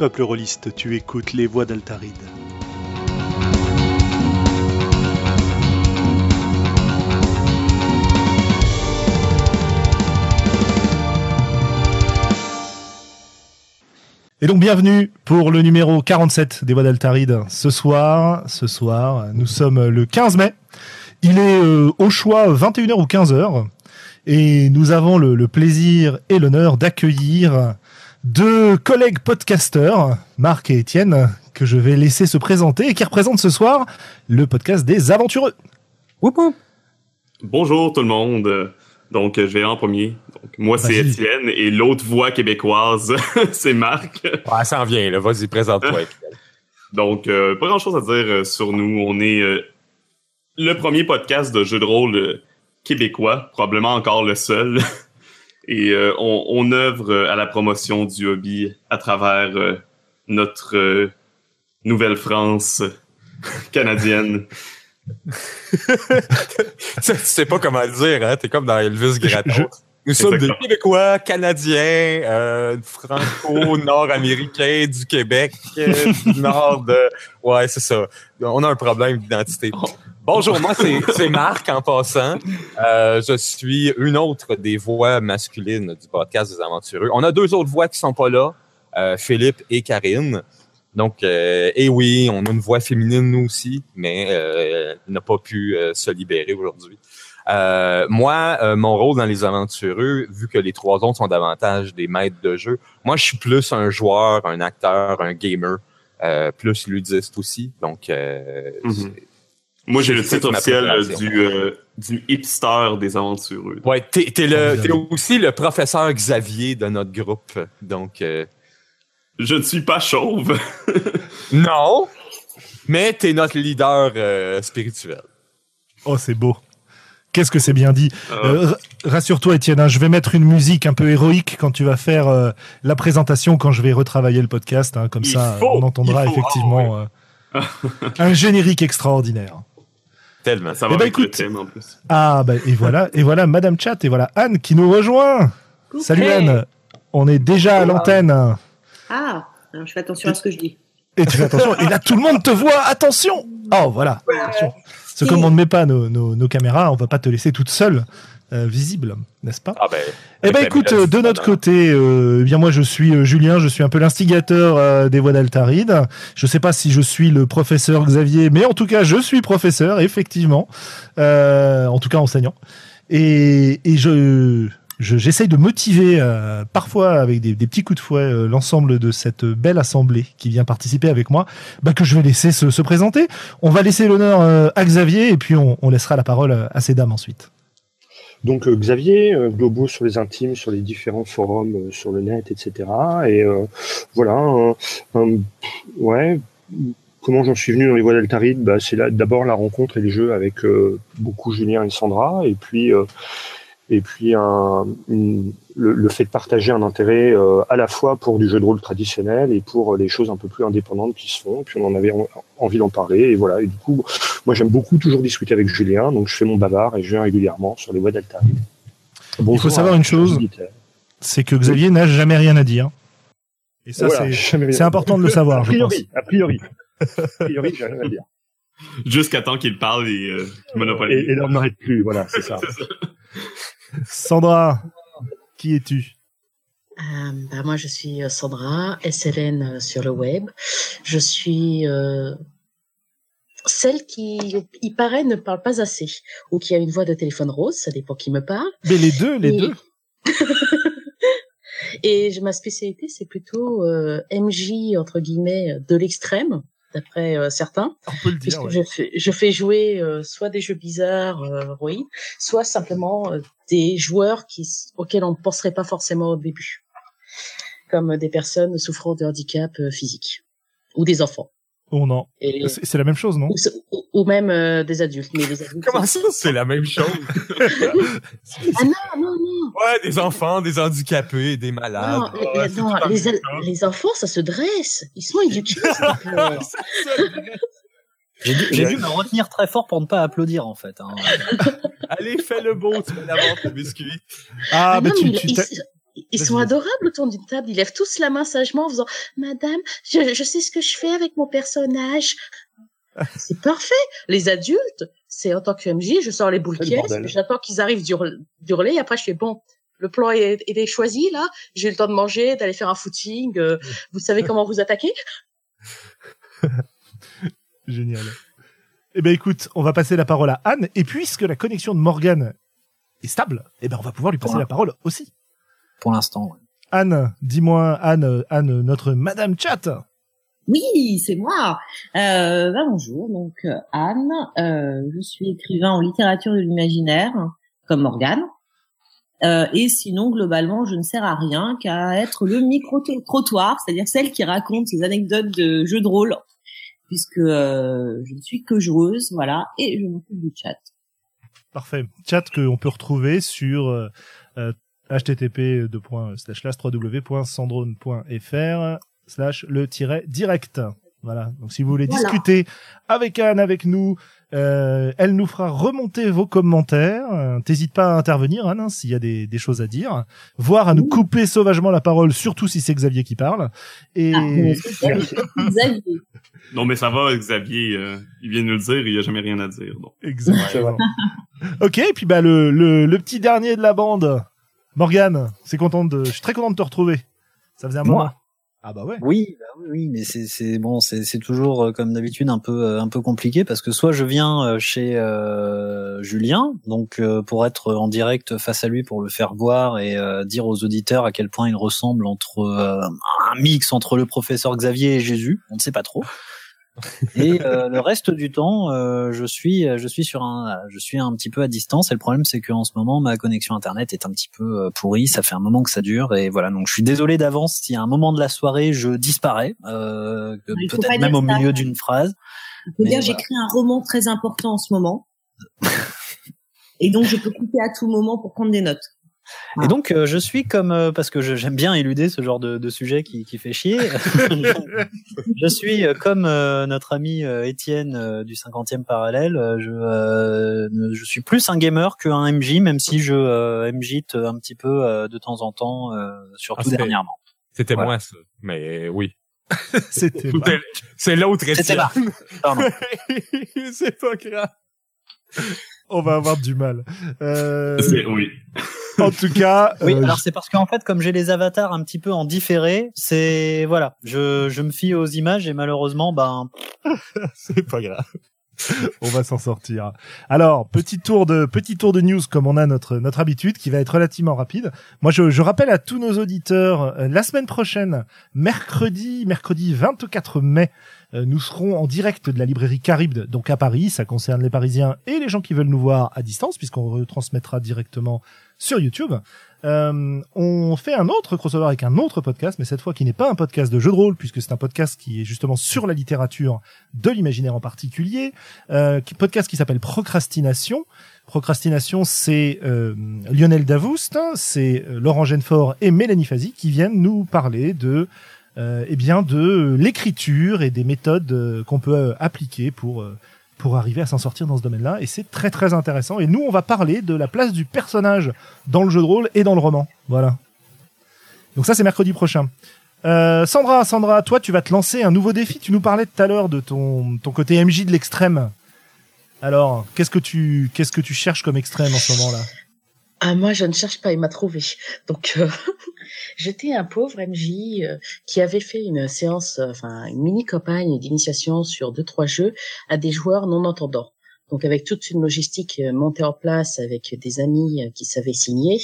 Peuple rôliste, tu écoutes les voix d'Altaride. Et donc bienvenue pour le numéro 47 des Voix d'Altaride. Ce soir, ce soir, nous sommes le 15 mai. Il est euh, au choix 21h ou 15h. Et nous avons le, le plaisir et l'honneur d'accueillir deux collègues podcasteurs, Marc et Étienne, que je vais laisser se présenter et qui représentent ce soir le podcast des aventureux. Whoop. Bonjour tout le monde. Donc, je vais en premier. Donc, moi, c'est. Étienne et l'autre voix québécoise, c'est Marc. Ouais, ça en vient, là. Vas-y, présente-toi. Donc, euh, pas grand-chose à dire euh, sur nous. On est euh, le premier podcast de jeux de rôle québécois, probablement encore le seul. Et euh, on, on œuvre euh, à la promotion du hobby à travers euh, notre euh, Nouvelle-France canadienne. tu sais pas comment le dire, hein? T'es comme dans Elvis Gratton. je- Nous sommes des. Québécois, Canadiens, euh, franco-nord-américains du Québec, du nord de... Ouais, c'est ça. On a un problème d'identité. Bonjour, moi c'est Marc en passant. Euh, je suis une autre des voix masculines du podcast des aventureux. On a deux autres voix qui sont pas là, euh, Philippe et Karine. Donc, euh, et oui, on a une voix féminine nous aussi, mais euh, elle n'a pas pu euh, se libérer aujourd'hui. Euh, moi, euh, mon rôle dans les aventureux, vu que les trois autres sont davantage des maîtres de jeu, moi je suis plus un joueur, un acteur, un gamer, euh, plus ludiste aussi. Donc, euh, Mhm. Moi, j'ai le titre officiel euh, du, euh, du hipster des aventureux. ouais, t'es, t'es le, Ah, t'es aussi le professeur Xavier de notre groupe. Donc, euh, Je ne suis pas chauve. non, mais t'es notre leader euh, spirituel. Oh, c'est beau. Qu'est-ce que c'est bien dit. Euh, r- Rassure-toi, Étienne, hein, je vais mettre une musique un peu héroïque quand tu vas faire euh, la présentation, quand je vais retravailler le podcast. hein, comme Il ça, faut, on entendra faut. effectivement euh, un générique extraordinaire. Tellement. ça eh va ben, avec le écoute. thème en plus. Ah, bah, et voilà, et voilà Madame Chat, et voilà Anne qui nous rejoint. Salut. Anne, on est déjà à l'antenne. Ah, alors je fais attention à ce que je dis. Et tu fais attention, et là tout le monde te voit, attention Oh voilà, attention. Parce que comme on ne met pas nos, nos- nos caméras, on va pas te laisser toute seule, euh, visible, n'est-ce pas Ah ben, Eh ben écoute, de notre côté, euh, eh bien moi je suis euh, Julien, je suis un peu l'instigateur euh, des voix d'Altaride. Je sais pas si je suis le professeur Xavier, mais en tout cas je suis professeur, effectivement, en tout cas enseignant. Et, et je je- j'essaye de motiver euh, parfois avec des, des petits coups de fouet euh, l'ensemble de cette belle assemblée qui vient participer avec moi, bah, que je vais laisser se, se présenter. On va laisser l'honneur euh, à Xavier et puis on, on laissera la parole à ces dames ensuite. Donc euh, Xavier, euh, Globo sur les intimes, sur les différents forums, euh, sur le net, etc. Et euh, voilà, ouais. Comment j'en suis venu dans les voies d'Altaride? Bah, C'est d'abord la rencontre et les jeux avec beaucoup Julien et Sandra, et puis et puis un, une- le, le fait de partager un intérêt euh, à la fois pour du jeu de rôle traditionnel et pour euh, les choses un peu plus indépendantes qui se font. Et puis on en avait en- envie d'en parler, et voilà. Et du coup, moi, j'aime beaucoup toujours discuter avec Julien, donc je fais mon bavard et je viens régulièrement sur les voies d'Altaride. Il faut savoir une chose, c'est que Xavier n'a jamais rien à dire. Et ça, c'est c'est important de le savoir, A je pense. priori, a priori. A priori, j'ai rien à dire. Jusqu'à temps qu'il parle et euh, qu'il Et, monopolise. et là, on n'arrête plus, voilà, c'est ça. Sandra, qui es-tu? Euh, bah, moi, je suis euh, Sandra, SLN euh, sur le web. Je suis euh, celle qui, il paraît, ne parle pas assez, ou qui a une voix de téléphone rose, ça dépend qui me parle. Mais les deux, les Et- deux. Et ma spécialité, c'est plutôt euh, MJ entre guillemets de l'extrême, d'après euh, certains. On peut le dire. puisque ouais. je fais je fais jouer euh, soit des jeux bizarres euh, oui soit simplement euh, des joueurs qui auxquels on ne penserait pas forcément au début comme des personnes souffrant de handicap euh, physique ou des enfants Oh non. C'est la même chose, non? Ou, ou- ou même euh, des adultes mais les adultes Comment ça, c'est la même chose? ah non non Ouais, des enfants, des handicapés, des malades. non, les, non, enfants ça se dresse ils sont éduqués. J'ai dû, j'ai dû me retenir très fort pour ne pas applaudir en fait. hein. Allez, fais le beau, tu vas l'avoir ton biscuit. Ah, Ah non, tu, mais tu ils- sont adorables autour d'une table. Ils lèvent tous la main sagement en faisant Madame, je, je sais ce que je fais avec mon personnage. c'est parfait. Les adultes, c'est en tant que MJ, je sors les boules caisses, j'attends qu'ils arrivent d'hurler, et après je fais bon. Le plan est, est choisi là. J'ai eu le temps de manger, d'aller faire un footing. euh, vous savez comment vous attaquer Génial. Eh ben écoute, on va passer la parole à Anne, et puisque la connexion de Morgane est stable, eh ben on va pouvoir lui passer Ouais. la parole aussi. Pour l'instant. ouais. Anne, dis-moi, Anne, Anne, notre Madame Chat. Oui, c'est moi. Euh, bah, bonjour, donc euh, Anne. Euh, je suis écrivain en littérature de l'imaginaire, comme Morgane. Euh, et sinon, globalement, je ne sers à rien qu'à être le micro-trottoir, c'est-à-dire celle qui raconte ses anecdotes de jeux de rôle, puisque euh, je ne suis que joueuse, voilà, et je m'occupe du chat. Parfait. Chat qu'on peut retrouver sur euh, http www.sandrone.fr slash le tiret direct. Voilà. Donc si vous voulez Voilà. discuter avec Anne, avec nous, euh, elle nous fera remonter vos commentaires. Euh, T'hésites pas à intervenir, Anne, hein, s'il y a des, des choses à dire. Voire à nous couper sauvagement la parole, surtout si c'est Xavier qui parle. Et Ah, mais. Xavier. Non, mais ça va, Xavier. euh, il vient de nous le dire, il a jamais rien à dire. Donc. Exactement. ok, et puis bah le, le, le petit dernier de la bande, Morgane, c'est content de, je suis très content de te retrouver. Ça faisait un Moi moment. Ah bah ouais. Oui, bah oui, mais c'est bon, c'est toujours euh, comme d'habitude un peu euh, un peu compliqué parce que soit je viens euh, chez Julien, donc pour être en direct face à lui pour le faire voir et dire aux auditeurs à quel point il ressemble entre un mix entre le professeur Xavier et Jésus, on ne sait pas trop. Et euh, le reste du temps, euh, je suis je suis sur un je suis un petit peu à distance et le problème c'est qu'en ce moment ma connexion internet est un petit peu euh, pourrie, ça fait un moment que ça dure et voilà donc je suis désolé d'avance si à un moment de la soirée je disparais euh, peut-être même au milieu d'une phrase. Je peux Mais dire, voilà. j'écris un roman très important en ce moment. et donc, je peux couper à tout moment pour prendre des notes. Et donc euh, je suis comme euh, parce que je- j'aime bien éluder ce genre de, de sujet qui, qui fait chier. je suis euh, comme euh, notre ami euh, Étienne euh, du 50e parallèle. euh, je euh, je suis plus un gamer qu'un MJ, même si je euh, MJite un petit peu euh, de temps en temps, euh, surtout Ah, dernièrement. C'était Voilà. moi, ça. Mais oui. C'était C'est- l'autre C'était Étienne. là. Pardon. C'est pas grave. On va avoir du mal. Euh, Oui. en tout cas, Oui, euh, alors c'est parce qu'en fait, comme j'ai les avatars un petit peu en différé, c'est voilà, je, je me fie aux images et malheureusement, ben c'est pas grave. on va s'en sortir. Alors, petit tour de petit tour de news comme on a notre notre habitude, qui va être relativement rapide. Moi, je, je rappelle à tous nos auditeurs, euh, la semaine prochaine, mercredi, mercredi 24 mai, euh, nous serons en direct de la librairie Caribde, donc à Paris. Ça concerne les Parisiens et les gens qui veulent nous voir à distance, puisqu'on retransmettra directement sur YouTube. Euh, on fait un autre crossover avec un autre podcast, mais cette fois qui n'est pas un podcast de jeu de rôle, puisque c'est un podcast qui est justement sur la littérature de l'imaginaire en particulier, euh, podcast qui s'appelle Procrastination. Procrastination, c'est euh, Lionel Davoust, c'est euh, Laurent Genefort et Mélanie Fazi qui viennent nous parler de eh bien de l'écriture et des méthodes qu'on peut appliquer pour pour arriver à s'en sortir dans ce domaine-là. Et c'est très très intéressant. Et nous, on va parler de la place du personnage dans le jeu de rôle et dans le roman. Voilà. Donc ça, c'est mercredi prochain. Euh, Sandra, Sandra, toi, tu vas te lancer un nouveau défi. Tu nous parlais tout à l'heure de ton, ton côté MJ de l'extrême. Alors, qu'est-ce que tu, qu'est-ce que tu cherches comme extrême en ce moment-là? Ah, moi, je ne cherche pas, il m'a trouvé. Donc, euh, j'étais un pauvre MJ euh, qui avait fait une séance, euh, enfin, une mini-campagne d'initiation sur deux, trois jeux à des joueurs non entendants. Donc, avec toute une logistique montée en place avec des amis qui savaient signer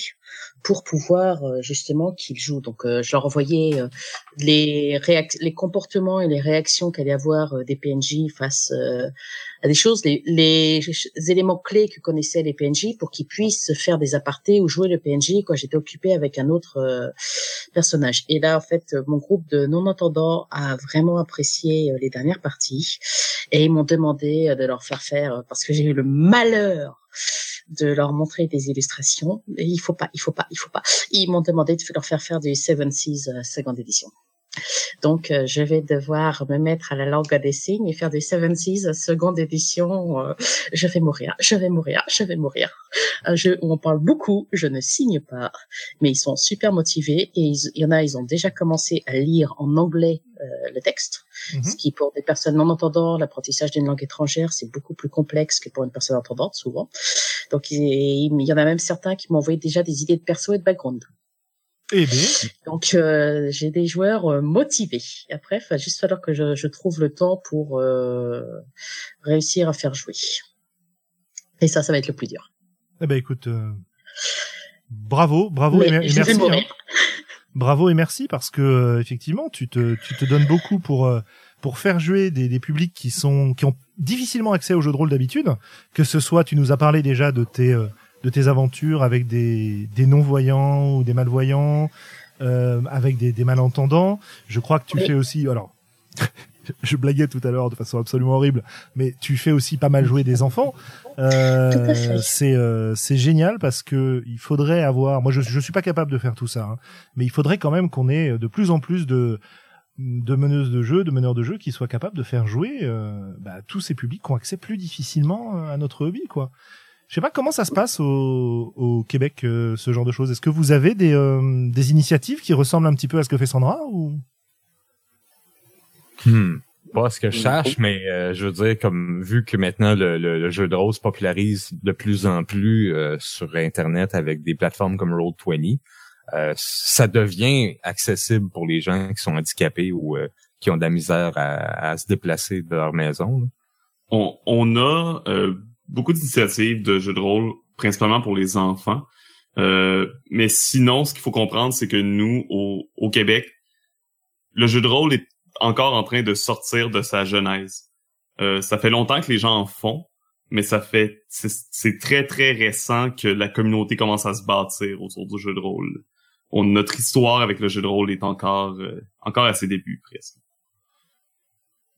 pour pouvoir euh, justement qu'ils jouent. Donc, euh, je leur envoyais euh, les, les comportements et les réactions qu'allaient avoir des PNJ face à des choses, les, les éléments clés que connaissaient les PNJ pour qu'ils puissent faire des apartés ou jouer le PNJ quand j'étais occupée avec un autre personnage. Et là, en fait, mon groupe de non-entendants a vraiment apprécié les dernières parties et ils m'ont demandé de leur faire faire, parce que j'ai eu le malheur de leur montrer des illustrations. Il faut pas, il faut pas, il faut pas. Ils m'ont demandé de leur faire faire du Seven Seas euh, seconde édition. Donc, euh, je vais devoir me mettre à la langue des signes et faire des Seven Seas seconde édition. euh, je vais mourir, je vais mourir, je vais mourir. Euh, je, on parle beaucoup, je ne signe pas, mais ils sont super motivés et il y en a, ils ont déjà commencé à lire en anglais euh, le texte, Mhm. ce qui pour des personnes non entendantes, l'apprentissage d'une langue étrangère, c'est beaucoup plus complexe que pour une personne entendante souvent. Donc, il, il y en a même certains qui m'ont envoyé déjà des idées de perso et de background. Eh bien, Donc euh, j'ai des joueurs euh, motivés. Après, il va juste falloir que je, je trouve le temps pour euh, réussir à faire jouer. Et ça, ça va être le plus dur. eh ben écoute, euh, bravo, bravo et, Mais mer- et merci. hein. Bravo et merci parce que euh, effectivement, tu te, tu te donnes beaucoup pour euh, pour faire jouer des, des publics qui sont qui ont difficilement accès aux jeux de rôle d'habitude. Que ce soit, tu nous as parlé déjà de tes euh, de tes aventures avec des des non voyants ou des malvoyants, euh, avec des, des malentendants. Je crois que tu Oui. fais aussi. Alors, je blaguais tout à l'heure de façon absolument horrible, mais tu fais aussi pas mal jouer des enfants. Euh, c'est euh, c'est génial parce que il faudrait avoir. Moi, je je suis pas capable de faire tout ça. hein mais il faudrait quand même qu'on ait de plus en plus de de meneuses de jeu, de meneurs de jeu qui soient capables de faire jouer euh, bah, tous ces publics qui ont accès plus difficilement euh, à notre hobby, quoi. Je sais pas comment ça se passe au, au Québec, euh, ce genre de choses. Est-ce que vous avez des, euh, des initiatives qui ressemblent un petit peu à ce que fait Sandra ou? Hmm. Pas ce que je sache, mais euh, je veux dire, comme vu que maintenant le, le- le jeu de rôle se popularise de plus en plus euh, sur Internet avec des plateformes comme Roll20, euh, ça devient accessible pour les gens qui sont handicapés ou euh, qui ont de la misère à, à se déplacer de leur maison. là. on, on a euh, beaucoup d'initiatives de jeux de rôle, principalement pour les enfants. Euh, mais sinon, ce qu'il faut comprendre, c'est que nous, au, au Québec, le jeu de rôle est encore en train de sortir de sa genèse. Euh, ça fait longtemps que les gens en font, mais ça fait c'est très très récent que la communauté commence à se bâtir autour du jeu de rôle. On, notre histoire avec le jeu de rôle est encore euh, encore à ses débuts presque.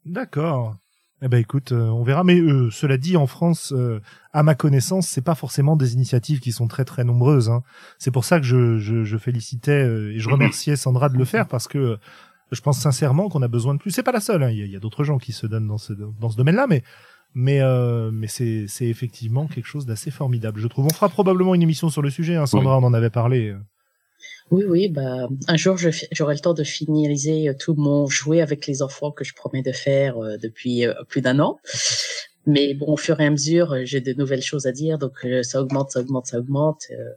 D'accord. Eh ben écoute, euh, on verra. Mais euh, cela dit, en France, euh, à ma connaissance, c'est pas forcément des initiatives qui sont très très nombreuses. hein. C'est pour ça que je, je, je félicitais euh, et je remerciais Sandra de le faire parce que euh, je pense sincèrement qu'on a besoin de plus. C'est pas la seule. hein. Il y a, d'autres gens qui se donnent dans ce dans ce domaine-là, mais mais euh, mais c'est c'est effectivement quelque chose d'assez formidable. Je trouve. On fera probablement une émission sur le sujet. Hein. Sandra, on en avait parlé. Oui, oui, bah, un jour, j'aurai le temps de finaliser euh, tout mon jouet avec les enfants que je promets de faire euh, depuis euh, plus d'un an. Mais bon, au fur et à mesure, euh, j'ai de nouvelles choses à dire, donc euh, ça augmente, ça augmente, ça augmente. euh.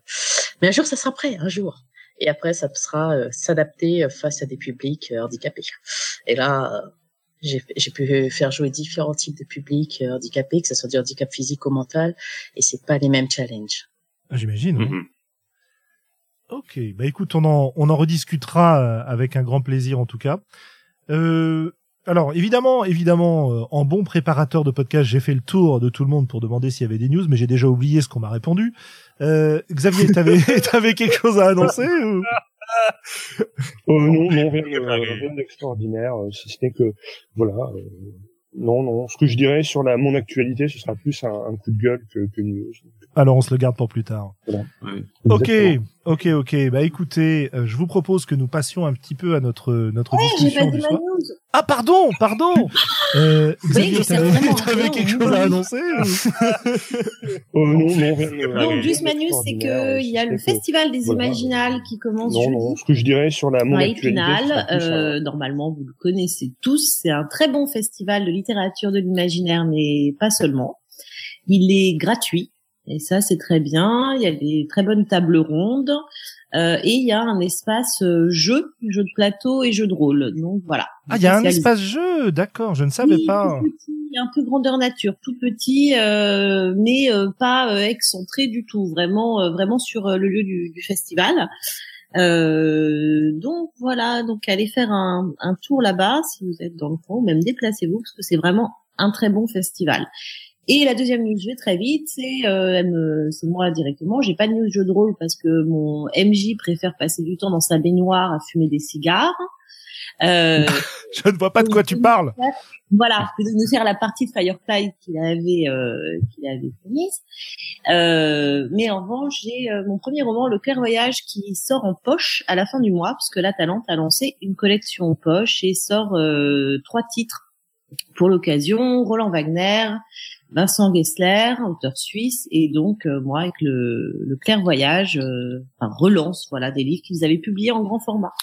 Mais un jour, ça sera prêt, un jour. Et après, ça sera euh, s'adapter euh, face à des publics euh, handicapés. Et là, euh, j'ai j'ai pu faire jouer différents types de publics euh, handicapés, que ce soit du handicap physique ou mental, et c'est pas les mêmes challenges. Ah, J'imagine. Mhm. Ok, bah écoute, on en, on en rediscutera euh, avec un grand plaisir en tout cas. Euh, alors évidemment, évidemment, euh, en bon préparateur de podcast, j'ai fait le tour de tout le monde pour demander s'il y avait des news, mais j'ai déjà oublié ce qu'on m'a répondu. Euh, Xavier, t'avais, t'avais quelque chose à annoncer ou... Euh, non, non, rien, de- rien d'extraordinaire, euh, si ce n'est que, voilà, euh, non, non, ce que je dirais sur la, mon actualité, ce sera plus un, un coup de gueule que, que news. Alors on se le garde pour plus tard. Ouais. Ok, Exactement. Ok, ok. Bah écoutez, euh, je vous propose que nous passions un petit peu à notre notre Ouais, j'ai discussion pas du dit ma soir. news. Ah pardon, pardon. Euh, Xavier, t'avais rien, quelque chose à annoncer Euh, non, non, Donc, juste ma news, c'est que il y a le festival des voilà. Imaginales qui commence Non, non, ce que je dirais sur la, mon Euh, normalement, vous le connaissez tous. C'est un très bon festival de littérature de l'imaginaire, mais pas seulement. Il est gratuit. Et ça, c'est très bien. Il y a des très bonnes tables rondes. Euh, et il y a un espace euh, jeu, jeu de plateau et jeu de rôle. Donc voilà. Ah, il y a un espace jeu, d'accord, je ne savais Oui, pas. tout petit, un peu grandeur nature, tout petit, euh, mais euh, pas euh, excentré du tout, vraiment, euh, vraiment sur le lieu du, du festival. Euh, donc voilà, donc allez faire un, un tour là-bas si vous êtes dans le coin, ou même déplacez-vous parce que c'est vraiment un très bon festival. Et la deuxième news, je vais très vite, c'est euh, c'est moi directement. J'ai pas de news jeu de rôle parce que mon MJ préfère passer du temps dans sa baignoire à fumer des cigares. Euh, Je ne vois pas de quoi tu parles. voilà, de nous faire la partie de Firefly qu'il avait euh, qu'il avait promise. Euh, mais en revanche, j'ai euh, mon premier roman, Le Clairvoyage, qui sort en poche à la fin du mois, puisque la Talente a lancé une collection en poche et sort euh, trois titres pour l'occasion. Roland Wagner, Vincent Gessler, auteur suisse, et donc euh, moi avec le, le Clairvoyage, euh, enfin relance, voilà, des livres qu'ils avaient publiés en grand format.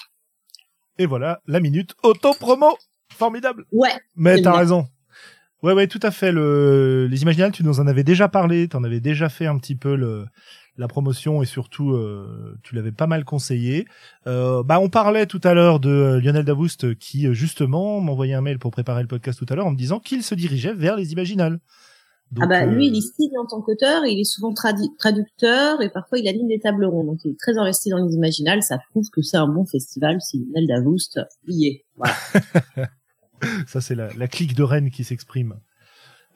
Et voilà, la minute auto-promo. Formidable. Ouais. Mais t'as raison. Ouais, ouais, tout à fait. Le, les Imaginales, tu nous en avais déjà parlé. T'en avais déjà fait un petit peu le, la promotion et surtout, euh, tu l'avais pas mal conseillé. Euh, bah, on parlait tout à l'heure de Lionel Davoust qui, justement, m'envoyait un mail pour préparer le podcast tout à l'heure en me disant qu'il se dirigeait vers les Imaginales. Donc, ah bah euh, lui, il est signe en tant qu'auteur, il est souvent traducteur et parfois il anime des tables rondes. Donc il est très investi dans les imaginales. Ça prouve que c'est un bon festival. Si Lionel Davoust y est. Voilà. Ça, c'est la, la clique de Rennes qui s'exprime.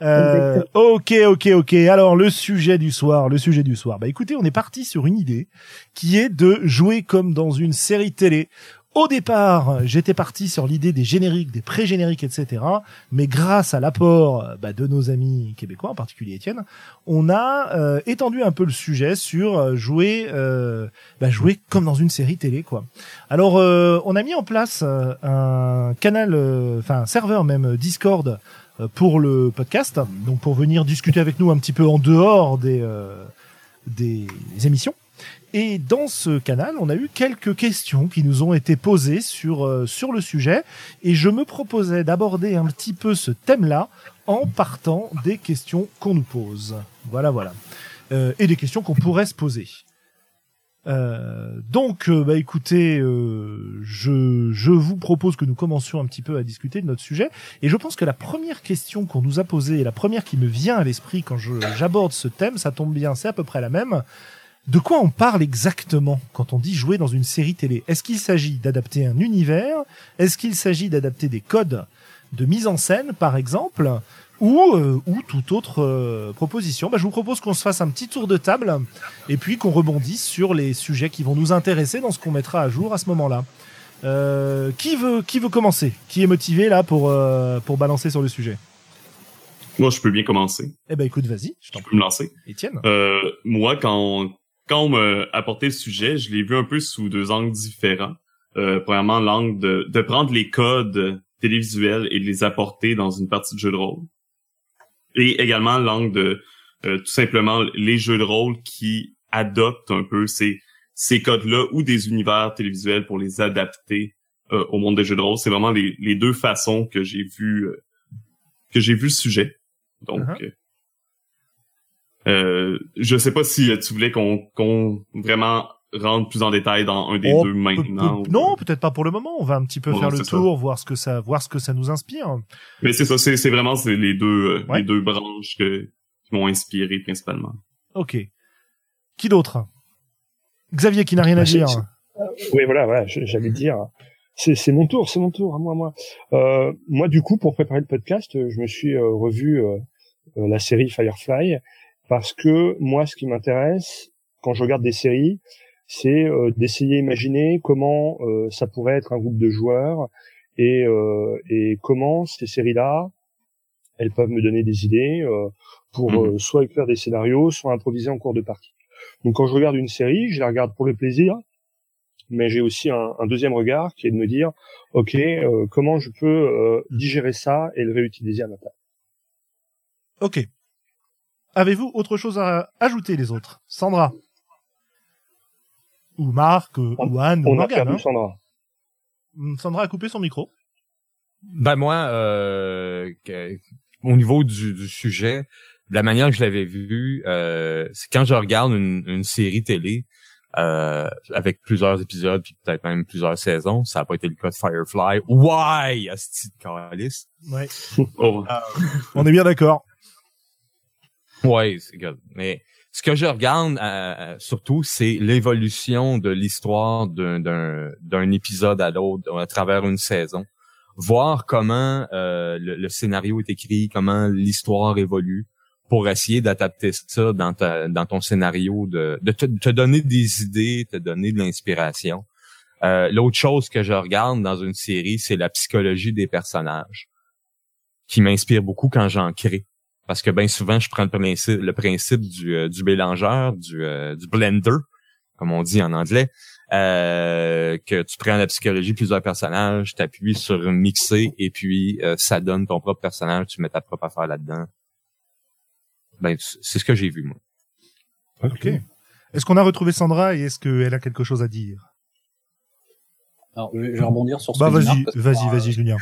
Euh, ok, ok, ok. Alors, le sujet du soir, le sujet du soir. Bah, écoutez, on est parti sur une idée qui est de jouer comme dans une série télé. Au départ, j'étais parti sur l'idée des génériques, des pré-génériques, etc. Mais grâce à l'apport bah, de nos amis québécois, en particulier Étienne, on a euh, étendu un peu le sujet sur euh, jouer, euh, bah, jouer comme dans une série télé, quoi. Alors, euh, on a mis en place euh, un canal, euh, enfin un serveur même euh, Discord euh, pour le podcast, donc pour venir discuter avec nous un petit peu en dehors des euh, des émissions. Et dans ce canal, on a eu quelques questions qui nous ont été posées sur euh, sur le sujet, et je me proposais d'aborder un petit peu ce thème-là en partant des questions qu'on nous pose. Voilà, voilà, Euh, et des questions qu'on pourrait se poser. Euh, donc, euh, bah écoutez, euh, je, je vous propose que nous commencions un petit peu à discuter de notre sujet. Et je pense que la première question qu'on nous a posée, et la première qui me vient à l'esprit quand j'aborde ce thème, ça tombe bien, c'est à peu près la même. De quoi on parle exactement quand on dit jouer dans une série télé? Est-ce qu'il s'agit d'adapter un univers? Est-ce qu'il s'agit d'adapter des codes de mise en scène, par exemple? Ou, euh, ou toute autre euh, proposition? Bah, Je vous propose qu'on se fasse un petit tour de table et puis qu'on rebondisse sur les sujets qui vont nous intéresser dans ce qu'on mettra à jour à ce moment-là. Euh, qui veut qui veut commencer? Qui est motivé là pour euh, pour balancer sur le sujet? Moi, je peux bien commencer. Eh ben écoute, vas-y, je t'en Je peux me lancer. Étienne. Euh, moi, quand quand on m'a apporté le sujet, je l'ai vu un peu sous deux angles différents. Euh, premièrement, l'angle de, de prendre les codes télévisuels et de les apporter dans une partie de jeu de rôle. Et également l'angle de euh, tout simplement les jeux de rôle qui adoptent un peu ces, ces codes-là ou des univers télévisuels pour les adapter euh, au monde des jeux de rôle. C'est vraiment les, les deux façons que j'ai vu euh, que j'ai vu le sujet. Donc, Uh-huh. euh, euh, je sais pas si euh, tu voulais qu'on qu'on vraiment rentre plus en détail dans un des Oh, deux maintenant. ou- non, peut-être pas pour le moment. On va un petit peu faire le ça. tour, voir ce que ça, voir ce que ça nous inspire. Mais c'est ça, c'est vraiment c'est les deux euh, Ouais. les deux branches que, qui m'ont inspiré principalement. Ok. Qui d'autre? Xavier qui n'a rien à Bah, dire. Oui, voilà, voilà, j'allais dire. C'est c'est mon tour, c'est mon tour, à moi, moi. Euh, moi, du coup, pour préparer le podcast, je me suis euh, revu la série Firefly parce que moi, ce qui m'intéresse quand je regarde des séries, c'est euh, d'essayer d'imaginer comment euh, ça pourrait être un groupe de joueurs et, euh, et comment ces séries-là, elles peuvent me donner des idées euh, pour Mhm. euh, soit écrire des scénarios, soit improviser en cours de partie. Donc quand je regarde une série, je la regarde pour le plaisir, mais j'ai aussi un, un deuxième regard qui est de me dire, ok, euh, comment je peux euh, digérer ça et le réutiliser à ma place? Ok. Avez-vous autre chose à ajouter les autres? Sandra ou Marc euh, On- ou Anne ou On a Morgane. perdu hein Sandra. Mm, Sandra a coupé son micro. Ben moi, euh, au niveau du, du sujet, de la manière que je l'avais vu, euh, c'est quand je regarde une, une série télé euh, avec plusieurs épisodes puis peut-être même plusieurs saisons, ça n'a pas été le cas de Firefly. Why, asti de? Ouais. Oh, On est bien d'accord. Ouais, c'est good. Mais ce que je regarde euh, surtout, c'est l'évolution de l'histoire d'un épisode à l'autre à travers une saison. Voir comment euh, le, le scénario est écrit, comment l'histoire évolue, pour essayer d'adapter ça dans, ta, dans ton scénario, de, de te, te donner des idées, te donner de l'inspiration. Euh, L'autre chose que je regarde dans une série, c'est la psychologie des personnages, qui m'inspire beaucoup quand j'en crée. Parce que bien souvent, je prends le principe, le principe du, euh, du mélangeur, du, euh, du blender, comme on dit en anglais, euh, que tu prends la psychologie de plusieurs personnages, tu appuies sur mixer et puis euh, ça donne ton propre personnage, tu mets ta propre affaire là-dedans. Ben, c'est ce que j'ai vu, moi. Ok. Est-ce qu'on a retrouvé Sandra et est-ce qu'elle a quelque chose à dire? Alors, je vais rebondir sur ce Bah vas-y, vas-y, euh, vas-y Julien.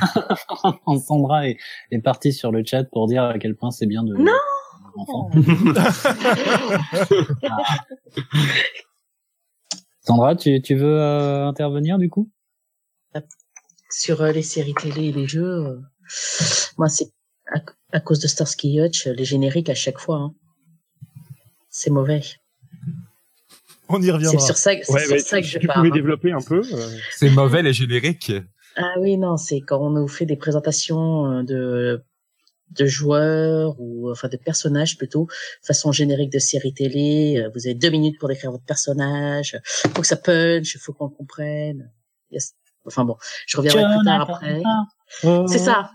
Sandra est, est partie sur le chat pour dire à quel point c'est bien de. Non Enfant. Sandra, tu, tu veux euh, intervenir du coup? Sur euh, les séries télé et les jeux, euh, moi, c'est à, à cause de Starsky Hutch, les génériques à chaque fois. hein. C'est mauvais. On y C'est reviendra. sur ça, c'est Ouais, sur ouais, ça que je tu parle. pouvais hein. développer un peu. euh, C'est mauvais les génériques. Ah oui, non, c'est quand on nous fait des présentations euh, de de joueurs ou enfin de personnages plutôt façon générique de série télé. euh, Vous avez deux minutes pour décrire votre personnage. Faut que ça punch, faut qu'on le comprenne. Yes. Enfin bon, je reviendrai plus tard après. C'est ça.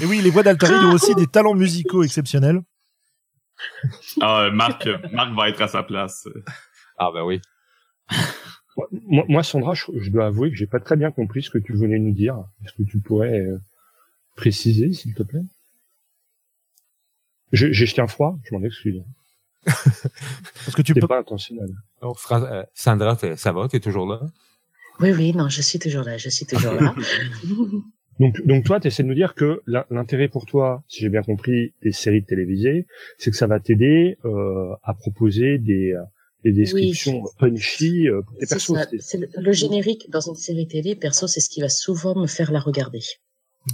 Et oui, les voix d'Altarid ont aussi des talents musicaux exceptionnels. Ah, euh, Marc, Marc va être à sa place. Ah ben oui. Moi, moi, Sandra, je, je dois avouer que j'ai pas très bien compris ce que tu voulais nous dire. Est-ce que tu pourrais euh, préciser, s'il te plaît? Je- J'ai jeté un froid, je m'en excuse. Parce que tu C'est peux. pas intentionnel. Fran- euh, Sandra, ça va? T'es toujours là? Oui, oui, non, je suis toujours là, je suis toujours là. Donc, donc toi, tu essaies de nous dire que l'in- l'intérêt pour toi, si j'ai bien compris, des séries télévisées, c'est que ça va t'aider euh, à proposer des, euh, des descriptions punchy euh, pour tes C'est persos. ça. le, le générique dans une série télé, perso, c'est ce qui va souvent me faire la regarder.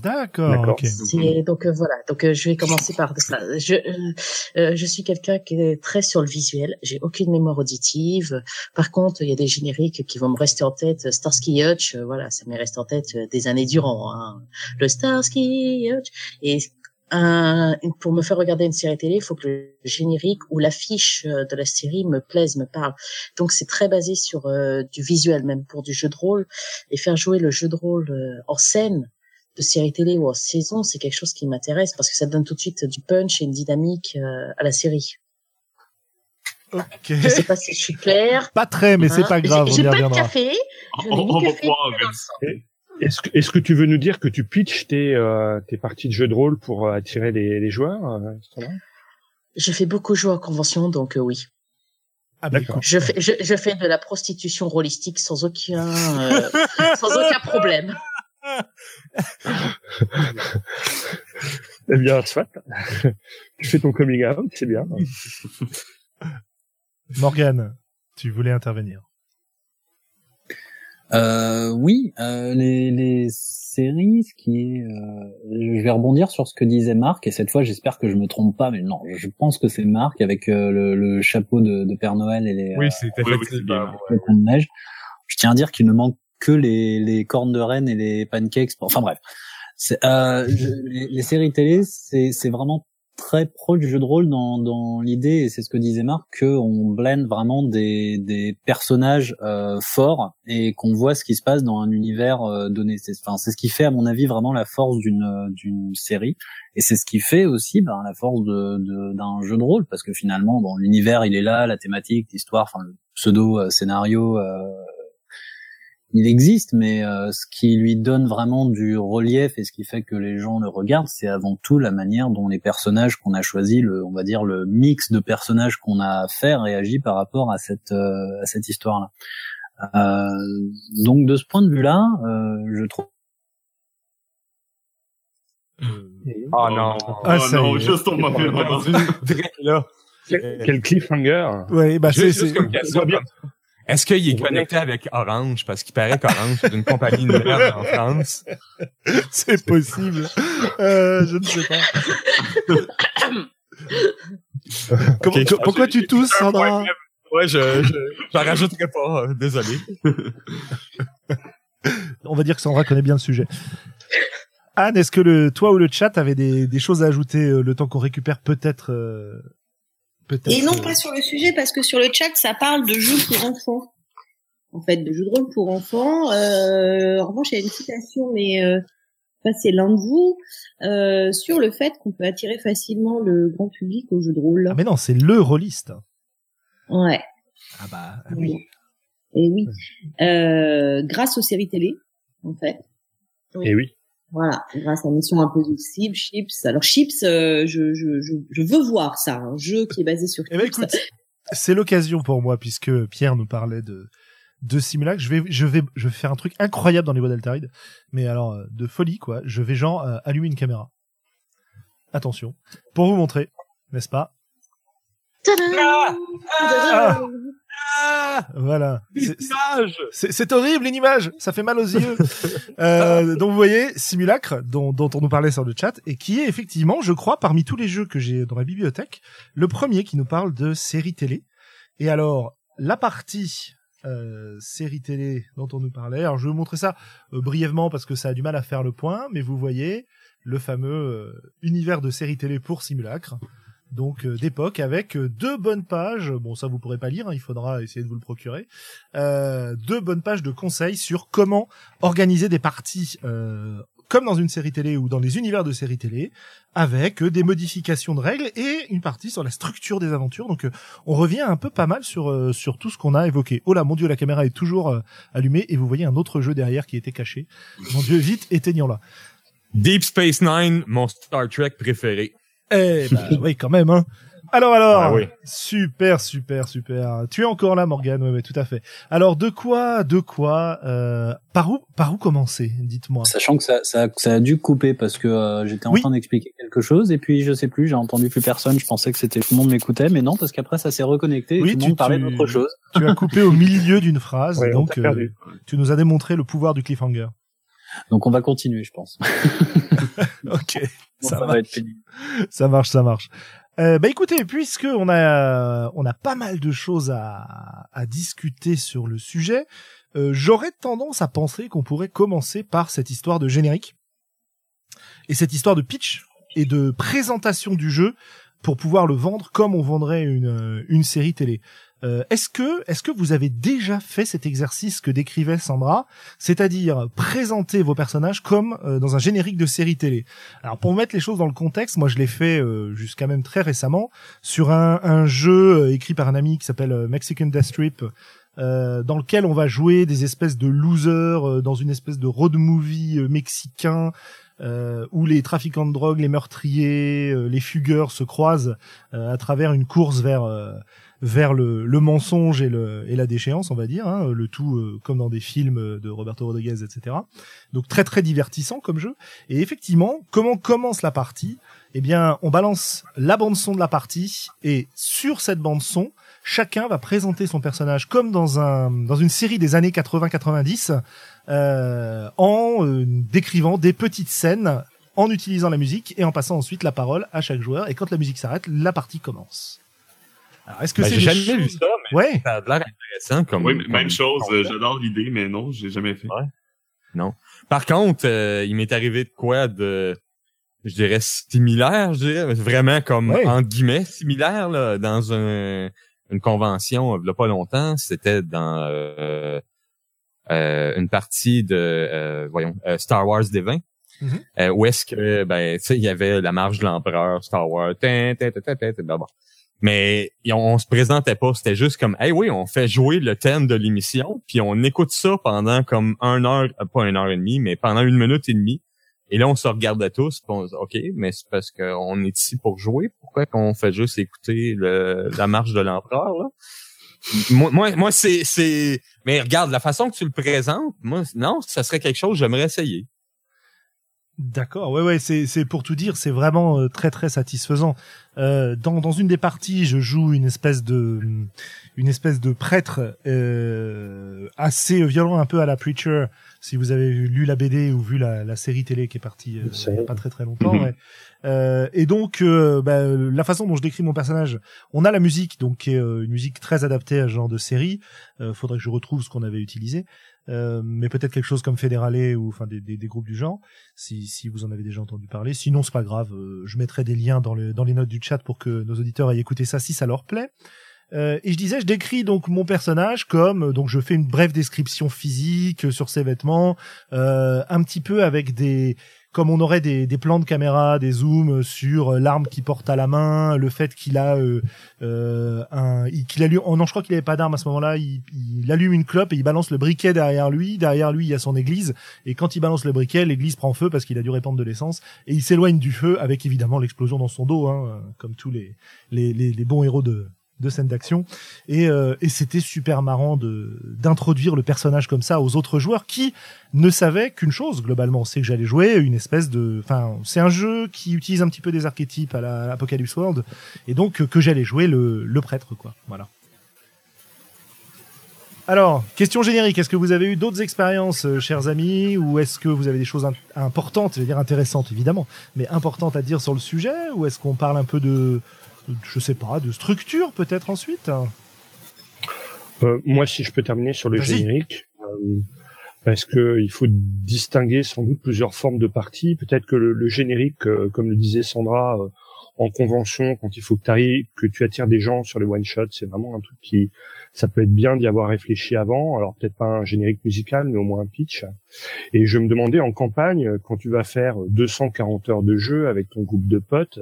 D'accord. D'accord. Ok. C'est donc euh, voilà. Donc euh, je vais commencer par ça. Je euh, euh, je suis quelqu'un qui est très sur le visuel. J'ai aucune mémoire auditive. Par contre, il y a des génériques qui vont me rester en tête. Starsky Hutch, euh, voilà, ça m'est resté en tête euh, des années durant. Hein. Le Starsky Hutch. Et un- pour me faire regarder une série télé, il faut que le générique ou l'affiche de la série me plaise, me parle. Donc c'est très basé sur euh, du visuel, même pour du jeu de rôle. Et faire jouer le jeu de rôle euh, en scène série télé ou en saison, c'est quelque chose qui m'intéresse parce que ça donne tout de suite du punch et une dynamique euh, à la série. Ok. Je sais pas si je suis claire. Pas très, mais c'est hein. pas grave, J'ai pas de café. Je On. Est-ce que, est-ce que tu veux nous dire que tu pitches tes, euh, tes parties de jeu de rôle pour euh, attirer les, les joueurs euh, Je fais beaucoup jouer en convention, donc euh, oui. Ah bah, D'accord. Je fais, je, je fais de la prostitution rôlistique sans aucun, euh, sans aucun problème. Eh bien, soit. tu fais ton coming out, c'est bien. Morgane, tu voulais intervenir. Euh, oui, euh, les, les séries, ce qui est, euh, je vais rebondir sur ce que disait Marc et cette fois j'espère que je me trompe pas, mais non, je pense que c'est Marc avec euh, le, le chapeau de, de Père Noël et les, Oui, euh, c'est oui, oui, ouais. Je tiens à dire qu'il ne manque que les, les cornes de reine et les pancakes. Enfin bref, euh, je- les, séries télé, c'est c'est vraiment très proche du jeu de rôle dans, dans l'idée, et c'est ce que disait Marc, qu'on blende vraiment des, des personnages euh, forts et qu'on voit ce qui se passe dans un univers euh, donné. C'est enfin, ce qui fait, à mon avis, vraiment la force d'une euh, d'une série. Et c'est ce qui fait aussi ben, la force de- de- d'un jeu de rôle, parce que finalement, bon, l'univers, il est là, la thématique, l'histoire, enfin, le pseudo-scénario, euh, il existe, mais euh, ce qui lui donne vraiment du relief et ce qui fait que les gens le regardent, c'est avant tout la manière dont les personnages qu'on a choisis, le, on va dire le mix de personnages qu'on a fait réagit par rapport à cette euh, à cette histoire-là. Euh, donc de ce point de vue-là, euh, je trouve Ah non. Ah, oh non, moment. Direct là. Quel, quel cliffhanger Ouais, bah c'est c'est-. Est-ce qu'il est connecté avec Orange? Parce qu'il paraît qu'Orange, c'est une compagnie de merde en France. c'est possible. Euh, je ne sais pas. Comment- pourquoi tu tousses, Sandra? Ouais, je, je, j'en rajouterai pas, euh, désolé. On va dire que Sandra connaît bien le sujet. Anne, est-ce que le, toi ou le chat avait des, des choses à ajouter euh, le temps qu'on récupère peut-être euh, peut-être Et non, pas sur le sujet, parce que sur le chat, ça parle de jeux pour enfants. en fait, de jeux de rôle pour enfants. Euh, en revanche, il y a une citation, mais euh, c'est l'un de vous, euh, sur le fait qu'on peut attirer facilement le grand public au jeu de rôle. Ah mais non, c'est le rôliste. Ouais. Ah bah oui. Et oui. Euh, grâce aux séries télé, en fait. Et oui. Voilà, grâce à Mission Impossible, Chips. Alors Chips, euh, je, je, je, je, veux voir ça, un jeu qui est basé sur eh ben, écoute, c'est l'occasion pour moi, puisque Pierre nous parlait de de simulacre. Je vais, je vais, je vais faire un truc incroyable dans les voies d'Altaride, mais alors euh, de folie quoi. Je vais genre euh, allumer une caméra. Attention, pour vous montrer, n'est-ce pas? Ah, ah, ah, Voilà. C'est horrible une image, ça fait mal aux yeux. euh, donc vous voyez, simulacre dont, dont on nous parlait sur le chat et qui est effectivement, je crois, parmi tous les jeux que j'ai dans ma bibliothèque, le premier qui nous parle de série télé. Et alors, la partie euh, série télé dont on nous parlait. Alors je vais vous montrer ça euh, brièvement parce que ça a du mal à faire le point, mais vous voyez le fameux euh, univers de série télé pour simulacre, donc d'époque avec deux bonnes pages. Bon, ça vous pourrez pas lire, hein, il faudra essayer de vous le procurer. deux bonnes pages de conseils sur comment organiser des parties comme dans une série télé ou dans les univers de séries télé, avec euh, des modifications de règles et une partie sur la structure des aventures. Donc euh, on revient un peu pas mal sur euh, sur tout ce qu'on a évoqué. Oh là, mon dieu, la caméra est toujours allumée et vous voyez un autre jeu derrière qui était caché. Mon dieu, vite, éteignons-la. Deep Space Nine, mon Star Trek préféré. Eh ben oui, quand même. Hein. Alors alors, ah super super super. Tu es encore là, Morgane, oui, oui, tout à fait. Alors de quoi, de quoi, euh, par où, par où commencer Dites-moi? Sachant que ça, ça, ça, a dû couper parce que euh, j'étais en train d'expliquer quelque chose et puis je sais plus, j'ai entendu plus personne. Je pensais que c'était tout le monde m'écoutait, mais non parce qu'après ça s'est reconnecté et tout le monde parlait d'autre chose. Tu as coupé au milieu d'une phrase, donc euh, tu nous as démontré le pouvoir du cliffhanger. Donc on va continuer, je pense. ok, ça, va être pénible. Ça marche, ça marche. Euh, bah écoutez, puisque on a on a pas mal de choses à, à discuter sur le sujet, euh, j'aurais tendance à penser qu'on pourrait commencer par cette histoire de générique et cette histoire de pitch et de présentation du jeu pour pouvoir le vendre comme on vendrait une une série télé. Euh, est-ce que est-ce que vous avez déjà fait cet exercice que décrivait Sandra, c'est-à-dire présenter vos personnages comme euh, dans un générique de série télé? Alors pour mettre les choses dans le contexte, moi je l'ai fait euh, jusqu'à même très récemment sur un, un jeu écrit par un ami qui s'appelle Mexican Death Strip. dans lequel on va jouer des espèces de losers dans une espèce de road movie mexicain où les trafiquants de drogue, les meurtriers, les fugueurs se croisent à travers une course vers vers le, le mensonge et, le, et la déchéance, on va dire, hein, le tout euh, comme dans des films de Roberto Rodriguez, etc. Donc très très divertissant comme jeu. Et effectivement, comment commence la partie? Eh bien, on balance la bande son de la partie et sur cette bande son, chacun va présenter son personnage comme dans un dans une série des années 80-90 euh, en euh, décrivant des petites scènes en utilisant la musique et en passant ensuite la parole à chaque joueur. Et quand la musique s'arrête, la partie commence. Alors, est-ce que ben, c'est j'ai jamais vu ça, mais ouais. ça a l'air intéressant comme. Oui, même chose. Euh, j'adore l'idée, mais non, j'ai jamais fait. Ouais. Non. Par contre, euh, il m'est arrivé de quoi de, je dirais similaire, je dirais vraiment comme en guillemets similaire là, dans un, une convention il y a pas longtemps. C'était dans euh, euh, une partie de, voyons, Star Wars des 20. Mm-hmm. où est-ce que ben tu sais il y avait la marche de l'empereur Star Wars mais on, se présentait pas, c'était juste comme hey oui, on fait jouer le thème de l'émission, puis on écoute ça pendant comme un heure, euh, pas une heure et demie, mais pendant une minute et demie. Et là, on se regardait tous, puis on dit, OK, mais c'est parce qu'on est ici pour jouer. Pourquoi qu'on fait juste écouter le, la marche de l'empereur, là? moi, moi, moi c'est, c'est... Mais regarde, la façon que tu le présentes, moi, non, ça serait quelque chose j'aimerais essayer. D'accord, ouais, ouais, c'est, c'est pour tout dire, c'est vraiment euh, très très satisfaisant. Euh, dans, dans une des parties, je joue une espèce de une espèce de prêtre euh, assez violent, un peu à la Preacher. Si vous avez lu la BD ou vu la, la série télé qui est partie euh, il y a pas très très longtemps, ouais. Euh, et donc, euh, bah, la façon dont je décris mon personnage, on a la musique, donc qui est une musique très adaptée à ce genre de série. faudrait que je retrouve ce qu'on avait utilisé. Euh, mais peut-être quelque chose comme Fédéralé ou enfin des, des, des, groupes du genre, si, si vous en avez déjà entendu parler. Sinon, c'est pas grave, euh, je mettrai des liens dans, dans les notes du chat pour que nos auditeurs aient écouté ça si ça leur plaît. Euh, et je disais, je décris donc mon personnage comme donc je fais une brève description physique sur ses vêtements, euh, un petit peu avec des comme on aurait des, plans de caméra, des zooms sur euh, l'arme qu'il porte à la main, le fait qu'il a euh, euh, un, qu'il allume, oh non, je crois qu'il avait pas d'arme à ce moment-là. Il, allume une clope et il balance le briquet derrière lui. Derrière lui, il y a son église et quand il balance le briquet, l'église prend feu parce qu'il a dû répandre de l'essence et il s'éloigne du feu avec évidemment l'explosion dans son dos, hein, comme tous les, les bons héros de de scènes d'action. Et, euh, et c'était super marrant de d'introduire le personnage comme ça aux autres joueurs qui ne savaient qu'une chose globalement. C'est que j'allais jouer une espèce de enfin c'est un jeu qui utilise un petit peu des archétypes à la Apocalypse World et donc que j'allais jouer le, le prêtre quoi. Voilà. Alors, question générique, est-ce que vous avez eu d'autres expériences, euh, chers amis, ou est-ce que vous avez des choses importantes, je veux dire intéressantes évidemment, mais importantes à dire sur le sujet, ou est-ce qu'on parle un peu de, je sais pas, de structure peut-être ensuite euh, Moi, si je peux terminer sur le générique, euh, parce que il faut distinguer sans doute plusieurs formes de parties. Peut-être que le, le générique, euh, comme le disait Sandra, en convention, quand il faut que, que tu attires des gens sur les one shots, c'est vraiment un truc qui, ça peut être bien d'y avoir réfléchi avant. Alors peut-être pas un générique musical, mais au moins un pitch. Et je me demandais en campagne, quand tu vas faire 240 heures de jeu avec ton groupe de potes,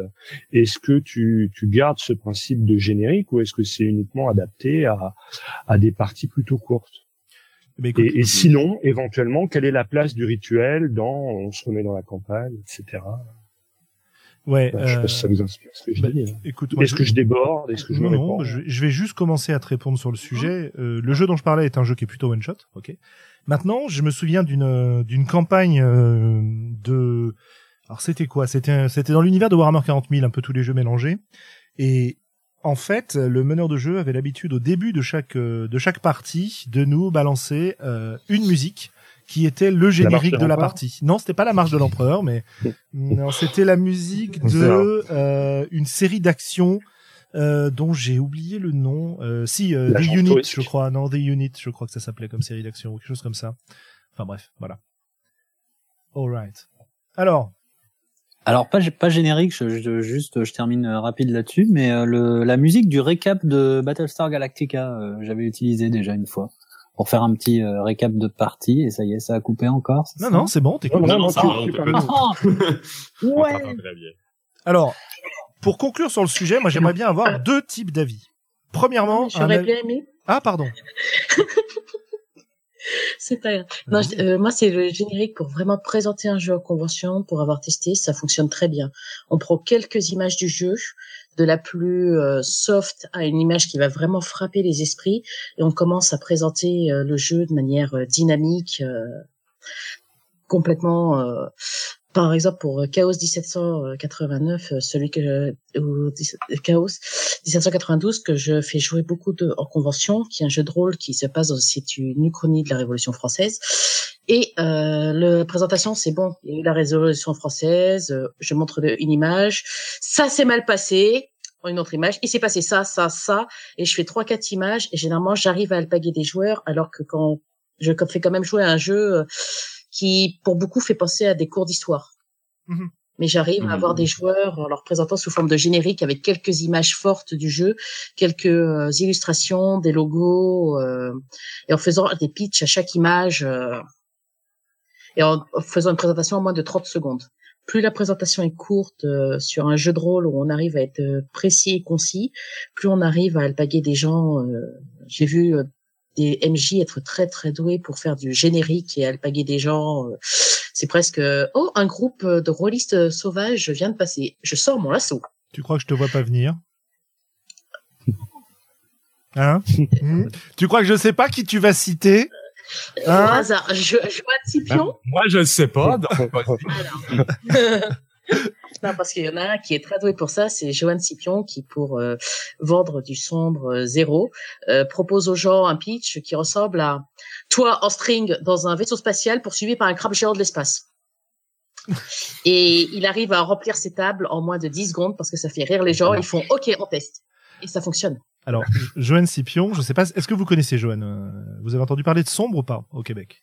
est-ce que tu, tu gardes ce principe de générique ou est-ce que c'est uniquement adapté à, à des parties plutôt courtes? Et, et, sinon, éventuellement, quelle est la place du rituel dans on se remet dans la campagne, etc. Ouais. Bah, je sais pas si ça vous inspire ce que je bah, dis. hein. Écoute, Est-ce que je déborde? Est-ce que je me non, réponds? je, je vais juste commencer à te répondre sur le sujet. Euh, le jeu dont je parlais est un jeu qui est plutôt one shot. Ok. Maintenant, je me souviens d'une d'une campagne euh, de. Alors c'était quoi? C'était c'était dans l'univers de Warhammer 40 000, un peu tous les jeux mélangés. Et en fait, le meneur de jeu avait l'habitude au début de chaque euh, de chaque partie de nous balancer euh, une musique qui était le générique de de, la partie. Non, c'était pas la marche de l'empereur, mais non, c'était la musique de euh, une série d'actions euh, dont j'ai oublié le nom. Euh, si, euh, The Unit, je crois. Non, The Unit, je crois que ça s'appelait comme série d'actions ou quelque chose comme ça. Enfin bref, voilà. Alright. Alors, Alors pas pas générique, je, je- juste je termine rapide là-dessus, mais euh, le, la musique du récap de Battlestar Galactica, euh, j'avais utilisé déjà une fois pour faire un petit euh, récap de partie et ça y est, ça a coupé encore. c'est non, non, c'est bon, t'écoutes. Non, non, non, non, ça tu-. Oh, ouais. Alors, pour conclure sur le sujet, moi j'aimerais bien avoir deux types d'avis. Premièrement, J'aurais avis- bien aimé. ah pardon. C'est pas grave. Non, je- euh, moi, c'est le générique pour vraiment présenter un jeu en convention, pour avoir testé, ça fonctionne très bien. On prend quelques images du jeu, de la plus euh, soft à une image qui va vraiment frapper les esprits, et on commence à présenter euh, le jeu de manière euh, dynamique, complètement. Euh, par exemple, pour Chaos 1789, euh, celui que ou 17 Chaos 1792 que je fais jouer beaucoup de, en convention, qui est un jeu de rôle qui se passe dans c'est une uchronie de la Révolution française. Et euh, la présentation, c'est bon, il y a eu la Révolution française, euh, je montre une image, ça s'est mal passé, une autre image, il s'est passé ça, ça, ça, et je fais trois, quatre images, et généralement, j'arrive à alpaguer des joueurs, alors que quand je fais quand même jouer à un jeu euh, qui, pour beaucoup, fait penser à des cours d'histoire. Mhm. Mais j'arrive Mhm. à avoir des joueurs en leur présentant sous forme de générique avec quelques images fortes du jeu, quelques euh, illustrations, des logos, euh, et en faisant des pitchs à chaque image, euh, et en en faisant une présentation en moins de 30 secondes. Plus la présentation est courte euh, sur un jeu de rôle où on arrive à être précis et concis, plus on arrive à alpaguer des gens. euh, J'ai vu euh, des MJ être très très doués pour faire du générique et alpaguer des gens. euh, C'est presque euh, oh un groupe de rôlistes sauvages vient de passer. Je sors mon lasso. Tu crois que je te vois pas venir? Hein? Hmm? Tu crois que je sais pas qui tu vas citer? Au Hein? hasard, je, je vois Scipion. Moi, je sais pas. donc- non, parce qu'il y en a un qui est très doué pour ça, c'est Johan Scipion qui, pour euh, vendre du sombre euh, zéro, euh, propose aux gens un pitch qui ressemble à toi en string dans un vaisseau spatial poursuivi par un crabe géant de l'espace. Et il arrive à remplir ses tables en moins de 10 secondes parce que ça fait rire les gens. Ils font OK, on teste. Et ça fonctionne. Alors, Joanne Scipion, je sais pas, est-ce que vous connaissez Joanne euh, Vous avez entendu parler de Sombre ou pas au Québec?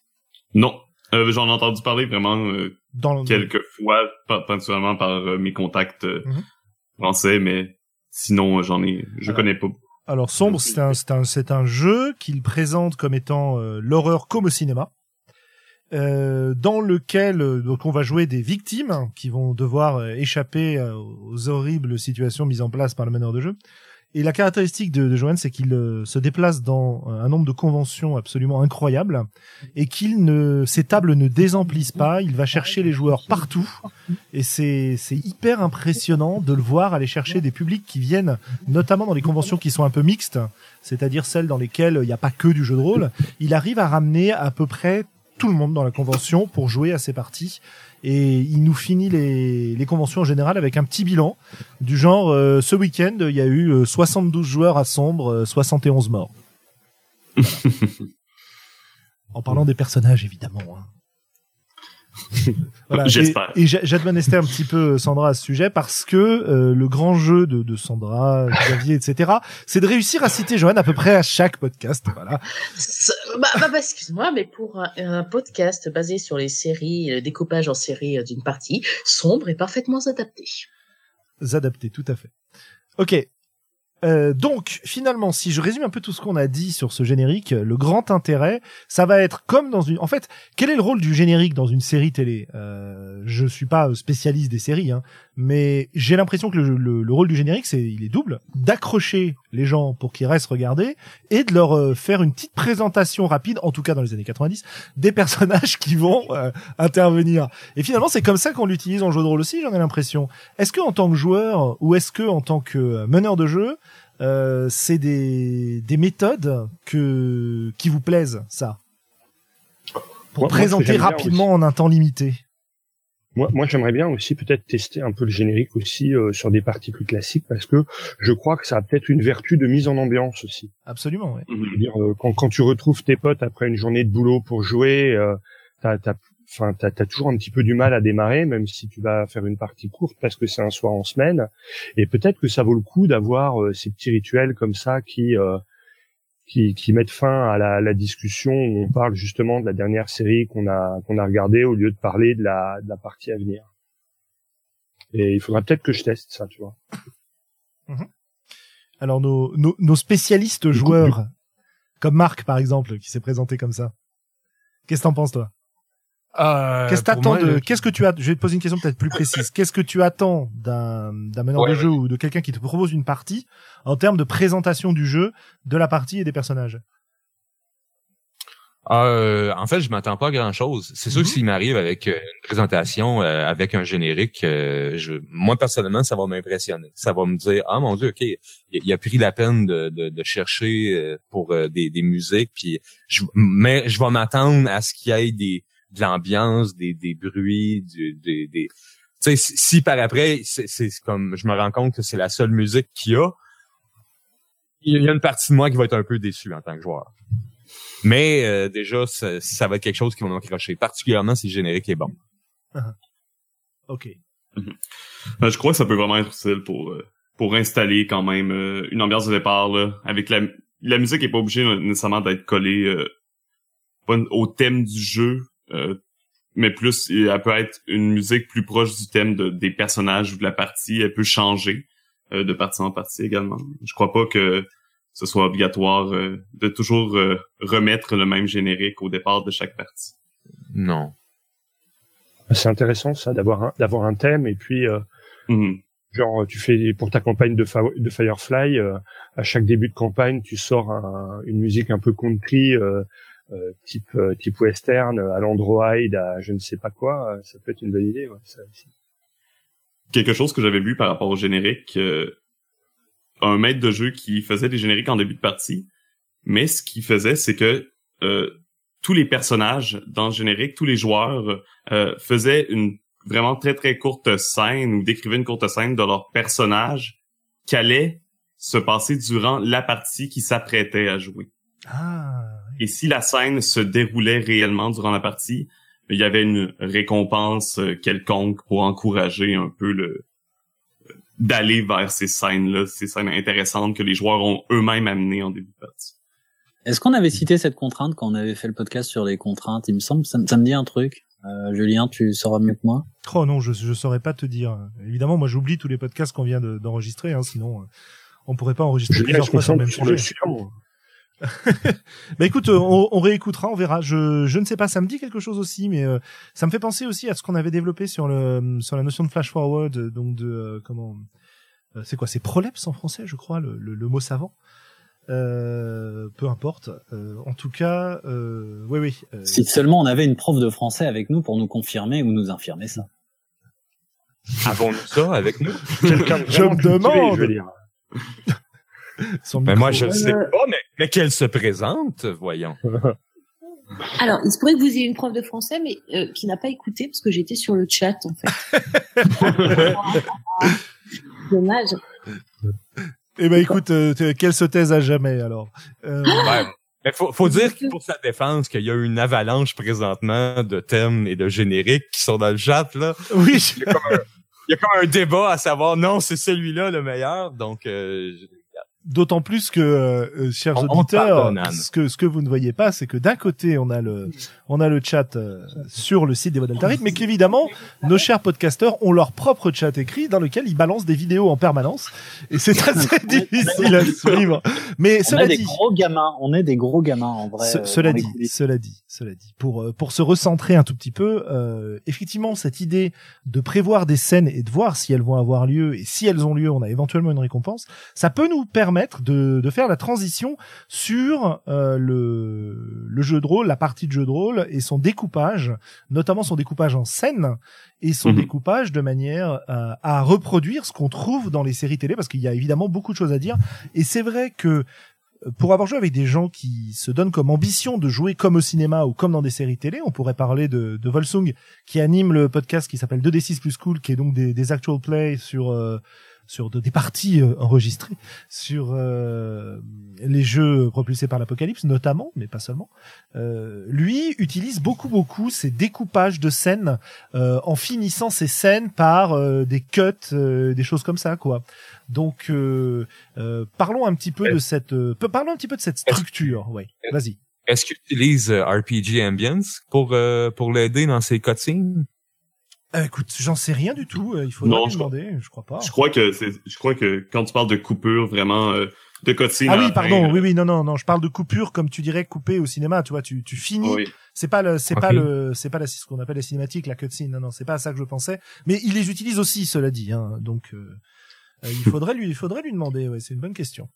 Non. Euh, J'en ai entendu parler vraiment euh, Dans quelques fois, principalement par euh, mes contacts Mhm. français, mais sinon j'en ai, je Alors. connais pas. Alors Sombre, c'est un, c'est un, c'est un jeu qu'il présente comme étant l'horreur comme au cinéma, dans lequel donc on va jouer des victimes qui vont devoir échapper aux horribles situations mises en place par le meneur de jeu. Et la caractéristique de, de Johan, c'est qu'il euh, se déplace dans un nombre de conventions absolument incroyables et qu'il ne, ses tables ne désemplissent pas. Il va chercher les joueurs partout et c'est, c'est hyper impressionnant de le voir aller chercher des publics qui viennent, notamment dans les conventions qui sont un peu mixtes, c'est-à-dire celles dans lesquelles il n'y a pas que du jeu de rôle. Il arrive à ramener à peu près tout le monde dans la convention pour jouer à ces parties. Et il nous finit les, les conventions en général avec un petit bilan du genre euh, ce week-end il y a eu euh, 72 joueurs à sombre, euh, 71 morts. en parlant des personnages évidemment. hein. Voilà. J'espère. Et, et un petit peu Sandra à ce sujet parce que euh, le grand jeu de, de Sandra, Xavier, etc., c'est de réussir à citer Johan à peu près à chaque podcast. Voilà. Bah, bah, bah, excuse-moi, mais pour un, un podcast basé sur les séries, le découpage en séries euh, d'une partie, sombre est parfaitement adapté. adapté, tout à fait. Ok. Euh, donc, finalement, si je résume un peu tout ce qu'on a dit sur ce générique, le grand intérêt, ça va être comme dans une. En fait, quel est le rôle du générique dans une série télé? Euh, Je suis pas spécialiste des séries, hein, mais j'ai l'impression que le, le- le rôle du générique, c'est il est double d'accrocher les gens pour qu'ils restent regarder et de leur euh, faire une petite présentation rapide, en tout cas dans les années 90, des personnages qui vont euh, intervenir. Et finalement, c'est comme ça qu'on l'utilise en jeu de rôle aussi, j'en ai l'impression. Est-ce que en tant que joueur ou est-ce que en tant que euh, meneur de jeu, euh, c'est des, des méthodes que qui vous plaisent, ça? Pour moi, présenter bien rapidement en un temps limité. Moi, moi j'aimerais bien aussi peut-être tester un peu le générique aussi euh, sur des parties plus classiques parce que je crois que ça a peut-être une vertu de mise en ambiance aussi. Absolument, ouais. Je veux dire, euh, quand, quand tu retrouves tes potes après une journée de boulot pour jouer, euh, t'as, t'as, enfin, t'as, t'as toujours un petit peu du mal à démarrer, même si tu vas faire une partie courte parce que c'est un soir en semaine. Et peut-être que ça vaut le coup d'avoir euh, ces petits rituels comme ça qui, euh, qui, qui mettent fin à la, la discussion où on parle justement de la dernière série qu'on a, qu'on a regardée au lieu de parler de la, de la partie à venir. Et il faudra peut-être que je teste ça, tu vois. Alors nos, nos, nos spécialistes coup, joueurs, comme Marc par exemple, qui s'est présenté comme ça. Qu'est-ce que t'en penses toi? Euh, Qu'est-ce t'attends moi, de Qu'est-ce que tu as Je vais te poser une question peut-être plus précise. Qu'est-ce que tu attends d'un d'un meneur Ouais, de jeu ou de quelqu'un qui te propose une partie en termes de présentation du jeu, de la partie et des personnages? Euh, en fait, je m'attends pas à grand chose. C'est sûr Mhm. que s'il m'arrive avec euh, une présentation euh, avec un générique, euh, je, moi personnellement, ça va m'impressionner. Ça va me dire ah mon dieu, ok, il, il a pris la peine de, de, de chercher euh, pour euh, des, des musiques, puis je, mais je vais m'attendre à ce qu'il y ait des de l'ambiance, des, des bruits, du, des, des tu sais, si, si par après, c'est c'est comme je me rends compte que c'est la seule musique qu'il y a, il y a une partie de moi qui va être un peu déçue en tant que joueur. Mais euh, déjà, ça, ça va être quelque chose qui va m'accrocher, particulièrement si le générique est bon. Ok. Euh, je crois que ça peut vraiment être utile pour euh, pour installer quand même euh, une ambiance de départ là, avec la la musique est pas obligée nécessairement d'être collée euh, au thème du jeu, mais plus elle peut être une musique plus proche du thème de- des personnages ou de la partie. Elle peut changer euh, de partie en partie également. Je crois pas que ce soit obligatoire euh, de toujours euh, remettre le même générique au départ de chaque partie. Non. C'est intéressant ça d'avoir un, d'avoir un thème et puis euh, Mhm. genre tu fais pour ta campagne de, Fa- de Firefly euh, à chaque début de campagne tu sors un- une musique un peu country euh, euh, type euh, type western à l'Android à je ne sais pas quoi euh, ça peut être une bonne idée ouais, ça aussi. quelque chose que j'avais vu par rapport au générique, euh, un maître de jeu qui faisait des génériques en début de partie, mais ce qu'il faisait, c'est que euh, tous les personnages dans le générique, tous les joueurs euh, faisaient une vraiment très très courte scène ou décrivaient une courte scène de leur personnage qui allait se passer durant la partie qui s'apprêtait à jouer. Ah. Et si la scène se déroulait réellement durant la partie, il y avait une récompense euh, quelconque pour encourager un peu le euh, d'aller vers ces scènes-là, ces scènes intéressantes que les joueurs ont eux-mêmes amenées en début de partie. Est-ce qu'on avait cité cette contrainte quand on avait fait le podcast sur les contraintes? Il me semble, ça, me- ça me dit un truc. Euh, Julien, tu sauras mieux que moi. Oh non, je je saurais pas te dire. Évidemment, moi j'oublie tous les podcasts qu'on vient de- d'enregistrer, hein, sinon euh, on pourrait pas enregistrer Je plusieurs je fois sur le même sur le sujet. bah écoute, euh, on, on réécoutera, on verra. Je, je ne sais pas, ça me dit quelque chose aussi, mais euh, ça me fait penser aussi à ce qu'on avait développé sur le sur la notion de flash forward, euh, donc de euh, comment euh, c'est quoi, c'est prolepse en français, je crois, le, le, le mot savant. Euh, peu importe. Euh, en tout cas, euh, oui, oui. euh, Si seulement on avait une prof de français avec nous pour nous confirmer ou nous infirmer ça. Avons-nous ça avec nous? Quelqu'un de Je me cultivé, demande. je veux dire. Son Mais micro- moi, je le sais Euh, pas, mais, mais qu'elle se présente, voyons. Alors, il se pourrait que vous ayez une prof de français, mais euh, qui n'a pas écouté parce que j'étais sur le chat en fait. Dommage. Eh ben écoute, euh, qu'elle se taise à jamais alors. Euh, Ouais. Mais faut, faut dire que pour sa défense qu'il y a une avalanche présentement de thèmes et de génériques qui sont dans le chat, là. oui. Il y a comme un, il y a comme un débat à savoir, non, c'est celui-là le meilleur, donc, euh, je- D'autant plus que, euh, euh, chers On- auditeurs, que ce que vous ne voyez pas, c'est que d'un côté on a le on a le chat euh, sur le site des Voix d'Altarit, mais qu'évidemment nos chers podcasteurs ont leur propre chat écrit dans lequel ils balancent des vidéos en permanence et c'est assez difficile à suivre. Mais On cela est des dit, gros gamins, on est des gros gamins en vrai. Ce- cela dit, cela dit, cela dit, pour euh, pour se recentrer un tout petit peu, euh, effectivement cette idée de prévoir des scènes et de voir si elles vont avoir lieu et si elles ont lieu, on a éventuellement une récompense. Ça peut nous permettre de de faire la transition sur euh, le le jeu de rôle, la partie de jeu de rôle et son découpage, notamment son découpage en scènes et son Mhm. découpage de manière euh, à reproduire ce qu'on trouve dans les séries télé parce qu'il y a évidemment beaucoup de choses à dire et c'est vrai que euh, pour avoir joué avec des gens qui se donnent comme ambition de jouer comme au cinéma ou comme dans des séries télé, on pourrait parler de, de Volsung qui anime le podcast qui s'appelle 2D6 plus cool, qui est donc des, des actual plays sur euh, sur de- des parties euh, enregistrées sur euh, les jeux propulsés par l'apocalypse notamment, mais pas seulement. Euh, lui utilise beaucoup beaucoup ces découpages de scènes euh, en finissant ces scènes par euh, des cuts, euh, des choses comme ça quoi. Donc euh, euh, parlons un petit peu de cette euh, parlons un petit peu de cette structure. Ouais, vas-y. est-ce qu'il utilise RPG Ambience pour, euh, pour l'aider dans ses cutscenes? Euh, écoute, j'en sais rien du tout. euh, Il faudrait Non, lui je demander. Je crois pas. Je crois que c'est, je crois que quand tu parles de coupure vraiment euh, de cutscene Ah oui, pardon. fin, Oui, euh, oui, non, non, non. Je parle de coupure comme tu dirais couper au cinéma. Tu vois, tu, tu finis. oui. C'est pas le, c'est pas le, c'est pas la, ce qu'on appelle la cinématique, la cutscene. Non, non, c'est pas à ça que je pensais. Mais il les utilise aussi, cela dit. Hein, donc, euh, euh, il faudrait lui, il faudrait lui demander. Ouais, c'est une bonne question.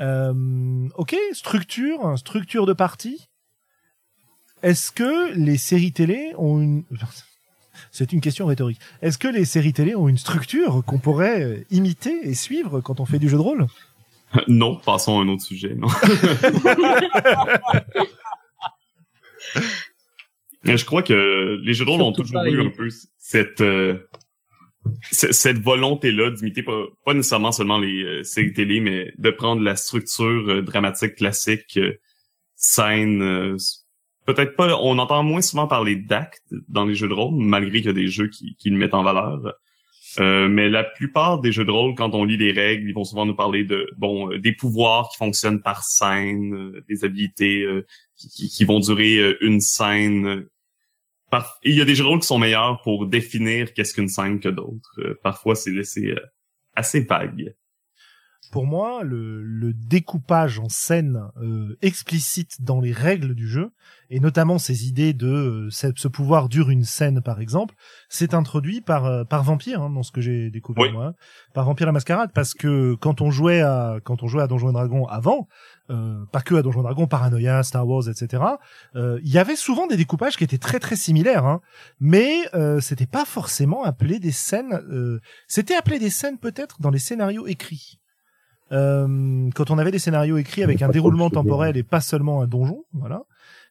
Euh, ok, structure, structure de partie. Est-ce que les séries télé ont une C'est une question rhétorique. Est-ce que les séries télé ont une structure qu'on pourrait euh, imiter et suivre quand on fait du jeu de rôle? Non, passons à un autre sujet. Non. Mais je crois que les jeux de rôle ont toujours eu un peu cette euh, cette volonté-là d'imiter pas, pas nécessairement seulement les euh, séries télé, mais de prendre la structure euh, dramatique classique, euh, scène. Peut-être pas. On entend moins souvent parler d'actes dans les jeux de rôle, malgré qu'il y a des jeux qui, le mettent en valeur. Euh, mais la plupart des jeux de rôle, quand on lit les règles, ils vont souvent nous parler de bon euh, des pouvoirs qui fonctionnent par scène, euh, des habilités qui, vont durer une scène. il y a des jeux de rôle qui sont meilleurs pour définir qu'est-ce qu'une scène que d'autres. Parfois, c'est laissé assez vague. Pour moi, le, le découpage en scène euh, explicite dans les règles du jeu, et notamment ces idées de euh, ce, pouvoir dure une scène par exemple, c'est introduit par euh, par Vampire hein, dans ce que j'ai découvert Oui. moi, hein, par Vampire la Mascarade, parce que quand on jouait à quand on jouait à Donjons et Dragons avant, euh, pas que à Donjons et Dragons, Paranoia, Star Wars, etc. euh, Il y avait souvent des découpages qui étaient très très similaires, hein, mais euh, c'était pas forcément appelé des scènes. euh, c'était appelé des scènes peut-être dans les scénarios écrits. Euh, quand on avait des scénarios écrits avec un déroulement temporel et pas seulement un donjon, voilà.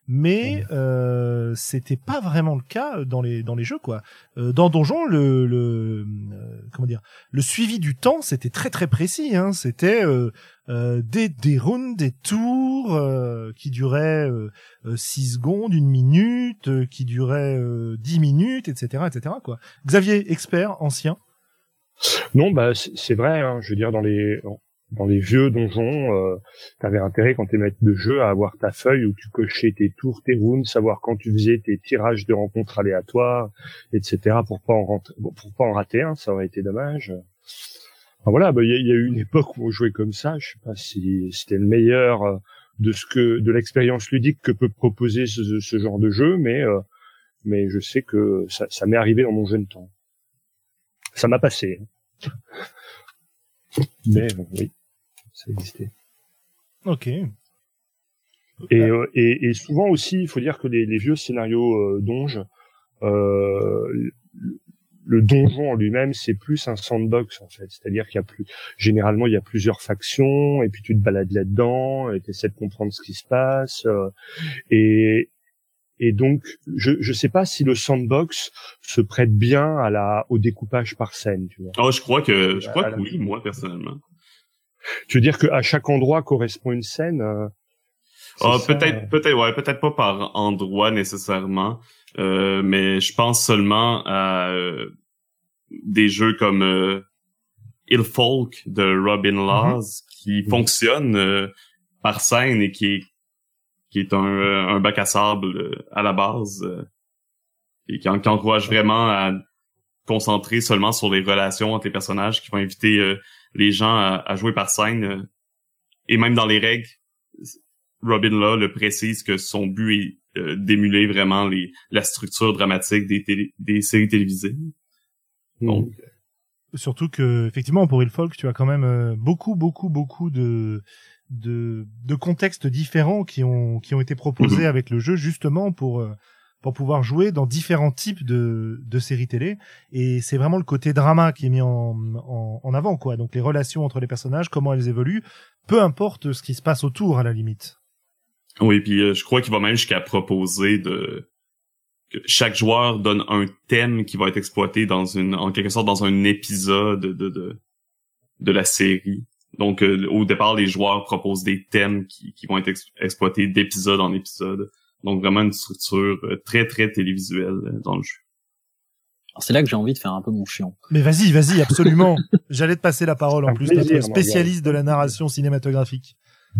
Mais euh, c'était pas vraiment le cas dans les dans les jeux quoi. Euh, dans donjon, le, le euh, comment dire, le suivi du temps c'était très très précis. Hein. C'était euh, euh, des des rounds, des tours euh, qui duraient 6 secondes, une minute, euh, qui duraient 10 minutes, etc., etc. Quoi. Xavier, expert, ancien? Non, bah c'est c'est vrai. Hein, je veux dire dans les dans les vieux donjons, euh, t'avais intérêt quand t'es maître de jeu à avoir ta feuille où tu cochais tes tours, tes rounds, savoir quand tu faisais tes tirages de rencontres aléatoires, etc. pour pas en rentrer, pour pas en rater un, ça aurait été dommage. voilà, bah, il y, a eu une époque où on jouait comme ça. Je sais pas si c'était le meilleur euh, de ce que de l'expérience ludique que peut proposer ce, genre de jeu, mais euh, mais je sais que ça, ça m'est arrivé dans mon jeune temps. Ça m'a passé. mais oui, ça existait. Ok. Et, euh, et, et, souvent aussi, il faut dire que les, les vieux scénarios euh, donge, euh, le donjon en lui-même, c'est plus un sandbox en fait. C'est-à-dire qu'il y a plus, généralement, il y a plusieurs factions et puis tu te balades là-dedans et tu essaies de comprendre ce qui se passe. Euh, et et donc, je je sais pas si le sandbox se prête bien à la au découpage par scène. Tu vois. Oh, je crois que je crois que oui, moi personnellement. Tu veux dire qu'à chaque endroit correspond une scène. Euh, ah, peut-être, peut-être, ouais, peut-être pas par endroit nécessairement, euh, mais je pense seulement à euh, des jeux comme euh, Il Folk de Robin mhm. Laws qui fonctionne euh, par scène et qui est qui est un, un bac à sable à la base et qui, qui encourage vraiment à concentrer seulement sur les relations entre les personnages qui vont inviter les gens à, à, jouer par scène et même dans les règles Robin Law le précise que son but est euh, d'émuler vraiment les, la structure dramatique des, des séries télévisées. Hmm. Donc, Surtout que effectivement pour Il Folk, tu as quand même euh, beaucoup beaucoup beaucoup de de, de contextes différents qui ont qui ont été proposés mhm. avec le jeu justement pour euh, pour pouvoir jouer dans différents types de, de séries télé. Et c'est vraiment le côté drama qui est mis en, en, en, avant, quoi. Donc les relations entre les personnages, comment elles évoluent, peu importe ce qui se passe autour à la limite. Oui, puis euh, je crois qu'il va même jusqu'à proposer de que chaque joueur donne un thème qui va être exploité dans une en quelque sorte dans un épisode de de, de la série. Donc euh, au départ les joueurs proposent des thèmes qui, qui vont être exploités d'épisode en épisode. Donc vraiment une structure euh, très très télévisuelle dans le jeu. c'est là que j'ai envie de faire un peu mon chiant. Mais vas-y, vas-y, absolument. J'allais te passer la parole en plus, d'être spécialiste de la narration cinématographique.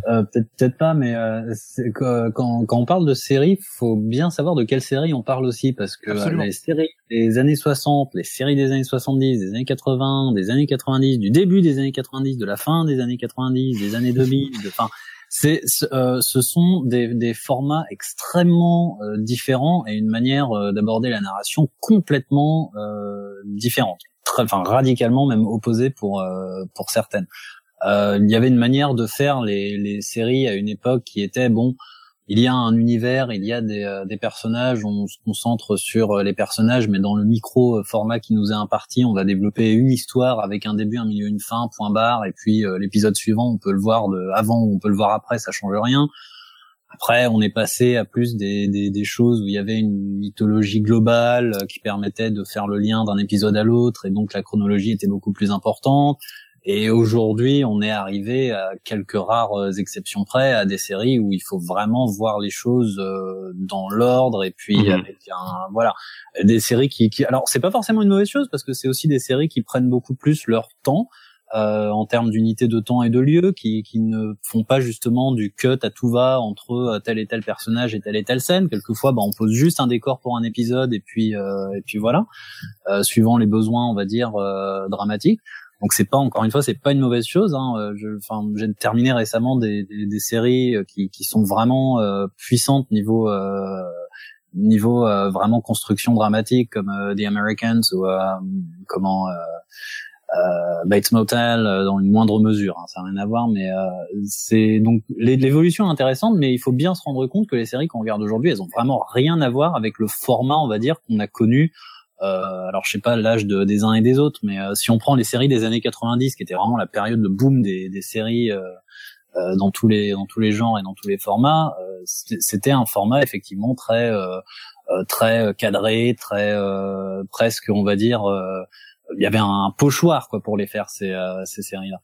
Euh, peut-être peut-être pas, mais euh, quand, quand on parle de séries, faut bien savoir de quelle série on parle aussi, parce que euh, les séries des années 60, les séries des années 70, des années 80, des années 90, du début des années 90, de la fin des années 90, des années 2000, enfin, c'est ce sont des, des formats extrêmement différents et une manière d'aborder la narration complètement différente, très, enfin radicalement même opposée pour pour certaines. Euh, il y avait une manière de faire les, les, séries à une époque qui était bon. Il y a un univers, il y a des, euh, personnages, on se concentre sur euh, les personnages, mais dans le micro format qui nous est imparti, on va développer une histoire avec un début, un milieu, une fin, point barre, et puis l'épisode suivant, on peut le voir de avant, on peut le voir après, ça change rien. Après, on est passé à plus des, des, des, choses où il y avait une mythologie globale qui permettait de faire le lien d'un épisode à l'autre, et donc la chronologie était beaucoup plus importante. Et aujourd'hui, on est arrivé à quelques rares euh, exceptions près à des séries où il faut vraiment voir les choses euh, dans l'ordre et puis avec un voilà des séries qui, qui alors c'est pas forcément une mauvaise chose parce que c'est aussi des séries qui prennent beaucoup plus leur temps euh, en termes d'unité de temps et de lieu, qui, qui ne font pas justement du cut à tout va entre euh, tel et tel personnage et telle et telle scène. Quelquefois, bah, on pose juste un décor pour un épisode et puis euh, et puis voilà, euh, suivant les besoins, on va dire dramatiques. Donc c'est pas encore une fois c'est pas une mauvaise chose. Hein. Euh, je, enfin, j'ai terminé récemment des, des, des, séries euh, qui, qui sont vraiment euh, puissantes niveau euh, niveau euh, vraiment construction dramatique comme The Americans ou comment Bates Motel dans une moindre mesure. Hein. ça n'a rien à voir, mais c'est donc l'évolution est intéressante, mais il faut bien se rendre compte que les séries qu'on regarde aujourd'hui, elles ont vraiment rien à voir avec le format, on va dire, qu'on a connu euh, alors je sais pas l'âge de, des uns et des autres, mais euh, si on prend les séries des années 90, qui était vraiment la période de boom des, des séries euh, euh, dans tous les dans tous les genres et dans tous les formats, c'était un format effectivement très très cadré, très presque on va dire, il y avait un pochoir quoi pour les faire ces ces séries-là.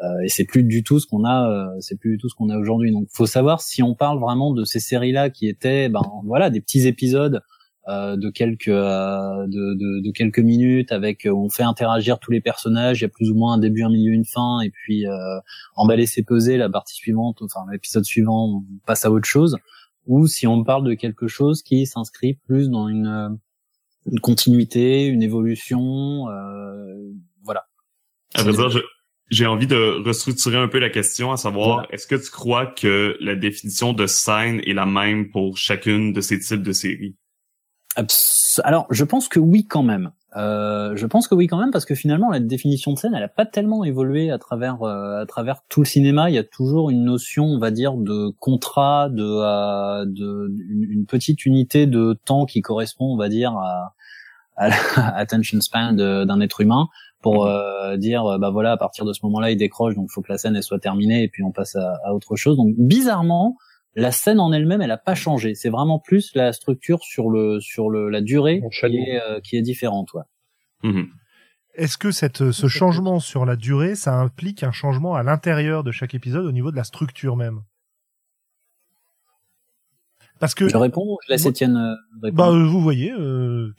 Euh, et c'est plus du tout ce qu'on a euh, c'est plus du tout ce qu'on a aujourd'hui donc faut savoir si on parle vraiment de ces séries là qui étaient ben voilà des petits épisodes euh, de quelques euh, de, de, de, quelques minutes avec euh, où on fait interagir tous les personnages. Il y a plus ou moins un début un milieu une fin. Et puis emballer c'est peser la partie suivante enfin l'épisode suivant on passe à autre chose. Ou si on parle de quelque chose qui s'inscrit plus dans une, une continuité une évolution voilà. À vrai dire, je, j'ai envie de restructurer un peu la question, à savoir, est-ce que tu crois que la définition de scène est la même pour chacune de ces types de séries? Alors, je pense que oui quand même. Euh, je pense que oui quand même parce que finalement la définition de scène elle a pas tellement évolué à travers euh, à travers tout le cinéma il y a toujours une notion on va dire de contrat de, euh, de une, petite unité de temps qui correspond on va dire à, à l'attention span d'un être humain pour mhm. euh, dire euh, bah voilà à partir de ce moment-là il décroche donc il faut que la scène elle soit terminée et puis on passe à, à autre chose donc bizarrement la scène en elle-même elle a pas changé c'est vraiment plus la structure sur le sur le la durée qui est, euh, qui est différente ouais. Mhm. Est-ce que cette, ce changement sur la durée, ça implique un changement à l'intérieur de chaque épisode au niveau de la structure même? Parce que je réponds, je laisse Étienne répondre? Bah, vous voyez. Euh,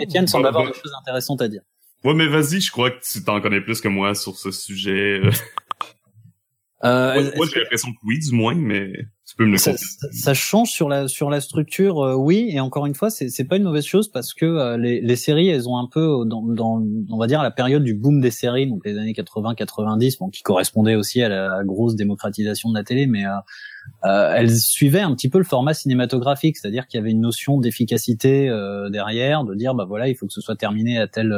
Étienne semble avoir des choses intéressantes à dire. Ouais, mais vas-y, je crois que tu t'en connais plus que moi sur ce sujet. Euh, moi, j'ai l'impression que oui, du moins, mais tu peux me le ça, ça, change sur la sur la structure, euh, oui, et encore une fois, c'est c'est pas une mauvaise chose parce que euh, les les séries, elles ont un peu dans dans on va dire la période du boom des séries, donc les années 80-90, bon, qui correspondait aussi à la grosse démocratisation de la télé, mais euh, elles suivaient un petit peu le format cinématographique, c'est-à-dire qu'il y avait une notion d'efficacité derrière, de dire bah voilà, il faut que ce soit terminé à tel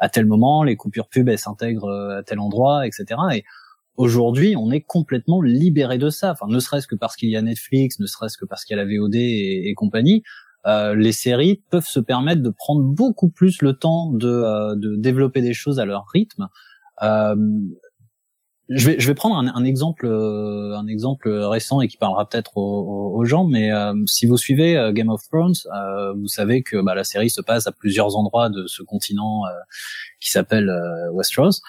à tel moment, les coupures pub elles s'intègrent à tel endroit, etc. Et Aujourd'hui, on est complètement libéré de ça. Enfin, ne serait-ce que parce qu'il y a Netflix, ne serait-ce que parce qu'il y a la VOD et, compagnie, euh, les séries peuvent se permettre de prendre beaucoup plus le temps de, euh, de développer des choses à leur rythme. Euh, je vais, je vais prendre un, exemple, euh, un exemple récent et qui parlera peut-être aux, aux, gens. Mais euh, si vous suivez euh, Game of Thrones, vous savez que bah, la série se passe à plusieurs endroits de ce continent qui s'appelle Westeros.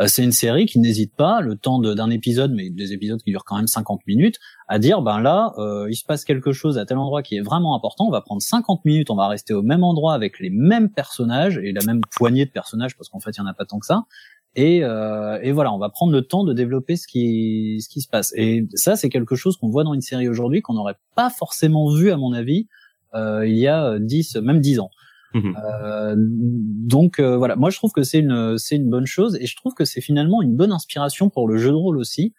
Euh, c'est une série qui n'hésite pas, le temps d'un épisode, mais des épisodes qui durent quand même 50 minutes, à dire ben là, euh, il se passe quelque chose à tel endroit qui est vraiment important, on va prendre 50 minutes, on va rester au même endroit avec les mêmes personnages et la même poignée de personnages parce qu'en fait il y en a pas tant que ça. Et, euh, et, voilà, on va prendre le temps de développer ce qui, ce qui se passe. Et ça, c'est quelque chose qu'on voit dans une série aujourd'hui qu'on n'aurait pas forcément vu, à mon avis, euh, il y a 10, même 10 ans. Mhm. Euh, donc euh, voilà, moi je trouve que c'est une c'est une bonne chose et je trouve que c'est finalement une bonne inspiration pour le jeu de rôle aussi.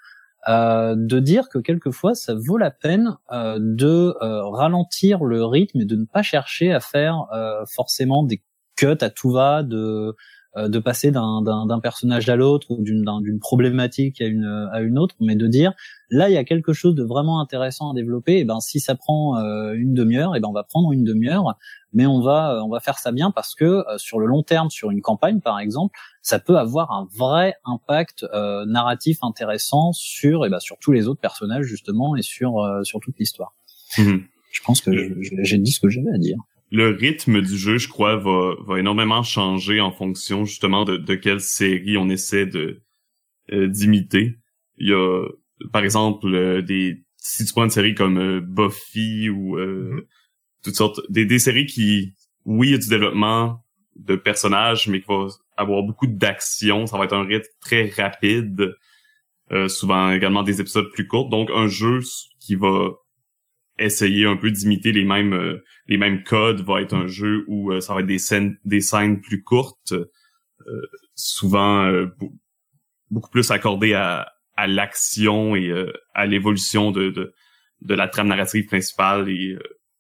Euh, de dire que quelquefois ça vaut la peine euh, de euh, ralentir le rythme et de ne pas chercher à faire forcément des cuts à tout va, de de passer d'un personnage à l'autre ou d'une problématique à une à une autre, mais de dire là il y a quelque chose de vraiment intéressant à développer. Et ben si ça prend une demi-heure, et ben on va prendre une demi-heure mais on va euh, on va faire ça bien parce que euh, sur le long terme, sur une campagne par exemple, ça peut avoir un vrai impact euh, narratif intéressant sur et eh ben, sur tous les autres personnages justement et sur sur toute l'histoire. Mhm. Je pense que j'ai dit ce que j'avais à dire. Le rythme du jeu, je crois, va, va énormément changer en fonction justement de, de quelle série on essaie de d'imiter. Il y a, par exemple, des si tu prends une série comme Buffy ou mhm. toutes sortes des, des séries qui oui il y a du développement de personnages mais qui va avoir beaucoup d'action. Ça va être un rythme très rapide euh, souvent également des épisodes plus courts. Donc un jeu qui va essayer un peu d'imiter les mêmes euh, les mêmes codes va être un jeu où euh, ça va être des scènes des scènes plus courtes souvent beaucoup plus accordées à à l'action et à l'évolution de, de la trame narrative principale et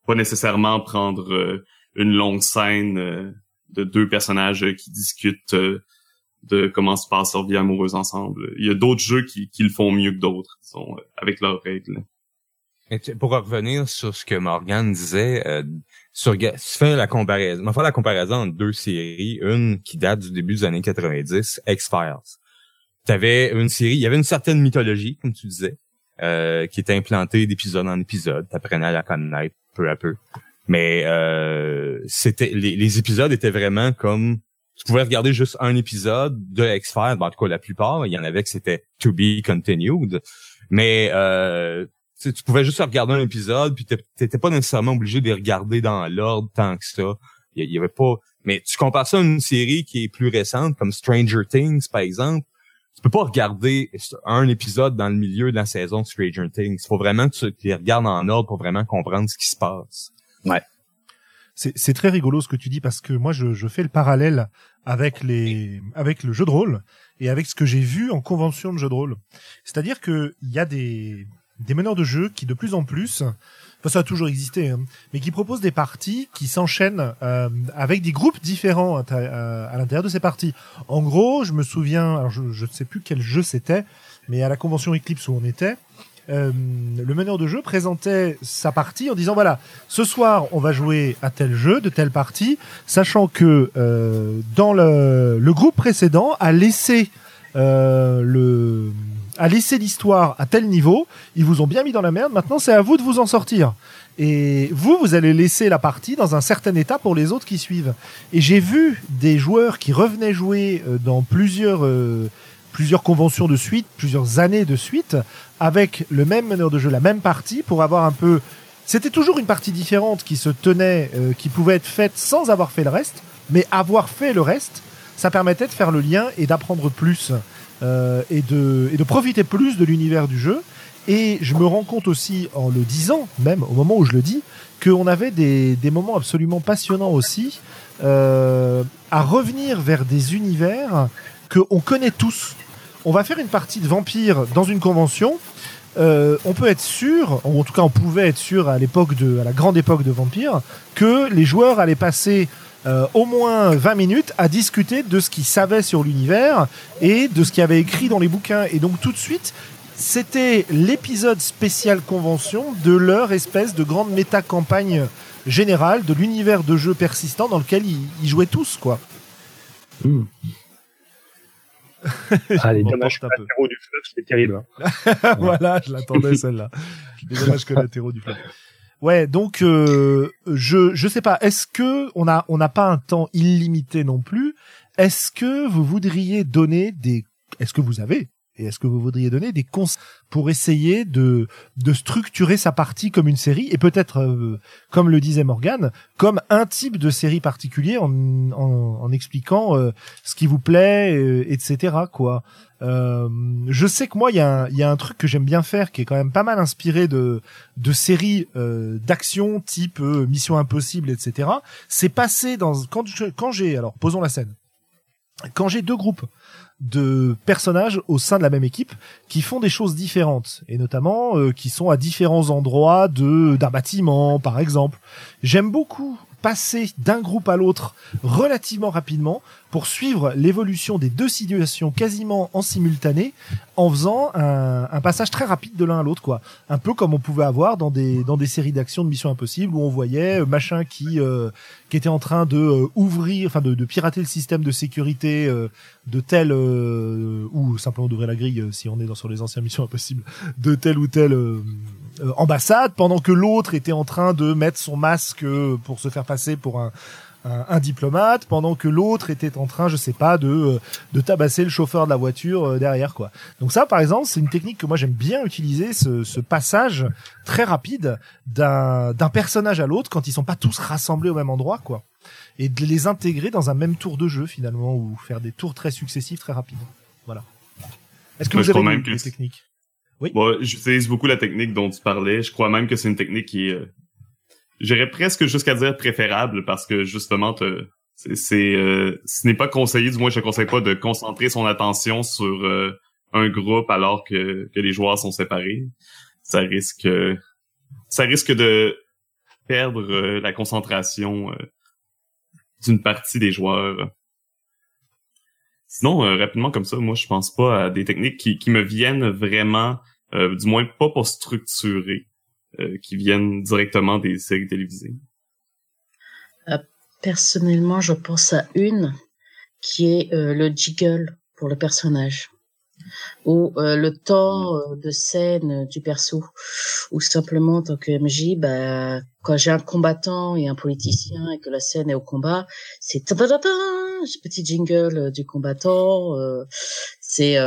pas nécessairement prendre euh, une longue scène euh, de deux personnages qui discutent euh, de comment se passe leur vie amoureuse ensemble. Il y a d'autres jeux qui, qui le font mieux que d'autres, avec leurs règles. Pour revenir sur ce que Morgan disait, euh, sur la comparaison, on va faire la comparaison entre deux séries, une qui date du début des années 90, X-Files. T'avais une série, il y avait une certaine mythologie, comme tu disais, euh, qui était implantée d'épisode en épisode, t'apprenais à la connaître, peu à peu. Mais euh, c'était les, épisodes étaient vraiment comme tu pouvais regarder juste un épisode de X-Files, ben, en tout cas la plupart, il y en avait que c'était to be continued, mais euh, tu pouvais juste regarder un épisode puis t'étais pas nécessairement obligé de les regarder dans l'ordre tant que ça. Il y, avait pas mais tu compares ça à une série qui est plus récente comme Stranger Things par exemple, tu peux pas regarder un épisode dans le milieu de la saison de Stranger Things. Il faut vraiment que tu les regardes en ordre pour vraiment comprendre ce qui se passe. Ouais. c'est très rigolo ce que tu dis parce que moi je, je fais le parallèle avec les avec le jeu de rôle et avec ce que j'ai vu en convention de jeu de rôle. C'est-à-dire que il y a des des meneurs de jeu qui de plus en plus, enfin ça a toujours existé, hein, mais qui proposent des parties qui s'enchaînent euh, avec des groupes différents à, à l'intérieur de ces parties. En gros, je me souviens, alors je ne sais plus quel jeu c'était, mais à la convention Eclipse où on était, euh, le meneur de jeu présentait sa partie en disant voilà, ce soir on va jouer à tel jeu de telle partie, sachant que euh, dans le, le, groupe précédent a laissé euh, le a laissé l'histoire à tel niveau, ils vous ont bien mis dans la merde, maintenant c'est à vous de vous en sortir. Et vous, vous allez laisser la partie dans un certain état pour les autres qui suivent. Et j'ai vu des joueurs qui revenaient jouer euh, dans plusieurs euh, plusieurs conventions de suite, plusieurs années de suite, avec le même meneur de jeu, la même partie, pour avoir un peu... C'était toujours une partie différente qui se tenait, euh, qui pouvait être faite sans avoir fait le reste, mais avoir fait le reste, ça permettait de faire le lien et d'apprendre plus euh, et, de, profiter plus de l'univers du jeu. Et je me rends compte aussi, en le disant, même au moment où je le dis, qu'on avait des, des moments absolument passionnants aussi euh, à revenir vers des univers qu'on connaît tous. On va faire une partie de vampire dans une convention. Euh, on peut être sûr, ou en tout cas on pouvait être sûr à l'époque de, à la grande époque de Vampire, que les joueurs allaient passer euh, au moins 20 minutes à discuter de ce qu'ils savaient sur l'univers et de ce qu'il avait écrit dans les bouquins. Et donc tout de suite, c'était l'épisode spécial convention de leur espèce de grande méta-campagne générale de l'univers de jeu persistant dans lequel ils, jouaient tous, quoi. Hmm. Ah, les dommages collatéraux du fleuve, c'est terrible. Hein. voilà, je l'attendais celle-là. Les dommages collatéraux du fleuve. Ouais, donc euh, je je sais pas. Est-ce que on a on n'a pas un temps illimité non plus? Est-ce que vous voudriez donner des Est-ce que vous avez et est-ce que vous voudriez donner des conseils pour essayer de, de structurer sa partie comme une série et peut-être, euh, comme le disait Morgan, comme un type de série particulier en, en, expliquant euh, ce qui vous plaît, euh, etc. Quoi. je sais que moi, il y, a un, y a un truc que j'aime bien faire qui est quand même pas mal inspiré de, de séries d'action type Mission Impossible, etc. C'est passé dans quand quand j'ai alors posons la scène quand j'ai deux groupes de personnages au sein de la même équipe qui font des choses différentes et notamment euh, qui sont à différents endroits de d'un bâtiment par exemple. J'aime beaucoup passer d'un groupe à l'autre relativement rapidement pour suivre l'évolution des deux situations quasiment en simultané en faisant un, un passage très rapide de l'un à l'autre quoi. Un peu comme on pouvait avoir dans des dans des séries d'actions de Mission Impossible où on voyait euh, machin qui euh, qui était en train de euh, ouvrir enfin de, de, pirater le système de sécurité de tel ou simplement d'ouvrir la grille si on est dans sur les anciennes Missions Impossibles de telle ou telle ambassade pendant que l'autre était en train de mettre son masque pour se faire passer pour un un, diplomate pendant que l'autre était en train, je sais pas, de euh, de tabasser le chauffeur de la voiture euh, derrière quoi. Donc ça, par exemple, c'est une technique que moi j'aime bien utiliser, ce, ce passage très rapide d'un d'un personnage à l'autre quand ils sont pas tous rassemblés au même endroit quoi, et de les intégrer dans un même tour de jeu finalement ou faire des tours très successifs très rapides. Voilà. Est-ce que vous avez des, techniques? Oui. Bon, j'utilise beaucoup la technique dont tu parlais. Je crois même que c'est une technique qui est euh, J'irais presque jusqu'à dire préférable parce que justement, c'est, euh, ce n'est pas conseillé, du moins je ne conseille pas de concentrer son attention sur euh, un groupe alors que, que les joueurs sont séparés. Ça risque, ça risque de perdre euh, la concentration d'une partie des joueurs. Sinon, rapidement comme ça, moi je pense pas à des techniques qui, qui me viennent vraiment, du moins pas pour structurer. Euh, qui viennent directement des séries télévisées? Euh, personnellement, je pense à une qui est euh, le jiggle pour le personnage. Ou le temps de scène du perso. Ou simplement en tant que MJ bah quand j'ai un combattant et un politicien et que la scène est au combat c'est petit jingle du combattant c'est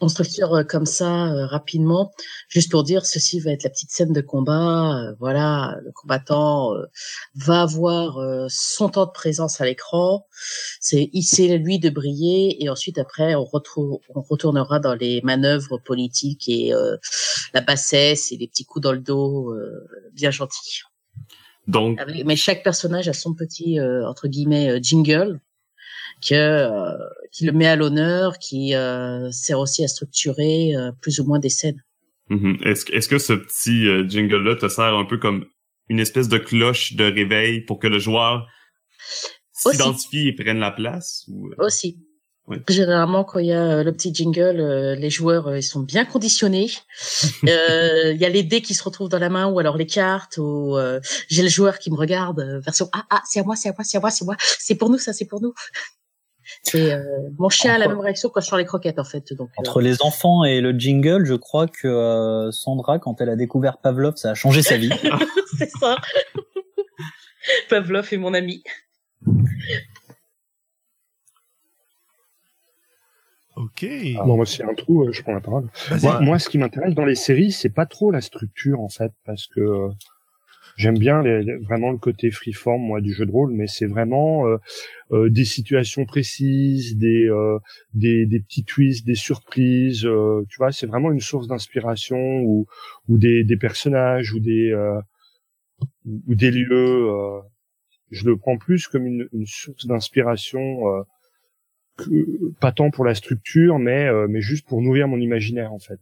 on structure euh, comme ça euh, rapidement, juste pour dire ceci va être la petite scène de combat. Euh, voilà, le combattant va avoir son temps de présence à l'écran. C'est c'est lui de briller et ensuite après on retrouve on retournera dans les manœuvres politiques et la bassesse et les petits coups dans le dos bien gentils. Donc, Avec- mais chaque personnage a son petit euh, entre guillemets euh, jingle que euh, qui le met à l'honneur, qui euh, sert aussi à structurer euh, plus ou moins des scènes. est-ce que est-ce que ce petit euh, jingle-là te sert un peu comme une espèce de cloche de réveil pour que le joueur s'identifie et prenne la place ou... Aussi. Oui. Généralement, quand il y a le petit jingle, euh, les joueurs euh, ils sont bien conditionnés. Euh, Il y a les dés qui se retrouvent dans la main, ou alors les cartes, ou euh, j'ai le joueur qui me regarde, version ah ah c'est à moi, c'est à moi, c'est à moi, c'est moi, c'est pour nous ça, c'est pour nous. Euh, mon chien a la même réaction quand je sors les croquettes en fait. Donc euh, Entre les enfants et le jingle, je crois que euh, Sandra, quand elle a découvert Pavlov, ça a changé sa vie. c'est ça. Pavlov est mon ami. Ok. Non, moi, c'est un trou, je prends la parole. Moi, moi, ce qui m'intéresse dans les séries, c'est pas trop la structure, en fait, parce que euh, j'aime bien les- vraiment le côté freeform, moi, du jeu de rôle, mais c'est vraiment euh, euh, des situations précises, des, euh, des, des petits twists, des surprises. euh, tu vois, c'est vraiment une source d'inspiration ou, ou des, des personnages ou des, euh, ou des lieux. euh, je le prends plus comme une, une source d'inspiration. euh, que- pas tant pour la structure, mais euh, mais juste pour nourrir mon imaginaire en fait.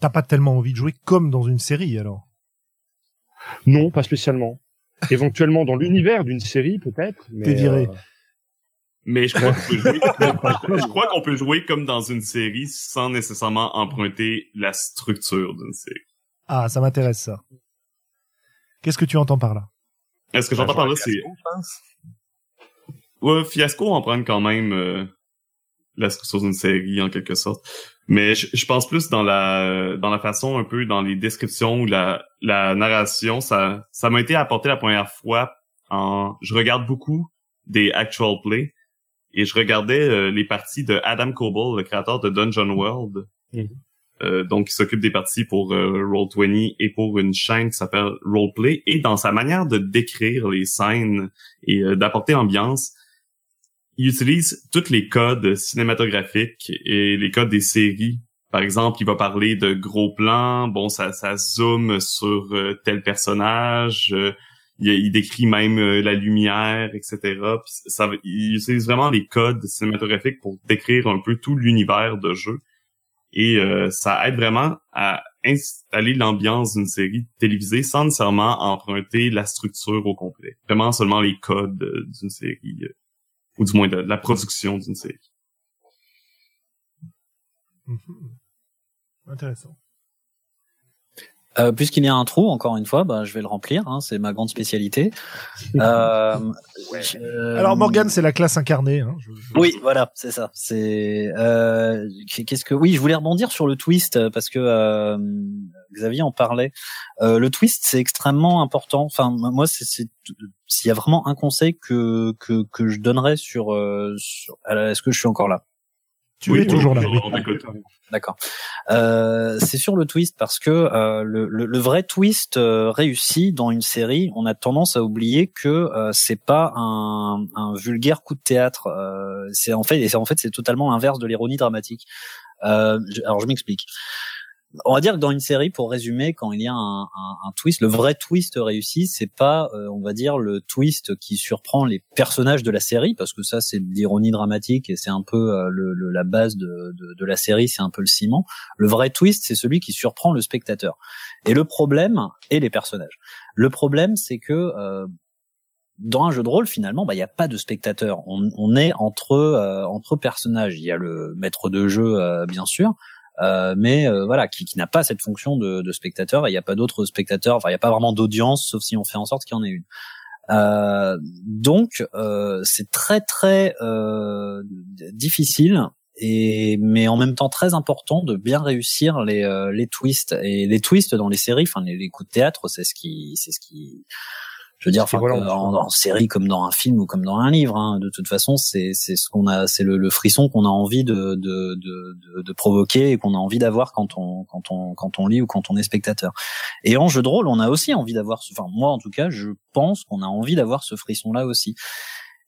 T'as pas tellement envie de jouer comme dans une série alors? Non, pas spécialement. Éventuellement dans l'univers d'une série peut-être. mais, T'es viré. euh, Mais je crois qu'on peut jouer, je crois qu'on peut jouer comme dans une série sans nécessairement emprunter la structure d'une série. Ah, ça m'intéresse ça. Qu'est-ce que tu entends par là? Est-ce que j'entends par là, c'est... Fiasco, je pense. Ouais, Fiasco en prend quand même euh, la structure d'une série en quelque sorte. Mais je, je pense plus dans la dans la façon un peu dans les descriptions ou la la narration, ça ça m'a été apporté la première fois en je regarde beaucoup des actual plays et je regardais euh, les parties de Adam Coble, le créateur de Dungeon World. Mhm. Euh, donc, il s'occupe des parties pour euh, Roll20 et pour une chaîne qui s'appelle Roleplay. Et dans sa manière de décrire les scènes et d'apporter ambiance, il utilise tous les codes cinématographiques et les codes des séries. Par exemple, il va parler de gros plans, bon, ça, ça zoome sur euh, tel personnage, euh, il, décrit même euh, la lumière, etc. Il utilise vraiment les codes cinématographiques pour décrire un peu tout l'univers de jeu. Et ça aide vraiment à installer l'ambiance d'une série télévisée sans nécessairement emprunter la structure au complet. Vraiment seulement les codes d'une série, ou du moins de, la production d'une série. Mhm. Intéressant. Euh, Puisqu'il y a un trou, encore une fois, bah, je vais le remplir. Hein, c'est ma grande spécialité. Euh, euh, Alors Morgan, c'est la classe incarnée. Hein. Je- je- Oui, voilà, c'est ça. C'est euh, qu'est-ce que oui, je voulais rebondir sur le twist euh, parce que euh, Xavier en parlait. Euh, le twist, c'est extrêmement important. Enfin, moi, c'est c'est- s'il y a vraiment un conseil que que que je donnerais sur, euh, sur est-ce que je suis encore là? Tu Oui, es toujours là. D'accord. Euh, c'est sur le twist parce que euh, le, le, le vrai twist euh, réussi dans une série, on a tendance à oublier que euh, c'est pas un, un vulgaire coup de théâtre. Euh, c'est en fait, et c'est en fait, c'est totalement l'inverse de l'ironie dramatique. Euh, je- alors je m'explique. On va dire que dans une série, pour résumer, quand il y a un, un, un twist, le vrai twist réussi, c'est pas, euh, on va dire, le twist qui surprend les personnages de la série, parce que ça, c'est de l'ironie dramatique et c'est un peu euh, le, le- la base de, de, de la série, c'est un peu le ciment. Le vrai twist, c'est celui qui surprend le spectateur. Et le problème, et les personnages. Le problème, c'est que euh, dans un jeu de rôle, finalement, bah, il n'y a pas de spectateur. On, on est entre euh, entre personnages. Il y a le maître de jeu, euh, bien sûr, euh, mais euh, voilà, qui, qui n'a pas cette fonction de, de spectateur. Et il n'y a pas d'autres spectateurs. Enfin, il n'y a pas vraiment d'audience, sauf si on fait en sorte qu'il y en ait une. Euh, donc, euh, c'est très très euh, difficile. Et mais en même temps très important de bien réussir les les twists et les twists dans les séries, enfin les, les coups de théâtre, c'est ce qui c'est ce qui je veux dire, enfin, voilà, en, en série comme dans un film ou comme dans un livre, hein, de toute façon, c'est c'est ce qu'on a, c'est le, le frisson qu'on a envie de de, de, de, provoquer et qu'on a envie d'avoir quand on quand on quand on lit ou quand on est spectateur. Et en jeu de rôle, on a aussi envie d'avoir, ce- enfin moi en tout cas, je pense qu'on a envie d'avoir ce frisson là aussi.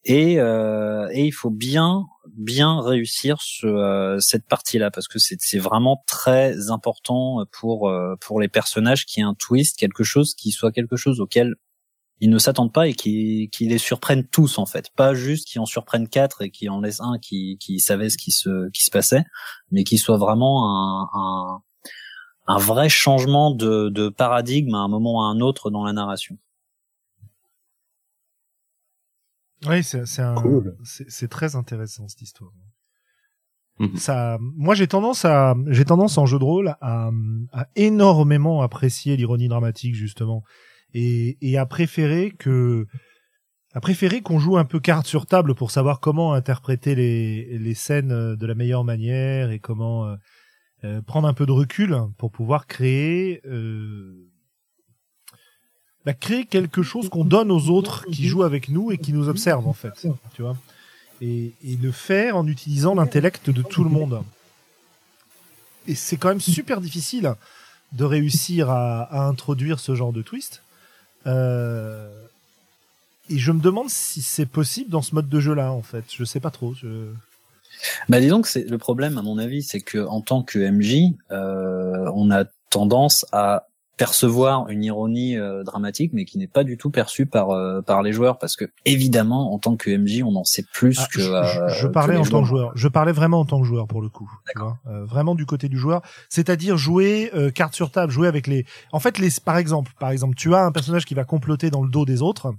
Et, euh, et il faut bien bien réussir ce, euh, cette partie-là parce que c'est c'est vraiment très important pour euh, pour les personnages qu'il y ait un twist, quelque chose qui soit quelque chose auquel ils ne s'attendent pas et qui, qui les surprennent tous en fait, pas juste qui en surprennent quatre et qui en laissent un qui, qui savait ce qui se, qui se passait, mais qui soit vraiment un, un, un vrai changement de, de paradigme à un moment ou à un autre dans la narration. Oui, c'est c'est un- Cool. très intéressant cette histoire. Mhm. Ça, moi j'ai tendance à, j'ai tendance en jeu de rôle à, à énormément apprécier l'ironie dramatique justement, et, et à préférer que, qu'on joue un peu carte sur table pour savoir comment interpréter les, les scènes euh, de la meilleure manière et comment euh, euh, prendre un peu de recul pour pouvoir créer euh, bah, créer quelque chose qu'on donne aux autres qui jouent avec nous et qui nous observent en fait, tu vois. Et, et le faire en utilisant l'intellect de tout le monde. Et c'est quand même super difficile de réussir à, à introduire ce genre de twist. Euh, et je me demande si c'est possible dans ce mode de jeu-là, en fait. Je sais pas trop. Bah disons que c'est le problème à mon avis, c'est que en tant que MJ, euh, on a tendance à percevoir une ironie euh, dramatique, mais qui n'est pas du tout perçue par euh, par les joueurs, parce que évidemment, en tant que MJ, on en sait plus Ah, que. je, euh, je- je que parlais en tant que joueur. Je parlais vraiment en tant que joueur pour le coup. D'accord. Euh, vraiment du côté du joueur, c'est-à-dire jouer euh, carte sur table, jouer avec les. En fait, les par exemple, par exemple, tu as un personnage qui va comploter dans le dos des autres.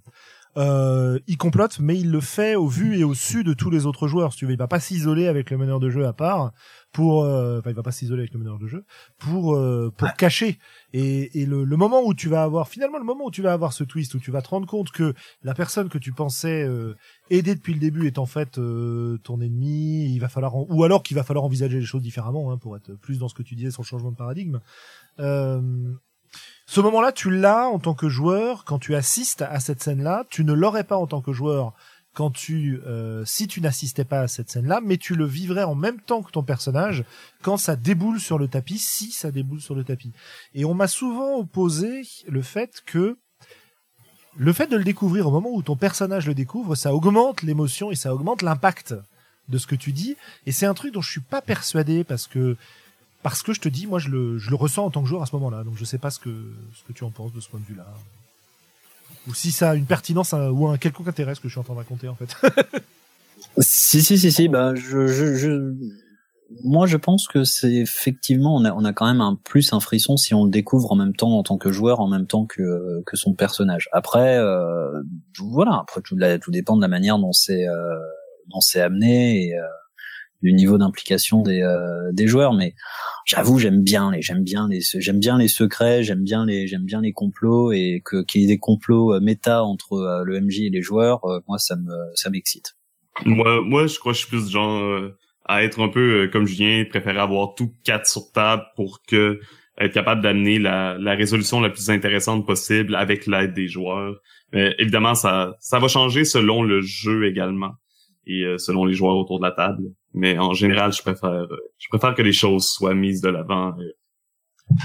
Euh, il complote, mais il le fait au vu et au su de tous les autres joueurs. Si tu veux, il va pas s'isoler avec le meneur de jeu à part pour. euh, Enfin, il va pas s'isoler avec le meneur de jeu pour euh, pour cacher. Et, et le, le moment où tu vas avoir finalement le moment où tu vas avoir ce twist où tu vas te rendre compte que la personne que tu pensais euh, aider depuis le début est en fait euh, ton ennemi. Il va falloir en- ou alors qu'il va falloir envisager les choses différemment hein, pour être plus dans ce que tu disais sur le changement de paradigme. Ce moment-là, tu l'as en tant que joueur quand tu assistes à cette scène-là. Tu ne l'aurais pas en tant que joueur quand tu euh, si tu n'assistais pas à cette scène-là, mais tu le vivrais en même temps que ton personnage quand ça déboule sur le tapis, si ça déboule sur le tapis. Et on m'a souvent opposé le fait que le fait de le découvrir au moment où ton personnage le découvre, ça augmente l'émotion et ça augmente l'impact de ce que tu dis. Et c'est un truc dont je suis pas persuadé parce que parce que je te dis, moi je le, je le ressens en tant que joueur à ce moment-là. Donc je sais pas ce que ce que tu en penses de ce point de vue-là. Ou si ça a une pertinence un- ou un quelconque intérêt ce que je suis en train de raconter en fait. Si si si si, bah je je, je... moi je pense que c'est effectivement on a on a quand même un plus un frisson si on le découvre en même temps en tant que joueur en même temps que que son personnage. Après euh, voilà après tout tout dépend de la manière dont c'est euh, amené et euh, du niveau d'implication des euh, des joueurs mais j'avoue j'aime bien les j'aime bien les j'aime bien les secrets j'aime bien les j'aime bien les complots et que qu'il y ait des complots euh, méta entre euh, le MJ et les joueurs euh, moi ça me ça m'excite. Moi, moi, je crois que je suis plus genre à être un peu comme Julien, préférer avoir tout quatre sur table pour que être capable d'amener la, la résolution la plus intéressante possible avec l'aide des joueurs. Mais évidemment, ça, ça va changer selon le jeu également et selon les joueurs autour de la table. Mais en général, je préfère, je préfère que les choses soient mises de l'avant euh,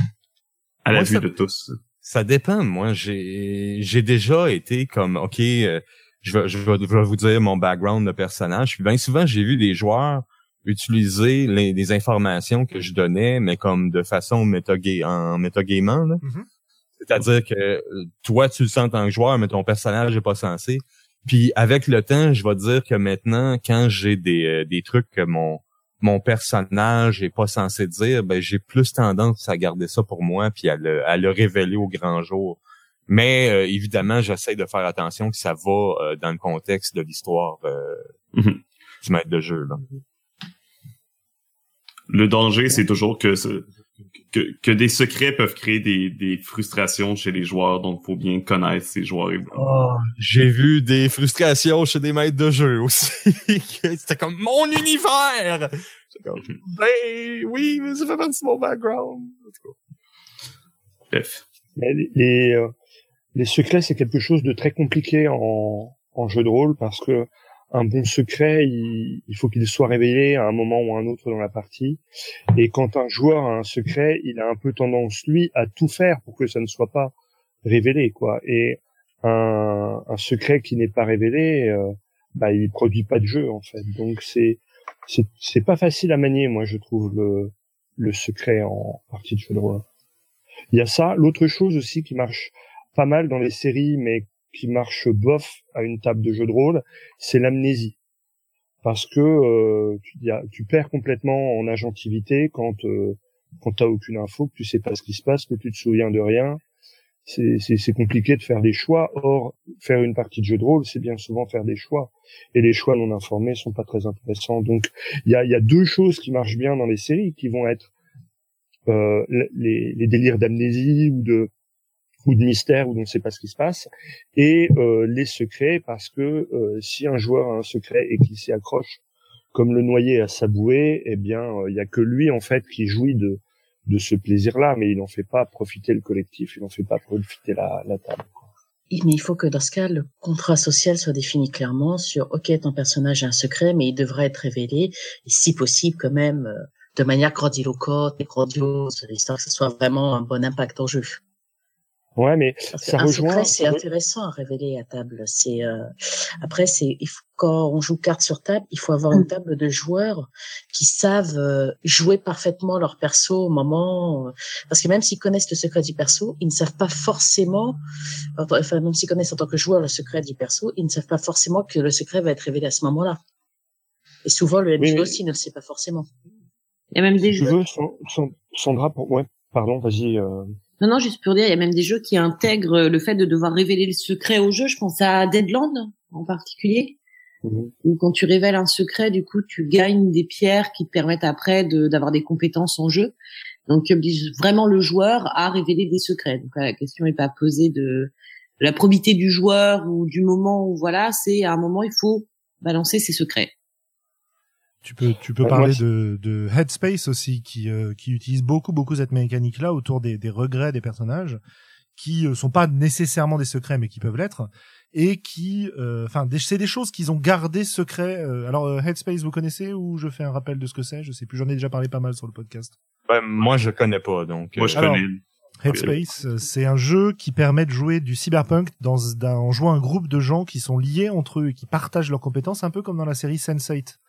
à la Moi, vue ça- de tous. Ça dépend. Moi, j'ai j'ai déjà été comme OK, euh, je vais, je vais je vais vous dire mon background de personnage. Puis bien souvent, j'ai vu des joueurs utiliser les, les informations que je donnais, mais comme de façon métaga en métagamant. là. Mhm. C'est-à-dire que euh, toi, tu le sens en tant que joueur, mais ton personnage n'est pas censé. Puis avec le temps, je vais dire que maintenant, quand j'ai des, euh, des trucs que mon mon personnage est pas censé dire, ben j'ai plus tendance à garder ça pour moi puis à le, à le révéler au grand jour. Mais euh, évidemment, j'essaie de faire attention que ça va euh, dans le contexte de l'histoire euh, Mhm. du maître de jeu. là. Le danger, c'est toujours que, ce- que que des secrets peuvent créer des, des frustrations chez les joueurs, donc faut bien connaître ces joueurs. évidemment. J'ai vu des frustrations chez des maîtres de jeu aussi. C'était comme mon univers. Comme, ben oui, mais ça fait partie de mon background. En tout cas. Bref. Mais Les, les, euh, les secrets, c'est quelque chose de très compliqué en, en jeu de rôle parce que un bon secret, il, il faut qu'il soit révélé à un moment ou à un autre dans la partie. Et quand un joueur a un secret, il a un peu tendance, lui, à tout faire pour que ça ne soit pas révélé, quoi. Et un, un secret qui n'est pas révélé, euh, bah, il produit pas de jeu, en fait. Donc c'est, c'est, pas facile à manier, moi, je trouve, le, le secret en partie de jeu de rôle. Il y a ça. L'autre chose aussi qui marche pas mal dans les séries, mais qui marche bof à une table de jeu de rôle, c'est l'amnésie. Parce que euh, tu, perds complètement en agentivité quand euh, quand t'as aucune info, que tu sais pas ce qui se passe, que tu te souviens de rien. C'est compliqué de faire des choix. Or, faire une partie de jeu de rôle, c'est bien souvent faire des choix. Et les choix non informés sont pas très intéressants. Donc, il y a, y a deux choses qui marchent bien dans les séries, qui vont être euh, les, les délires d'amnésie ou de ou de mystère où on ne sait pas ce qui se passe, et euh, les secrets parce que euh, si un joueur a un secret et qu'il s'y accroche comme le noyer à sa bouée, eh bien il y a que lui en fait qui jouit de de ce plaisir-là, mais il n'en fait pas profiter le collectif, il n'en fait pas profiter la, la table. Mais il faut que dans ce cas, le contrat social soit défini clairement sur OK, ton personnage a un secret, mais il devrait être révélé, et si possible quand même de manière grandiloquente et grandiose, histoire que ce soit vraiment un bon impact en jeu. Ouais, mais ça un rejoint. c'est intéressant à révéler à table. C'est euh... après, c'est quand on joue carte sur table, il faut avoir une mm. table de joueurs qui savent euh, jouer parfaitement leur perso au moment. Euh, parce que même s'ils connaissent le secret du perso, ils ne savent pas forcément. Enfin, même s'ils connaissent en tant que joueur le secret du perso, ils ne savent pas forcément que le secret va être révélé à ce moment-là. Et souvent, le MJ aussi ne le sait pas forcément. Il y a même des jeux. Sandra, pour... ouais, pardon, vas-y. Euh... Non, non, juste pour dire, il y a même des jeux qui intègrent le fait de devoir révéler le secret au jeu. Je pense à Deadland en particulier, mmh. où quand tu révèles un secret, du coup, tu gagnes des pierres qui te permettent après d'avoir des compétences en jeu. Donc, qui oblige vraiment le joueur à révéler des secrets. Donc, la question n'est pas posée de, la probité du joueur ou du moment où voilà, c'est à un moment il faut balancer ses secrets. Tu peux, tu peux parler de, de Headspace aussi, qui, euh, qui utilise beaucoup, beaucoup cette mécanique-là autour des, des regrets des personnages, qui euh, sont pas nécessairement des secrets, mais qui peuvent l'être, et qui, euh, enfin, c'est des choses qu'ils ont gardées secrets. alors, Headspace, vous connaissez ou je fais un rappel de ce que c'est? Je sais plus, j'en ai déjà parlé pas mal sur le podcast. Ouais, moi, je connais pas, donc. Moi, je connais. Headspace, c'est un jeu qui permet de jouer du cyberpunk dans, en jouant un groupe de gens qui sont liés entre eux et qui partagent leurs compétences, un peu comme dans la série Sense8 euh,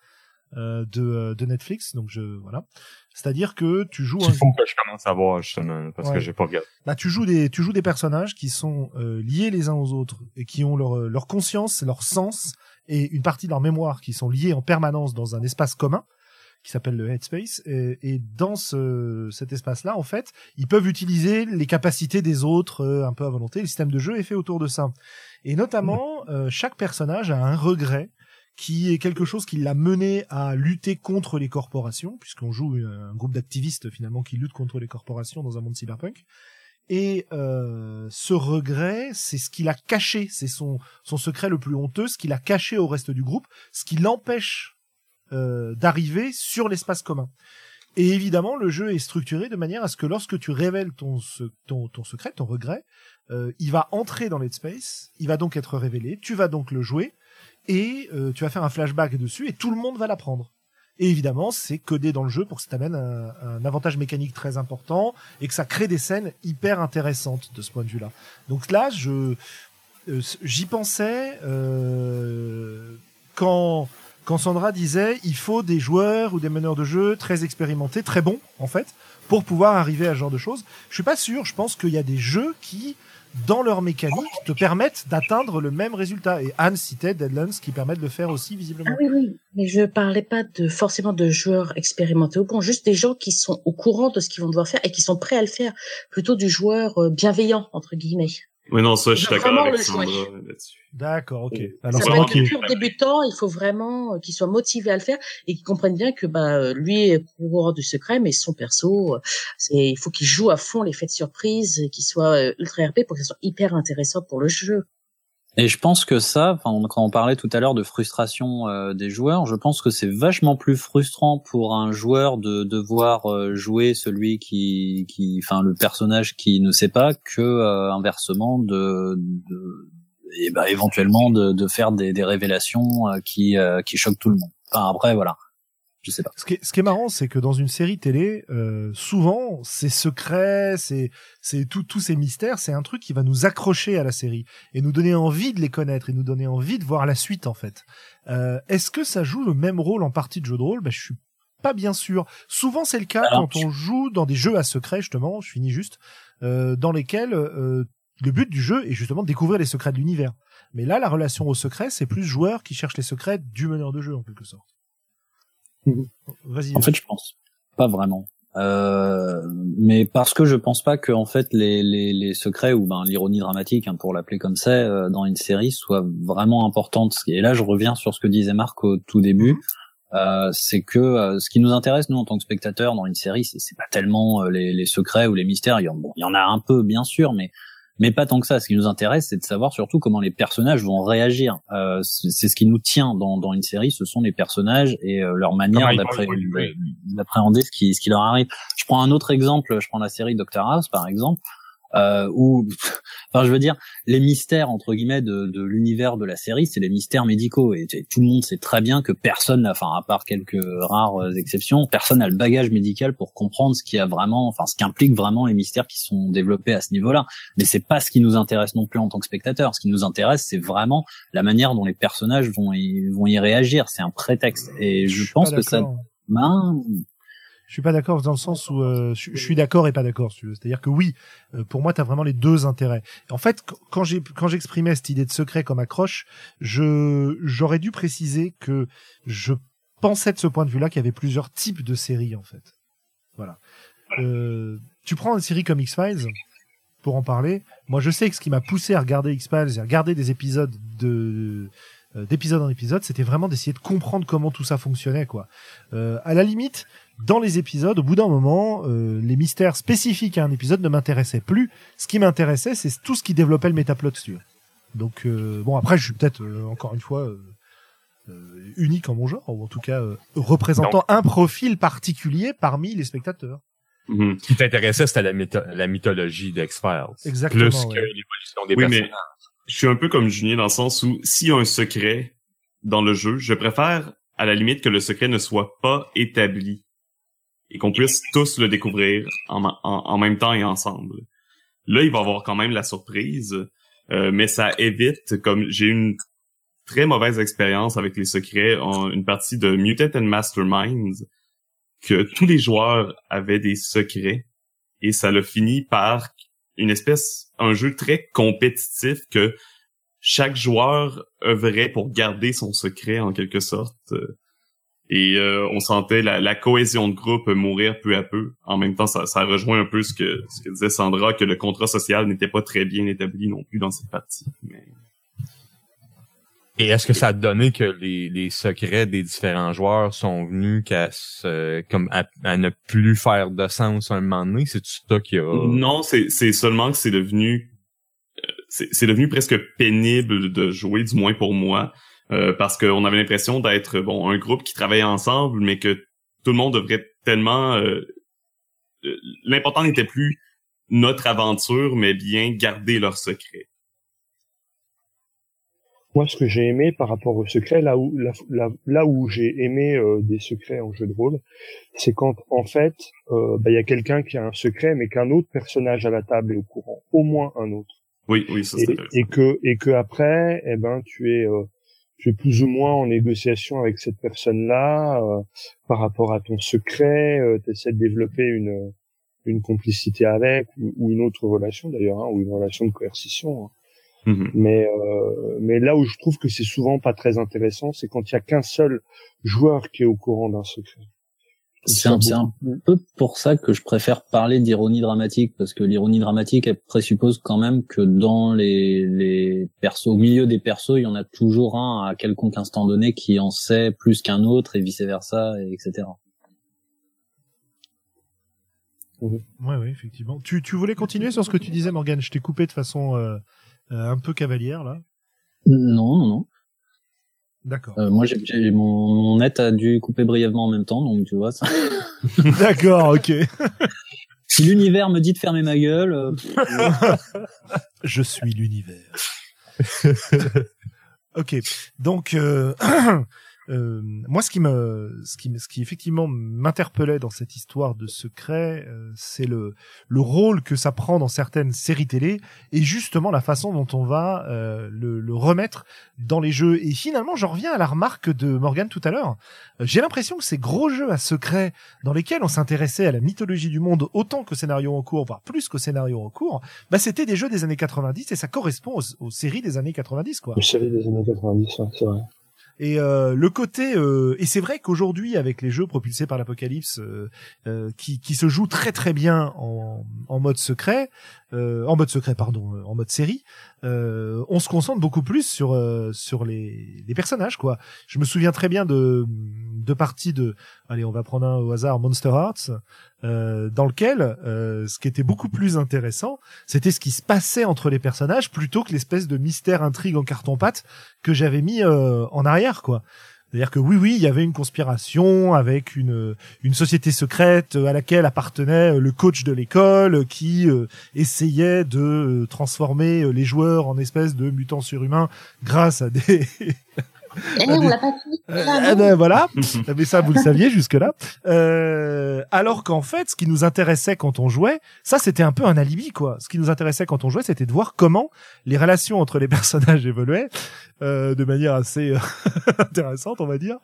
de, euh, de Netflix. Donc je voilà. C'est-à-dire que tu joues. Il faut que je commence à voir justement parce que j'ai pas regardé. Bah tu joues des tu joues des personnages qui sont euh, liés les uns aux autres et qui ont leur leur conscience, leur sens et une partie de leur mémoire qui sont liés en permanence dans un espace commun qui s'appelle le Headspace et, et dans ce, cet espace-là, en fait, ils peuvent utiliser les capacités des autres un peu à volonté. Le système de jeu est fait autour de ça. Et notamment, chaque personnage a un regret qui est quelque chose qui l'a mené à lutter contre les corporations, puisqu'on joue un groupe d'activistes finalement qui luttent contre les corporations dans un monde cyberpunk. Et euh, ce regret, c'est ce qu'il a caché, c'est son, son secret le plus honteux, ce qu'il a caché au reste du groupe, ce qui l'empêche euh, d'arriver sur l'espace commun. Et évidemment, le jeu est structuré de manière à ce que lorsque tu révèles ton, ton, ton secret, ton regret, euh, il va entrer dans l'espace, il va donc être révélé, tu vas donc le jouer, et euh, tu vas faire un flashback dessus et tout le monde va l'apprendre. Et évidemment, c'est codé dans le jeu pour que ça t'amène un, un, avantage mécanique très important et que ça crée des scènes hyper intéressantes de ce point de vue-là. Donc là, je euh, j'y pensais euh, quand quand Sandra disait il faut des joueurs ou des meneurs de jeu très expérimentés, très bons en fait, pour pouvoir arriver à ce genre de choses. Je suis pas sûr. Je pense qu'il y a des jeux qui dans leur mécanique, te permettent d'atteindre le même résultat. Et Anne citait Deadlands qui permettent de le faire aussi visiblement. Ah oui, oui, mais je parlais pas de forcément de joueurs expérimentés au point, juste des gens qui sont au courant de ce qu'ils vont devoir faire et qui sont prêts à le faire, plutôt du joueur euh, bienveillant entre guillemets. Oui, non, ça, je suis d'accord avec Sandra là-dessus. D'accord, ok. Alors, ça va être pur débutant, il faut vraiment euh, qu'il soit motivé à le faire et qu'il comprenne bien que bah euh, lui est courant du secret, mais son perso, euh, c'est il faut qu'il joue à fond l'effet de surprise, qu'il soit ultra RP pour que ce soit hyper intéressant pour le jeu. Et je pense que ça, quand on parlait tout à l'heure de frustration euh, des joueurs, je pense que c'est vachement plus frustrant pour un joueur de devoir euh, jouer celui qui, qui, enfin le personnage qui ne sait pas, que euh, inversement de, de et bah, éventuellement de, de faire des, des révélations qui, qui choquent tout le monde. Enfin après voilà. Ce qui est, ce qui est marrant, c'est que dans une série télé, euh, souvent, ces secrets, c'est, c'est tout, tous ces mystères, c'est un truc qui va nous accrocher à la série et nous donner envie de les connaître et nous donner envie de voir la suite en fait. Euh, est-ce que ça joue le même rôle en partie de jeu de rôle? Ben, je suis pas bien sûr. Souvent, c'est le cas quand on joue dans des jeux à secret justement. Je finis juste euh, dans lesquels euh, le but du jeu est justement de découvrir les secrets de l'univers. Mais là, la relation au secret, c'est plus joueur qui cherche les secrets du meneur de jeu en quelque sorte. Mhm. Vas-y. En fait, je pense pas vraiment. Euh, mais parce que je pense pas que en fait les, les, les secrets ou ben l'ironie dramatique hein, pour l'appeler comme ça euh, dans une série soit vraiment importante et là je reviens sur ce que disait Marc au tout début euh, c'est que euh, ce qui nous intéresse nous en tant que spectateurs dans une série c'est, c'est pas tellement euh, les, les secrets ou les mystères il y, en, bon, il y en a un peu bien sûr mais mais pas tant que ça. Ce qui nous intéresse, c'est de savoir surtout comment les personnages vont réagir. Euh, c'est ce qui nous tient dans, dans une série, ce sont les personnages et euh, leur manière d'appréhender ce qui, ce qui leur arrive. Je prends un autre exemple, je prends la série Doctor House par exemple euh, où, enfin, je veux dire, les mystères entre guillemets de, de l'univers de la série, c'est les mystères médicaux et, tout le monde sait très bien que personne, enfin, à part quelques rares euh, exceptions, personne n'a le bagage médical pour comprendre ce qui a vraiment, enfin, ce qui implique vraiment les mystères qui sont développés à ce niveau-là. Mais c'est pas ce qui nous intéresse non plus en tant que spectateur. Ce qui nous intéresse, c'est vraiment la manière dont les personnages vont y, vont y réagir. C'est un prétexte et je, pense que ça. Ben, je suis pas d'accord dans le sens où euh, je, suis d'accord et pas d'accord. C'est-à-dire que oui, euh, pour moi, tu as vraiment les deux intérêts. En fait, quand j'ai quand j'exprimais cette idée de secret comme accroche, je j'aurais dû préciser que je pensais de ce point de vue-là qu'il y avait plusieurs types de séries en fait. Voilà. Euh, tu prends une série comme X-Files pour en parler. Moi, je sais que ce qui m'a poussé à regarder X-Files et à regarder des épisodes de euh, d'épisode en épisode, c'était vraiment d'essayer de comprendre comment tout ça fonctionnait quoi. Euh, à la limite, dans les épisodes, au bout d'un moment, euh, les mystères spécifiques à un épisode ne m'intéressaient plus. Ce qui m'intéressait, c'est tout ce qui développait le métaplot. Donc euh, bon, après, je suis peut-être euh, encore une fois unique en mon genre, ou en tout cas représentant un profil particulier parmi les spectateurs. Mm-hmm. Ce qui t'intéressait, c'était la, la mythologie d'X-Files. Exactement. Plus que l'évolution des personnages. je suis un peu comme Julien dans le sens où s'il y a un secret dans le jeu, je préfère à la limite que le secret ne soit pas établi et qu'on puisse tous le découvrir en, en, même temps et ensemble. Là, il va y avoir quand même la surprise, euh, mais ça évite, comme j'ai une très mauvaise expérience avec les secrets en une partie de Mutant and Masterminds, que tous les joueurs avaient des secrets et ça l'a fini par une espèce, un jeu très compétitif que chaque joueur œuvrait pour garder son secret en quelque sorte. Et euh, on sentait la, cohésion de groupe mourir peu à peu. En même temps, ça, ça rejoint un peu ce que, ce que disait Sandra, que le contrat social n'était pas très bien établi non plus dans cette partie. Mais... Et est-ce que ça a donné que les, les secrets des différents joueurs sont venus qu'à comme à, ne plus faire de sens à un moment donné? C'est ça qui a... Non, c'est, c'est seulement que c'est devenu euh, c'est devenu presque pénible de jouer, du moins pour moi. Euh, parce qu'on avait l'impression d'être bon un groupe qui travaillait ensemble, mais que tout le monde devrait tellement. Euh, euh, l'important n'était plus notre aventure, mais bien garder leur secret. Moi, ce que j'ai aimé par rapport au secret, là où là, où j'ai aimé des secrets en jeu de rôle, c'est quand en fait bah, il y a quelqu'un qui a un secret, mais qu'un autre personnage à la table est au courant, au moins un autre. Oui, oui, ça, et, et que et que après, eh ben, tu es tu es plus ou moins en négociation avec cette personne-là euh, par rapport à ton secret, euh, tu essaies de développer une, une complicité avec ou, une autre relation d'ailleurs, hein, ou une relation de coercition. Hein. Mm-hmm. Mais euh, mais là où je trouve que c'est souvent pas très intéressant, c'est quand il y a qu'un seul joueur qui est au courant d'un secret. C'est un, un, peu pour ça que je préfère parler d'ironie dramatique, parce que l'ironie dramatique, elle présuppose quand même que dans les, les persos, au milieu des persos, il y en a toujours un à quelconque instant donné qui en sait plus qu'un autre et vice versa, et etc. Oui, oui, effectivement. Tu, tu voulais continuer sur ce que tu disais, Morgan Je t'ai coupé de façon euh, euh, un peu cavalière, là. Non, non, non. D'accord. Euh, moi, j'ai, mon, mon, net a dû couper brièvement en même temps, donc tu vois ça. D'accord, ok. si l'univers me dit de fermer ma gueule, euh, je suis l'univers. ok, donc euh, euh, moi, ce qui me, ce qui, ce qui effectivement m'interpellait dans cette histoire de secret, euh, c'est le, le rôle que ça prend dans certaines séries télé et justement la façon dont on va euh, le, le, remettre dans les jeux. Et finalement, j'en reviens à la remarque de Morgan tout à l'heure. Euh, j'ai l'impression que ces gros jeux à secret dans lesquels on s'intéressait à la mythologie du monde autant qu'au scénario en cours, voire plus qu'au scénario en cours, bah c'était des jeux des années 90 et ça correspond aux, aux séries des années 90, quoi. Les séries des années 90, ouais, c'est vrai. Et euh, le côté euh, et c'est vrai qu'aujourd'hui avec les jeux propulsés par l'apocalypse euh, qui, qui se jouent très très bien en, en mode secret, euh, en mode secret pardon, en mode série, on se concentre beaucoup plus sur sur les, les personnages quoi. Je me souviens très bien de de parties de allez on va prendre un au hasard Monster Hearts euh, dans lequel euh, ce qui était beaucoup plus intéressant, c'était ce qui se passait entre les personnages plutôt que l'espèce de mystère intrigue en carton-pâte que j'avais mis euh, en arrière, quoi. C'est-à-dire que oui, oui, il y avait une conspiration avec une une société secrète à laquelle appartenait le coach de l'école qui essayait de transformer les joueurs en espèces de mutants surhumains grâce à des eh, on l'a pas. Euh, eh ben voilà, mais ça vous le saviez jusque là. Euh, alors qu'en fait, ce qui nous intéressait quand on jouait, ça c'était un peu un alibi quoi. Ce qui nous intéressait quand on jouait, c'était de voir comment les relations entre les personnages évoluaient euh, de manière assez euh, intéressante, on va dire.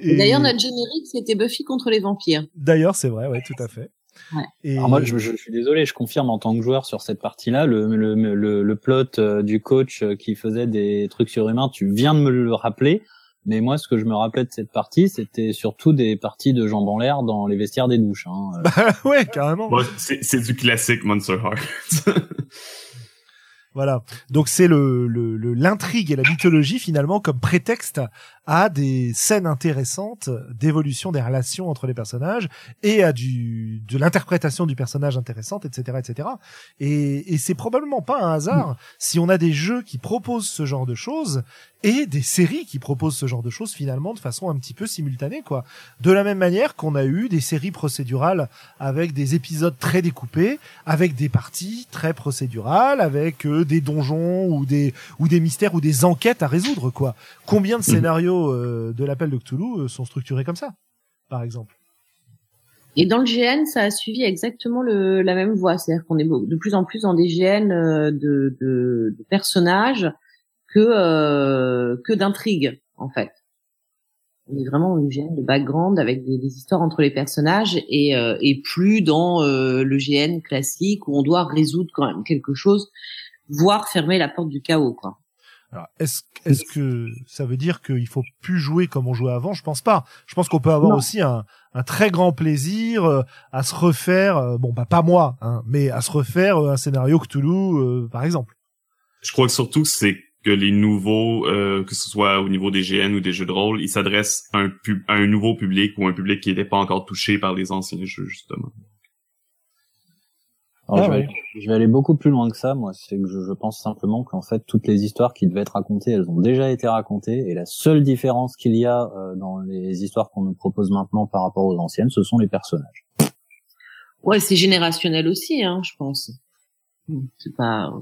Et... D'ailleurs, notre générique c'était Buffy contre les vampires. D'ailleurs, c'est vrai, ouais, tout à fait. Ouais. Et... Alors moi, je, je, suis désolé, je confirme en tant que joueur sur cette partie-là, le, le, le, le plot euh, du coach euh, qui faisait des trucs surhumains, tu viens de me le rappeler. Mais moi, ce que je me rappelais de cette partie, c'était surtout des parties de jambes en l'air dans les vestiaires des douches. Hein. Bah ouais, carrément. Bon, c'est du classique Monster Heart. Voilà. Donc c'est le l'intrigue et la mythologie finalement comme prétexte à des scènes intéressantes d'évolution des relations entre les personnages et à du de l'interprétation du personnage intéressante, etc., etc. Et, et c'est probablement pas un hasard mm. si on a des jeux qui proposent ce genre de choses et des séries qui proposent ce genre de choses finalement de façon un petit peu simultanée, quoi. De la même manière qu'on a eu des séries procédurales avec des épisodes très découpés, avec des parties très procédurales, avec euh, des donjons ou des ou des mystères ou des enquêtes à résoudre, quoi. Combien de mm. scénarios euh, de l'appel de Cthulhu euh, sont structurés comme ça, par exemple? Et dans le GN, ça a suivi exactement le, la même voie, c'est-à-dire qu'on est de plus en plus dans des GN de, de, de personnages que que d'intrigues en fait. On est vraiment une GN de background avec des, des histoires entre les personnages et, et plus dans le GN classique où on doit résoudre quand même quelque chose, voire fermer la porte du chaos quoi. Alors, est-ce est-ce que ça veut dire qu'il faut plus jouer comme on jouait avant? Je pense pas. Je pense qu'on peut avoir aussi un, un très grand plaisir euh, à se refaire. Euh, bon, bah pas moi, hein, mais à se refaire euh, un scénario Cthulhu, par exemple. Je crois que surtout c'est que les nouveaux, que ce soit au niveau des GN ou des jeux de rôle, ils s'adressent à un, à un nouveau public ou un public qui n'était pas encore touché par les anciens jeux justement. Alors, ah je, vais, aller beaucoup plus loin que ça, moi. C'est que je, je, pense simplement qu'en fait, toutes les histoires qui devaient être racontées, elles ont déjà été racontées. Et la seule différence qu'il y a euh, dans les histoires qu'on nous propose maintenant par rapport aux anciennes, ce sont les personnages. Ouais, c'est générationnel aussi, hein, je pense. C'est pas.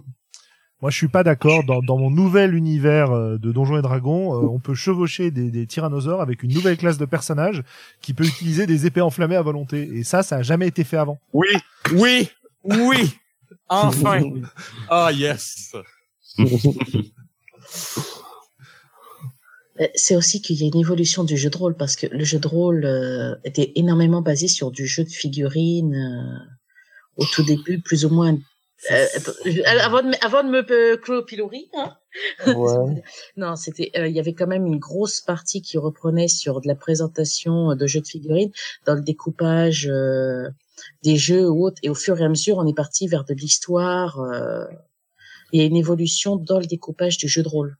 Moi, je suis pas d'accord. Dans, dans, mon nouvel univers euh, de Donjons et Dragons, euh, on peut chevaucher des, des, tyrannosaures avec une nouvelle classe de personnages qui peut utiliser des épées enflammées à volonté. Et ça, ça a jamais été fait avant. Oui, oui, oui! Enfin! Ah, yes! Euh, c'est aussi qu'il y a une évolution du jeu de rôle parce que le jeu de rôle euh, était énormément basé sur du jeu de figurines euh, au tout début, plus ou moins. Avant, de, avant de me clore au pilori, hein ouais. non, c'était, il y avait quand même une grosse partie qui reprenait sur de la présentation de jeux de figurines dans le découpage des jeux ou autres. Et au fur et à mesure, on est parti vers de l'histoire. Euh, et une évolution dans le découpage du jeu de rôle.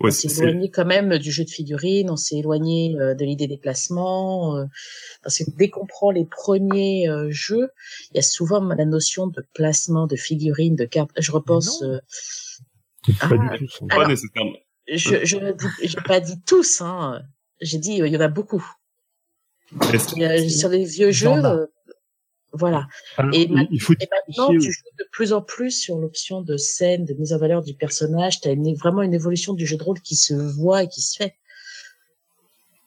On s'est éloigné quand même du jeu de figurines, on s'est éloigné euh, de l'idée des placements, euh, parce que dès qu'on prend les premiers euh, jeux, il y a souvent la notion de placement de figurines, de cartes. Je repense. Ah, pas du tout. pas nécessairement. Je je j'ai pas dit tous, hein. J'ai dit il y en a beaucoup. sur les vieux jeux, voilà. et, il faut maintenant, tu joues de plus en plus sur l'option de scène, de mise en valeur du personnage. Tu as vraiment une évolution du jeu de rôle qui se voit et qui se fait.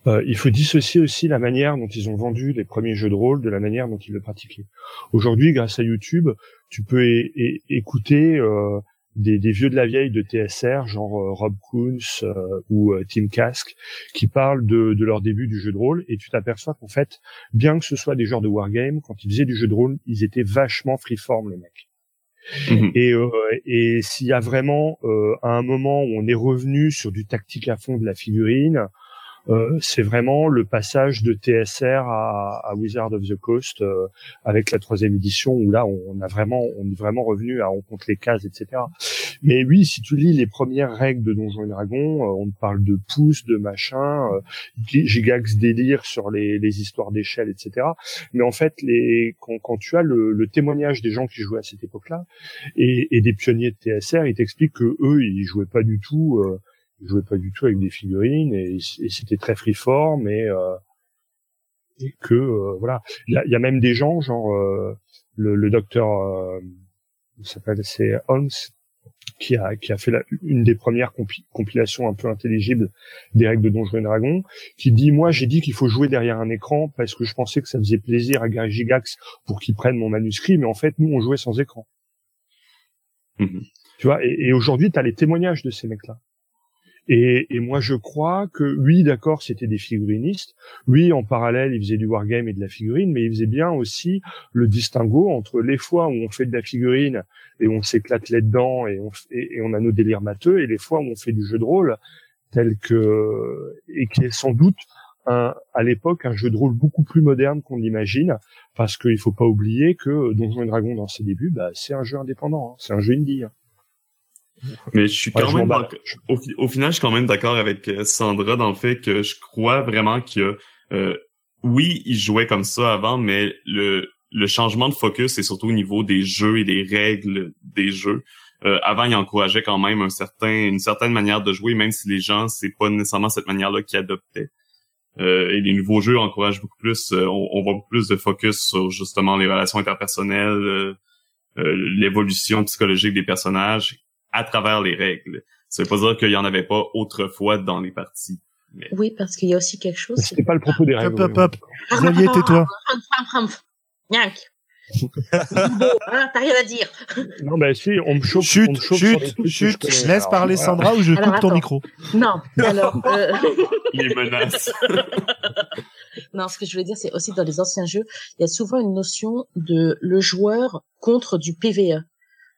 Euh, il faut dissocier aussi la manière dont ils ont vendu les premiers jeux de rôle de la manière dont ils le pratiquaient. Aujourd'hui, grâce à YouTube, tu peux écouter euh, des, vieux de la vieille de TSR, genre euh, Rob Coons euh, ou Tim Kask, qui parlent de, de, leur début du jeu de rôle, et tu t'aperçois qu'en fait, bien que ce soit des genres de wargame, quand ils faisaient du jeu de rôle, ils étaient vachement freeform, les mecs. Mhm. Et, et s'il y a vraiment à un moment où on est revenu sur du tactique à fond de la figurine, euh, c'est vraiment le passage de TSR à, à Wizard of the Coast euh, avec la troisième édition où là on a vraiment on est vraiment revenu à on compte les cases etc. Mais oui, si tu lis les premières règles de Donjons et Dragons, euh, on parle de pouces, de machin, gigax délire sur les, les histoires d'échelle etc. Mais en fait, les quand, quand tu as le, le, témoignage des gens qui jouaient à cette époque-là et, et des pionniers de TSR, ils t'expliquent que eux ils jouaient pas du tout il jouait pas du tout avec des figurines et, c'était très freeform et, euh, et que euh, voilà. Il y a, y a, même des gens genre euh, le, le, docteur euh, s'appelle c'est Holmes qui a qui a fait la, une des premières compilations un peu intelligibles des règles de Donjons et Dragons qui dit moi j'ai dit qu'il faut jouer derrière un écran parce que je pensais que ça faisait plaisir à Gary Gigax pour qu'il prenne mon manuscrit mais en fait nous on jouait sans écran. Mm-hmm. tu vois et, et aujourd'hui tu as les témoignages de ces mecs là et, et, moi, je crois que oui, d'accord, c'était des figurinistes. Oui, en parallèle, ils faisaient du wargame et de la figurine, mais ils faisaient bien aussi le distinguo entre les fois où on fait de la figurine et on s'éclate là-dedans et on, et, on a nos délires matheux, et les fois où on fait du jeu de rôle tel que et qui est sans doute un, à l'époque un jeu de rôle beaucoup plus moderne qu'on l'imagine, parce qu'il faut pas oublier que Donjons et Dragons dans ses débuts, bah, c'est un jeu indépendant, hein. c'est un jeu indie. Hein. Mais je suis quand même au, final, je suis quand même d'accord avec euh, Sandra dans le fait que je crois vraiment que euh, oui, il jouait comme ça avant, mais le le changement de focus c'est surtout au niveau des jeux et des règles des jeux. Euh, avant, il encourageait quand même un certain, une certaine manière de jouer, même si les gens, c'est pas nécessairement cette manière-là qu'ils adoptaient. Euh, et les nouveaux jeux encouragent beaucoup plus, euh, on, on, voit beaucoup plus de focus sur justement les relations interpersonnelles, l'évolution psychologique des personnages à travers les règles. Ça veut pas dire qu'il y en avait pas autrefois dans les parties. Oui, parce qu'il y a aussi quelque chose. C'était pas le propos des règles. Hop, hop, hop. Xavier, tais-toi. Hein, t'as rien à dire. Non, bah si, on me chauffe. Chut, on me chauffe chut, chut. Laisse parler Sandra ou je coupe ton micro. Non, alors. Euh... Les menaces. non, ce que je voulais dire, c'est aussi dans les anciens jeux, il y a souvent une notion de le joueur contre du PVE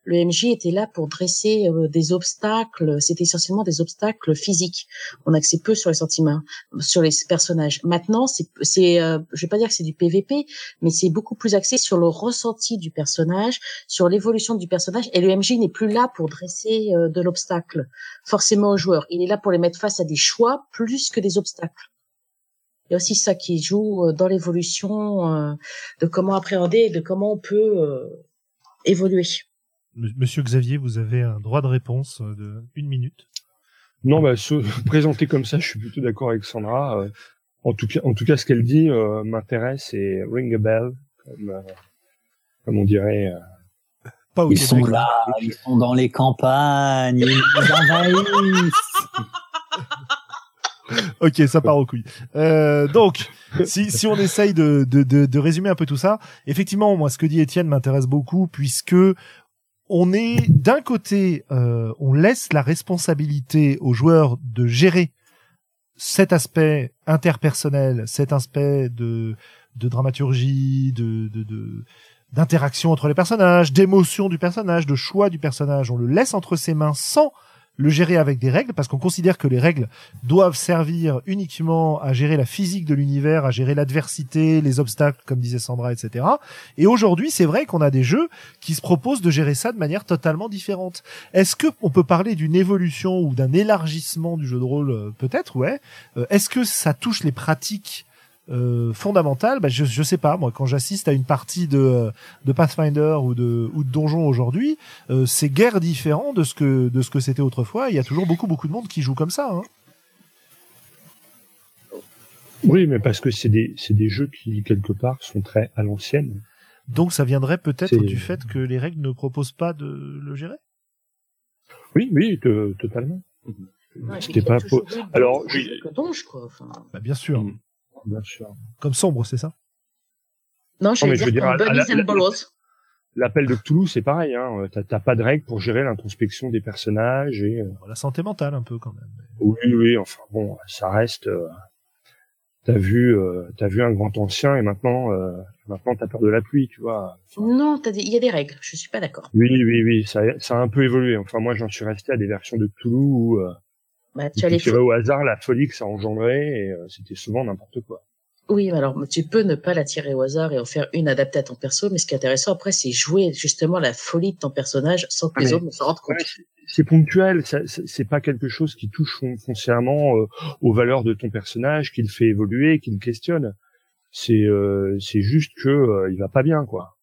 le MJ était là pour dresser euh, des obstacles. C'était essentiellement des obstacles physiques. On axait peu sur les sentiments, sur les personnages. Maintenant, c'est, c'est, euh, je vais pas dire que c'est du PVP, mais c'est beaucoup plus axé sur le ressenti du personnage, sur l'évolution du personnage. Et le MJ n'est plus là pour dresser euh, de l'obstacle forcément aux joueurs. Il est là pour les mettre face à des choix plus que des obstacles. Il y a aussi ça qui joue dans l'évolution de comment appréhender et de comment on peut évoluer. Monsieur Xavier, vous avez un droit de réponse euh, de une minute. Non, bah, présenté comme ça, je suis plutôt d'accord avec Sandra. Euh, en tout cas, en tout cas, ce qu'elle dit euh, m'intéresse et ring a bell, comme, comme on dirait. Pas ils sont là, ils sont dans les campagnes, ils nous envahissent. ok, ça part au couilles. Euh, donc, si, si on essaye de, de, de, de, résumer un peu tout ça, effectivement, moi, ce que dit Étienne m'intéresse beaucoup puisque on est d'un côté, euh, on laisse la responsabilité aux joueurs de gérer cet aspect interpersonnel, cet aspect de, dramaturgie, de, d'interaction entre les personnages, d'émotion du personnage, de choix du personnage. On le laisse entre ses mains sans le gérer avec des règles parce qu'on considère que les règles doivent servir uniquement à gérer la physique de l'univers, à gérer l'adversité, les obstacles, comme disait Sandra, etc. Et aujourd'hui, c'est vrai qu'on a des jeux qui se proposent de gérer ça de manière totalement différente. Est-ce que on peut parler d'une évolution ou d'un élargissement du jeu de rôle euh, Peut-être, ouais. Euh, est-ce que ça touche les pratiques euh, fondamentale, bah, je, je sais pas, moi, quand j'assiste à une partie de, de Pathfinder ou de, ou de Donjon aujourd'hui, euh, c'est guère différent de ce que, de ce que c'était autrefois. Il y a toujours beaucoup, beaucoup de monde qui joue comme ça. Hein. Oui, mais parce que c'est des, c'est des jeux qui, quelque part, sont très à l'ancienne. Donc ça viendrait peut-être du fait que les règles ne proposent pas de le gérer? Oui, oui, totalement. Ouais, a pas Alors, de- oui. que Donge, quoi. Enfin, Bah, bien sûr. Mm. Bien sûr. Comme sombre, c'est ça? Non, je mais veux dire dire, Bunnies and Bolos. L'appel de Cthulhu, c'est pareil. Hein. T'as pas de règles pour gérer l'introspection des personnages et euh, La santé mentale, un peu, quand même. oui, oui. Enfin bon, ça reste. euh, t'as vu, euh, t'as vu un grand ancien et maintenant, euh, maintenant t'as peur de la pluie, tu vois. Enfin, Non, t'as des- il y a des règles. Je suis pas d'accord. oui, oui, oui. Ça, ça a un peu évolué. Enfin, moi, j'en suis resté à des versions de Cthulhu où euh, Bah, tu tirais au hasard la folie que ça engendrait et euh, c'était souvent n'importe quoi. Oui, alors tu peux ne pas la tirer au hasard et en faire une adaptée à ton perso, mais ce qui est intéressant après, c'est jouer justement la folie de ton personnage sans que Ah, les autres ne s'en rendent compte. Ouais, c'est- ponctuel, c'est pas quelque chose qui touche fon- foncièrement euh, aux valeurs de ton personnage, qui le fait évoluer, qui le questionne. C'est euh, c'est juste que euh, il va pas bien quoi,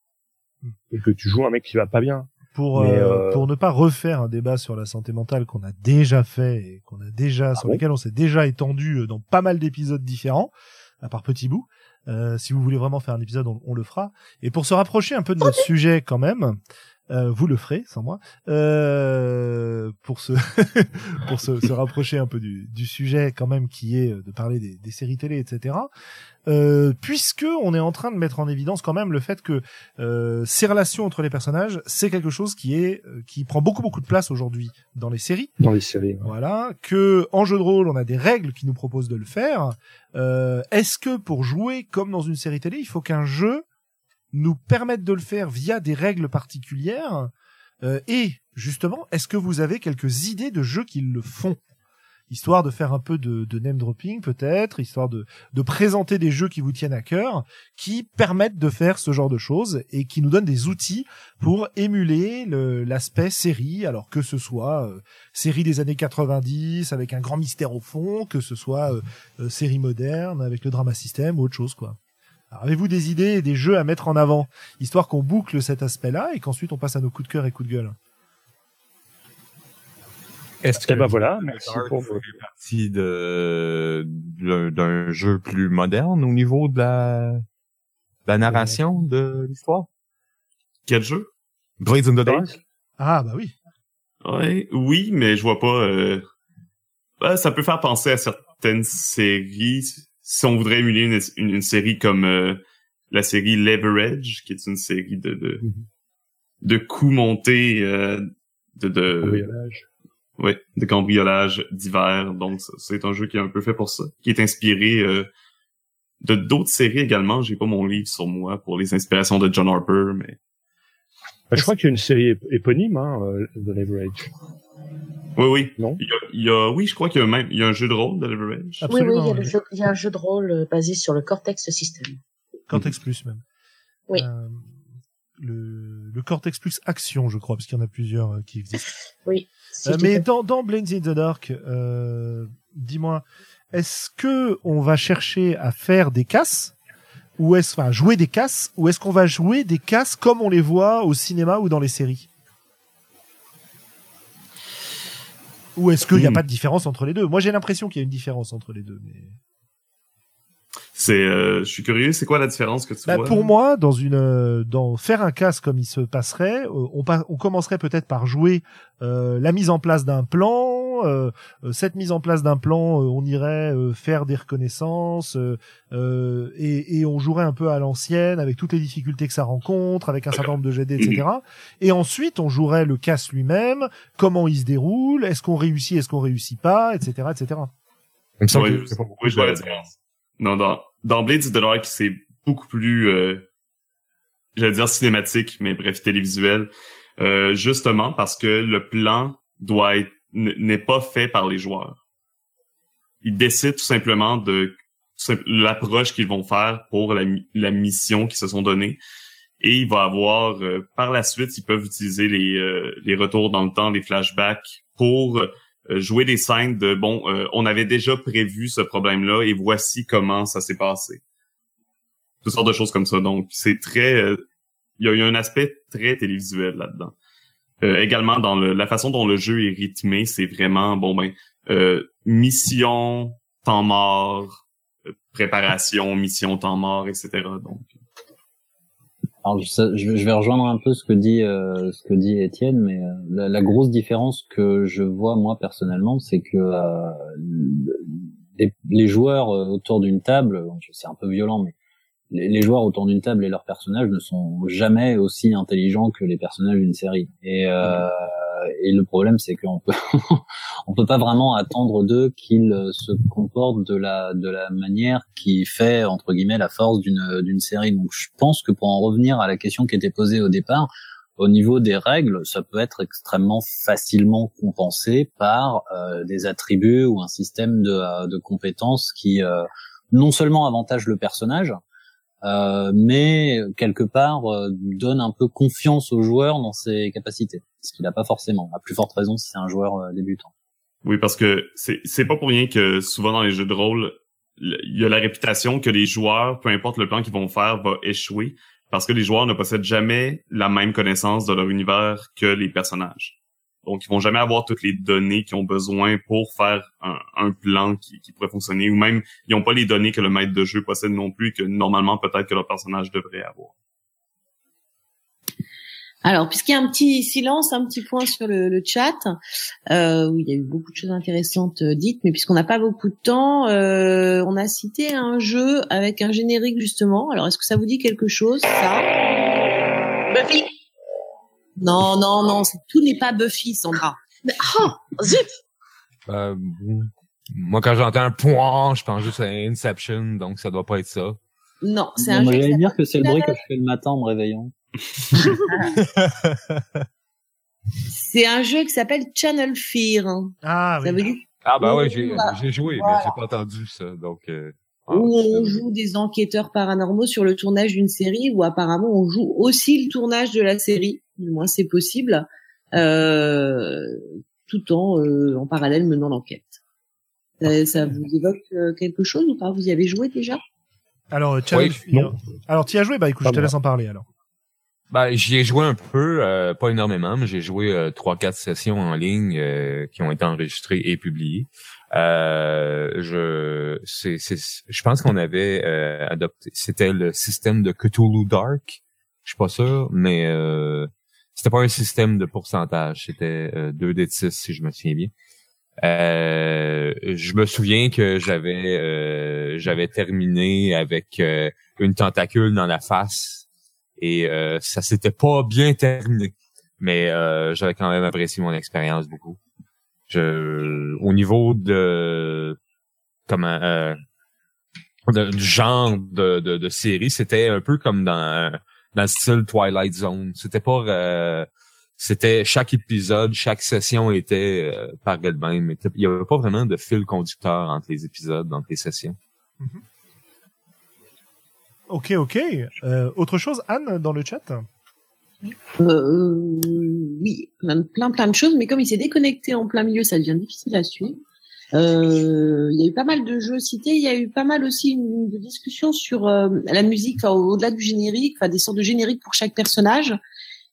et que tu joues un mec qui va pas bien. Pour, euh, euh, pour ne pas refaire un débat sur la santé mentale qu'on a déjà fait et qu'on a déjà, sur bon lequel on s'est déjà étendu euh, dans pas mal d'épisodes différents, à part petit bout. Euh, si vous voulez vraiment faire un épisode, on, on le fera. Et pour se rapprocher un peu de notre sujet quand même, euh, vous le ferez sans moi, euh, pour se pour se, se rapprocher un peu du, du sujet quand même qui est de parler des, des séries télé, etc. Euh, puisque on est en train de mettre en évidence quand même le fait que euh, ces relations entre les personnages, c'est quelque chose qui est euh, qui prend beaucoup beaucoup de place aujourd'hui dans les séries. dans les séries. ouais. Voilà, que en jeu de rôle, on a des règles qui nous proposent de le faire. Euh, Est-ce que pour jouer comme dans une série télé, il faut qu'un jeu nous permette de le faire via des règles particulières? Euh, Et justement, est-ce que vous avez quelques idées de jeux qui le font? Histoire de faire un peu de, de name dropping peut-être, histoire de, de présenter des jeux qui vous tiennent à cœur, qui permettent de faire ce genre de choses et qui nous donnent des outils pour émuler le- l'aspect série, alors que ce soit euh, série des années 90 avec un grand mystère au fond, que ce soit euh, euh, série moderne avec le drama system ou autre chose quoi. Avez-vous des idées et des jeux à mettre en avant, histoire qu'on boucle cet aspect-là et qu'ensuite on passe à nos coups de cœur et coups de gueule? Est-ce Eh ben voilà, merci pour fait partie de d'un d'un jeu plus moderne au niveau de la, de la narration de l'histoire? Quel jeu? Blades in the Dark? Ah bah oui. Ouais, oui, mais je vois pas. Euh... ouais, ça peut faire penser à certaines séries. Si on voudrait émuler une, une, une série comme euh, la série Leverage, qui est une série de de, Mhm. de coups montés, euh, de de Ouais, de cambriolage divers. Donc c'est un jeu qui est un peu fait pour ça, qui est inspiré euh, de d'autres séries également. J'ai pas mon livre sur moi pour les inspirations de John Harper, mais Bah, je crois qu'il y a une série ép- éponyme, hein, euh, de Leverage. oui, oui. Non? Il y a, il y a- oui, je crois qu'il y a même il y a un jeu de rôle de Leverage. Oui, oui, il y, Absolument, a le oui. jeu, il y a un jeu de rôle euh, basé sur le Cortex System. Cortex Plus même. Oui. Euh, le, le Cortex Plus Action, je crois, parce qu'il y en a plusieurs euh, qui existent. Oui. Euh, mais dans, dans Blades in the Dark, euh, dis-moi, est-ce que on va chercher à faire des casses ou est-ce enfin jouer des casses ou est-ce qu'on va jouer des casses comme on les voit au cinéma ou dans les séries? Ou est-ce qu'il n'y a pas de différence entre les deux? Moi, j'ai l'impression qu'il y a une différence entre les deux. Mais... C'est, euh, je suis curieux, c'est quoi la différence que tu Bah, vois? pour moi, dans une, euh, dans faire un casse comme il se passerait, euh, on, on commencerait peut-être par jouer euh, la mise en place d'un plan. euh, euh, cette mise en place d'un plan, euh, on irait euh, faire des reconnaissances euh, euh, et, et on jouerait un peu à l'ancienne avec toutes les difficultés que ça rencontre, avec un certain nombre de GD, etc. Et ensuite, on jouerait le casse lui-même, comment il se déroule, est-ce qu'on réussit, est-ce qu'on réussit pas, etc., etc. Semble Oui, que c'est pas beaucoup oui, je vois la différence. Non, Blades of the Dark, c'est beaucoup plus, euh, j'allais dire cinématique, mais bref, télévisuel. Euh, justement parce que le plan doit être, n'est pas fait par les joueurs. Ils décident tout simplement de l'approche qu'ils vont faire pour la, la mission qu'ils se sont donnée. Et il va avoir, euh, par la suite, ils peuvent utiliser les, euh, les retours dans le temps, les flashbacks pour jouer des scènes de bon, euh, on avait déjà prévu ce problème-là et voici comment ça s'est passé. Toutes sortes de choses comme ça. Donc c'est très, euh, il y, a, y un aspect très télévisuel là-dedans. Euh, également dans le- la façon dont le jeu est rythmé, c'est vraiment bon ben euh, mission, temps mort, euh, préparation, mission, temps mort, etc. Donc Alors je, vais rejoindre un peu ce que dit euh, ce que dit Étienne, mais euh, la, la, grosse différence que je vois moi personnellement, c'est que euh, les, les, joueurs autour d'une table, c'est un peu violent, mais les, les joueurs autour d'une table et leurs personnages ne sont jamais aussi intelligents que les personnages d'une série. Et euh, et le problème, c'est qu'on peut, on peut pas vraiment attendre d'eux qu'ils se comportent de la de la manière qui fait entre guillemets la force d'une d'une série. Donc, je pense que pour en revenir à la question qui était posée au départ, au niveau des règles, ça peut être extrêmement facilement compensé par euh, des attributs ou un système de, de compétences qui euh, non seulement avantage le personnage, euh, mais quelque part euh, donne un peu confiance au joueur dans ses capacités, ce qu'il n'a pas forcément. À plus forte raison si c'est un joueur euh, débutant. Oui, parce que c'est c'est pas pour rien que souvent dans les jeux de rôle, il y a la réputation que les joueurs, peu importe le plan qu'ils vont faire, va échouer parce que les joueurs ne possèdent jamais la même connaissance de leur univers que les personnages. Donc, ils vont jamais avoir toutes les données qu'ils ont besoin pour faire un, un plan qui, qui, pourrait fonctionner, ou même ils n'ont pas les données que le maître de jeu possède non plus, que normalement peut-être que leur personnage devrait avoir. Alors, puisqu'il y a un petit silence, un petit point sur le, le chat, euh, où il y a eu beaucoup de choses intéressantes euh, dites, mais puisqu'on n'a pas beaucoup de temps, euh, on a cité un jeu avec un générique justement. Alors, est-ce que ça vous dit quelque chose, ça? Buffy non, non, non, tout n'est pas Buffy, Sandra. Mais, oh, zip! Euh, moi, quand j'entends un point, je pense juste à Inception, donc ça doit pas être ça. Non, c'est un jeu. Dire que c'est le bruit que je fais le matin en me réveillant. c'est un jeu qui s'appelle Channel Fear. Ah oui. ah bah ouais, j'ai joué, mais j'ai pas entendu ça, donc. Euh... Ah, où on joue des enquêteurs paranormaux sur le tournage d'une série, où apparemment on joue aussi le tournage de la série du moins c'est possible, euh, tout en euh, en parallèle menant l'enquête. Ça, ça, vous évoque euh, quelque chose ou pas? Vous y avez joué déjà? Alors, tu oui, alors tu y as joué? Bah écoute, je te laisse en parler alors. Bah, j'y ai joué un peu, euh, pas énormément, mais j'ai joué trois, quatre sessions en ligne qui ont été enregistrées et publiées. je, c'est, c'est, je pense qu'on avait adopté, c'était le système de Cthulhu Dark. Je suis pas sûr, mais c'était pas un système de pourcentage, c'était euh, 2 d 6 si je me souviens bien. Euh, je me souviens que j'avais euh, j'avais terminé avec euh, une tentacule dans la face et euh, ça s'était pas bien terminé, mais j'avais quand même apprécié mon expérience beaucoup. Je, au niveau de comment du genre de, de, de série, c'était un peu comme dans dans le style Twilight Zone. C'était pas euh, c'était chaque épisode, chaque session était euh, par elle-même. Il y avait pas vraiment de fil conducteur entre les épisodes, entre les sessions. Mm-hmm. Ok, ok. Euh, autre chose, Anne, dans le chat euh, Oui, plein, plein de choses, mais comme il s'est déconnecté en plein milieu, ça devient difficile à suivre. Euh, il y a eu pas mal de jeux cités. Il y a eu pas mal aussi de discussions sur euh, la musique, au-delà du générique, enfin des sortes de génériques pour chaque personnage,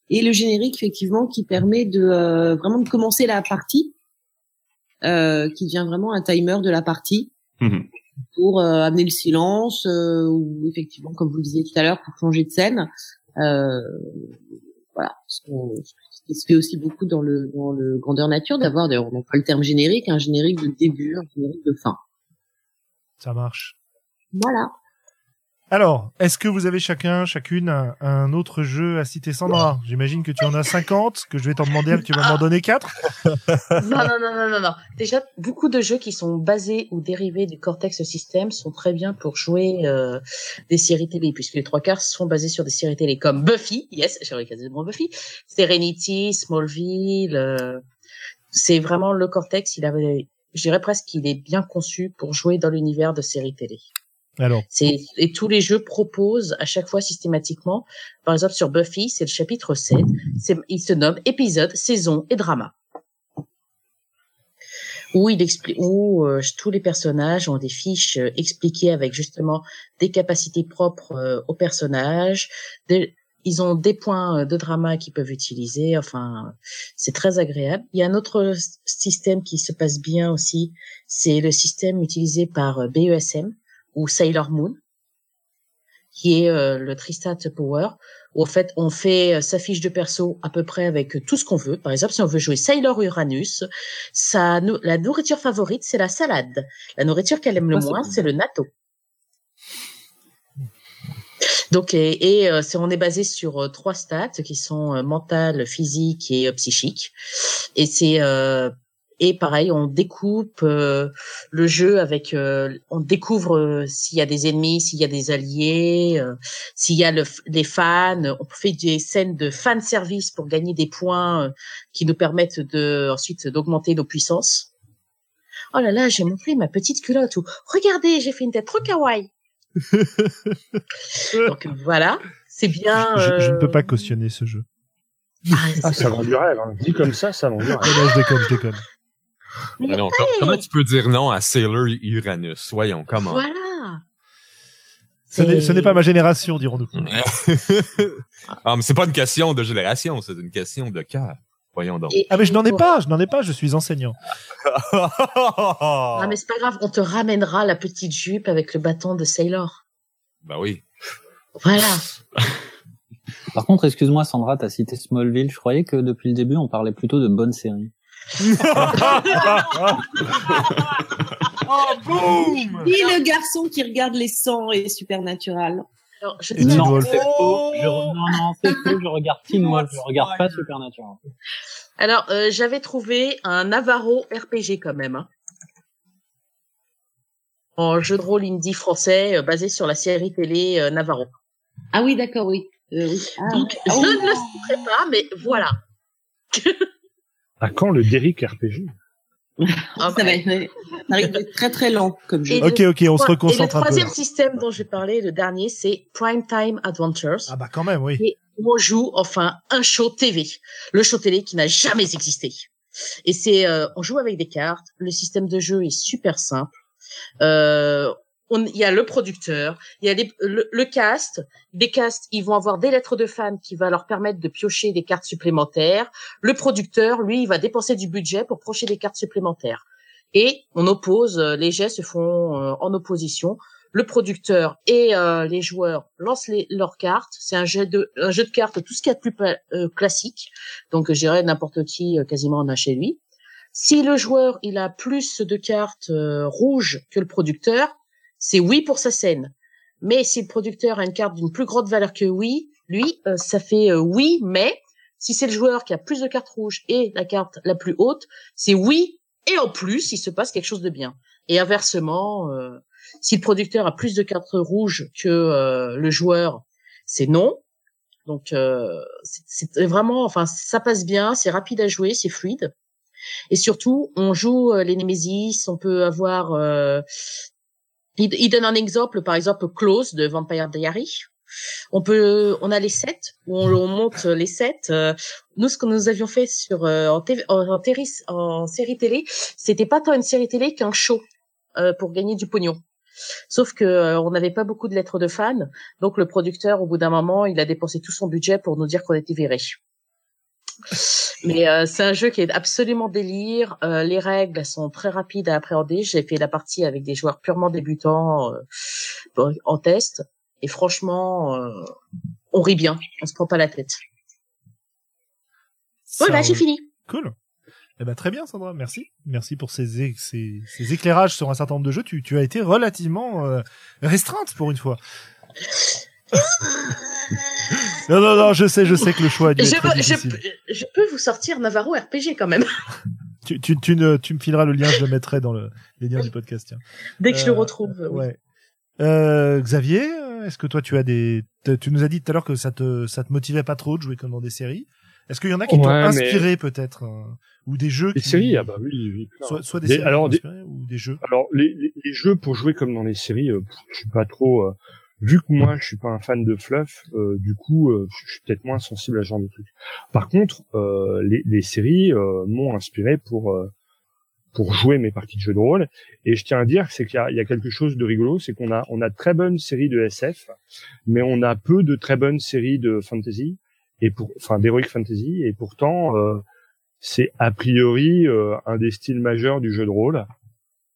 et le générique effectivement qui permet de euh, vraiment de commencer la partie, qui devient vraiment un timer de la partie. Mhm. Pour amener le silence ou effectivement comme vous le disiez tout à l'heure pour changer de scène. Voilà. Ce qui se fait aussi beaucoup dans le dans le grandeur nature d'avoir d'ailleurs on pas le terme générique un générique de début un générique de fin. Ça marche. Voilà alors, est-ce que vous avez chacun, chacune, un, autre jeu à citer Sandra J'imagine que tu en as 50, que je vais t'en demander tu vas m'en donner 4 non, non, non, non, non, non. Déjà, beaucoup de jeux qui sont basés ou dérivés du Cortex System sont très bien pour jouer euh, des séries télé, puisque les trois quarts sont basés sur des séries télé comme Buffy, yes, j'aurais quasiment Buffy, Serenity, Smallville. Euh, c'est vraiment le Cortex, il avait, je dirais presque qu'il est bien conçu pour jouer dans l'univers de séries télé. Alors. Et tous les jeux proposent à chaque fois systématiquement, par exemple sur Buffy, c'est le chapitre 7, c'est, il se nomme épisode, saison et drama. Où il explique, où euh, tous les personnages ont des fiches euh, expliquées avec justement des capacités propres euh, aux personnages. ils ont des points de drama qu'ils peuvent utiliser. Enfin, c'est très agréable. Il y a un autre système qui se passe bien aussi. C'est le système utilisé par BESM ou Sailor Moon, qui est euh, le Tristat Power, où en fait on fait euh, sa fiche de perso à peu près avec tout ce qu'on veut. Par exemple, si on veut jouer Sailor Uranus, sa la nourriture favorite c'est la salade. La nourriture qu'elle aime le moins c'est le natto. Donc et, et, euh, on est basé sur euh, trois stats qui sont euh, mentale, physique et euh, psychique. Et c'est euh, et pareil, on découpe euh, le jeu avec, euh, on découvre euh, s'il y a des ennemis, s'il y a des alliés, euh, s'il y a le, les fans. On fait des scènes de fan service pour gagner des points euh, qui nous permettent de ensuite d'augmenter nos puissances. Oh là là, j'ai montré ma petite culotte. Ou regardez, j'ai fait une tête trop kawaii. Donc voilà, c'est bien. Je, je ne peux pas cautionner ce jeu. ah, Ah, ça vend du rêve. Hein. Dit comme ça, ça vend du rêve. Non, non, je déconne, je déconne. Mais non, com- comment tu peux dire non à Sailor Uranus? Soyons, comment? Voilà. Ce n'est, pas ma génération, dirons-nous. ah, mais c'est pas une question de génération, c'est une question de cœur. Voyons donc. Et- Ah mais je n'en ai pas, je n'en ai pas, je suis enseignant. Ah mais c'est pas grave, on te ramènera la petite jupe avec le bâton de Sailor. Ben oui. Voilà. Par contre, excuse-moi Sandra, t'as cité Smallville. Je croyais que depuis le début, on parlait plutôt de bonnes séries. oh boum est le garçon qui regarde les sangs et Supernatural Alors, je non, Wolf. c'est faux. Je, re- non, non, c'est faux. Je regarde Teen Wolf. Je regarde pas Supernatural. Alors, euh, j'avais trouvé un Navarro RPG quand même. hein. En jeu de rôle indie français euh, basé sur la série télé euh, Navarro. Ah oui, d'accord, oui. Euh, oui. Ah, Donc, je Ah oui. ne le citerai pas, mais voilà. À quand le Derrick RPG Ah, ça va être, ça très très lent comme jeu. Ok, ok, on se reconcentre Et un le peu. troisième système dont j'ai parlé, le dernier, c'est Prime Time Adventures. Ah bah quand même, oui. Et on joue enfin un show TV, le show télé qui n'a jamais existé. Et c'est, euh, on joue avec des cartes. Le système de jeu est super simple. Euh, il y a le producteur, il y a les- le, cast. Des casts, ils vont avoir des lettres de fans qui va leur permettre de piocher des cartes supplémentaires. Le producteur, lui, il va dépenser du budget pour piocher des cartes supplémentaires. Et on oppose, euh, les jets se font euh, en opposition le producteur et euh, les joueurs lancent les, leurs cartes. C'est un jeu de un jeu de cartes tout ce qu'il y a de plus euh, classique. Donc je dirais n'importe qui euh, quasiment en a chez lui. Si le joueur il a plus de cartes euh, rouges que le producteur, c'est oui pour sa scène. Mais si le producteur a une carte d'une plus grande valeur que oui, lui euh, ça fait euh, oui, mais si c'est le joueur qui a plus de cartes rouges et la carte la plus haute, c'est oui et en plus il se passe quelque chose de bien. Et inversement, euh, si le producteur a plus de cartes rouges que le joueur, c'est non. Donc c'est vraiment, enfin ça passe bien, c'est rapide à jouer, c'est fluide. Et surtout, on joue les Nemesis, on peut avoir. Il, il donne un exemple, par exemple Close de Vampire Diary. On peut, on a les sets où on, on monte les sets. Euh, nous, ce que nous avions fait sur euh, en, TV en série télé, c'était pas tant une série télé qu'un show euh, pour gagner du pognon. Sauf que euh, on n'avait pas beaucoup de lettres de fans, donc le producteur, au bout d'un moment, il a dépensé tout son budget pour nous dire qu'on était virés. Mais euh, c'est un jeu qui est absolument délire. Euh, les règles sont très rapides à appréhender. J'ai fait la partie avec des joueurs purement débutants euh, en test, et franchement, on rit bien, on se prend pas la tête. Voilà, Ça j'ai fini. Cool. Eh ben, très bien, Sandra. Merci. Merci pour ces, é- ces, ces éclairages sur un certain nombre de jeux. Tu, tu as été relativement restreinte pour une fois. non, non, non, je sais, je sais que le choix a dû Je, être peux- je, difficile. peux- je peux vous sortir Navarro RPG quand même, Tu, tu, tu, ne, tu me fileras le lien, je le mettrai dans le, les liens du podcast. Tiens. dès que je le Euh, retrouve. oui. Ouais. Euh, Xavier, est-ce que toi tu as des, tu nous as dit tout à l'heure que ça te, ça te motivait pas trop de jouer comme dans des séries. Est-ce qu'il y en a qui t'ont Ouais, mais- inspiré peut-être, euh, ou des jeux qui, séries, ah bah oui, soit, soit des, Des- séries alors, des- t'ont ou des jeux. Alors les, les, les jeux pour jouer comme dans les séries, euh, je suis pas trop. euh, vu que moi je suis pas un fan de fluff, euh, du coup euh, je suis peut-être moins sensible à ce genre de trucs. Par contre, euh, les, les séries euh, m'ont inspiré pour euh, pour jouer mes parties de jeux de rôle. Et je tiens à dire c'est qu'il y y a quelque chose de rigolo, c'est qu'on a on a très bonnes séries de SF, mais on a peu de très bonnes séries de fantasy et pour enfin d'heroic fantasy et pourtant euh, c'est a priori un des styles majeurs du jeu de rôle.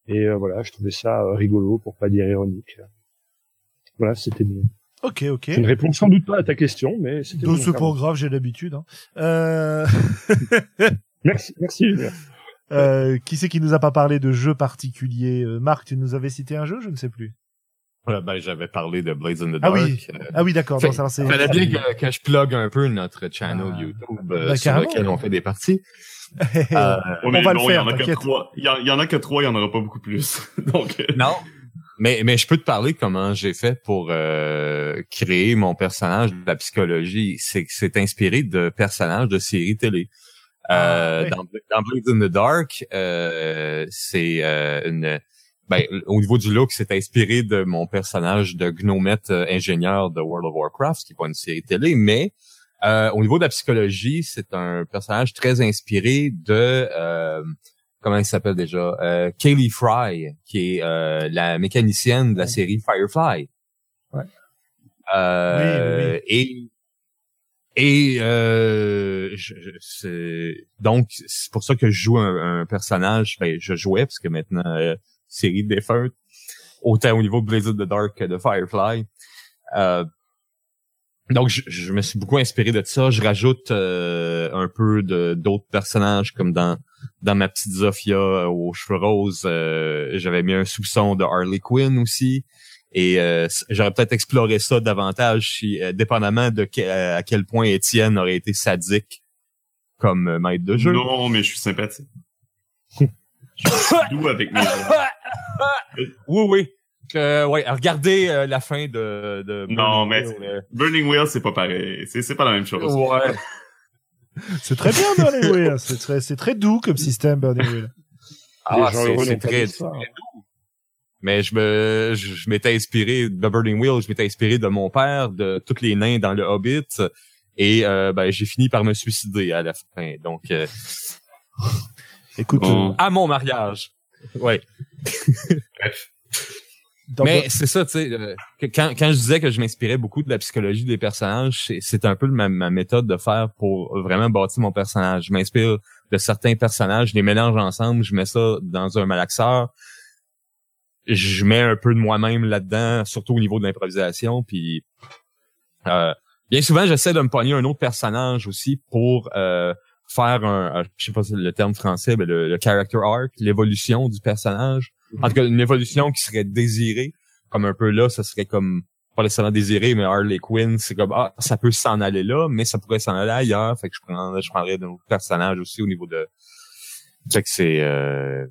Et voilà, je trouvais ça rigolo pour pas dire ironique. Voilà, c'était bien. Ok, ok. Je ne réponds sans doute pas à ta question, mais c'était. Donc c'est pas grave, j'ai l'habitude. Hein. Euh... Merci, merci. Euh, qui c'est qui nous a pas parlé de jeux particuliers Euh, Marc, tu nous avais cité un jeu, je ne sais plus. Ouais, ben, j'avais parlé de Blaze in the Ah Dark. oui. Euh, Ah oui, d'accord. C'est- fallait bien que, que je plug un peu notre channel Ah. YouTube euh, Ben, sur lequel on fait des parties. Euh, mais va le non, faire, Il y en a que trois. Il y, en- il y en a que trois, il y en aura pas beaucoup plus. Donc, Non. Mais, mais je peux te parler comment j'ai fait pour euh, créer mon personnage de la psychologie. C'est c'est inspiré de personnages de séries télé. Euh, Ah, ouais. dans, dans in the Dark, euh, c'est euh, une ben, au niveau du look, c'est inspiré de mon personnage de Gnomette euh, ingénieur de World of Warcraft, qui n'est pas une série télé, mais euh, au niveau de la psychologie, c'est un personnage très inspiré de euh, comment il s'appelle déjà euh, Kaylee Fry, qui est euh, la mécanicienne de la série Firefly. Ouais. Euh, Oui, Et et euh, je- je- donc c'est pour ça que je joue un, un personnage. Ben, je jouais parce que maintenant euh, série défunte, autant au niveau de Blaze of the Dark que de Firefly. Euh, donc, je, je me suis beaucoup inspiré de ça. Je rajoute euh, un peu de d'autres personnages, comme dans dans ma petite Zofia euh, aux cheveux roses, euh, j'avais mis un soupçon de Harley Quinn aussi. Et euh, j'aurais peut-être exploré ça davantage, si, euh, dépendamment de que- à quel point Étienne aurait été sadique comme euh, maître de jeu. non, mais je suis sympathique. je suis doux avec mes. Oui, oui. Euh, ouais, regardez euh, la fin de, de Non, Burning mais Wheel, Burning Wheel, c'est pas pareil. C'est, pas la même chose. euh, Ouais. C'est très bien Burning Wheel. C'est très, c'est très doux comme système Burning Wheel. Ah, c'est, très, doux. Mais je me, je, je m'étais inspiré de Burning Wheel, je m'étais inspiré de mon père, de tous les nains dans le Hobbit, et euh, ben j'ai fini par me suicider à la fin. Donc euh, Écoute, Bon. à mon mariage. Ouais. Mais c'est ça, tu sais, euh, quand, quand je disais que je m'inspirais beaucoup de la psychologie des personnages, c'est- un peu ma, ma méthode de faire pour vraiment bâtir mon personnage. Je m'inspire de certains personnages, je les mélange ensemble, je mets ça dans un malaxeur, je mets un peu de moi-même là-dedans, surtout au niveau de l'improvisation, puis euh, bien souvent j'essaie de me pogner un autre personnage aussi pour euh, faire un, je sais pas si c'est le terme français, mais le, le character arc, l'évolution du personnage. En tout cas, une évolution qui serait désirée, comme un peu là, ça serait comme pas nécessairement désiré, mais Harley Quinn, c'est comme ah, ça peut s'en aller là, mais ça pourrait s'en aller ailleurs. Fait que je prendrais, je prendrais d'un autre personnage aussi au niveau de. Fait que c'est, euh,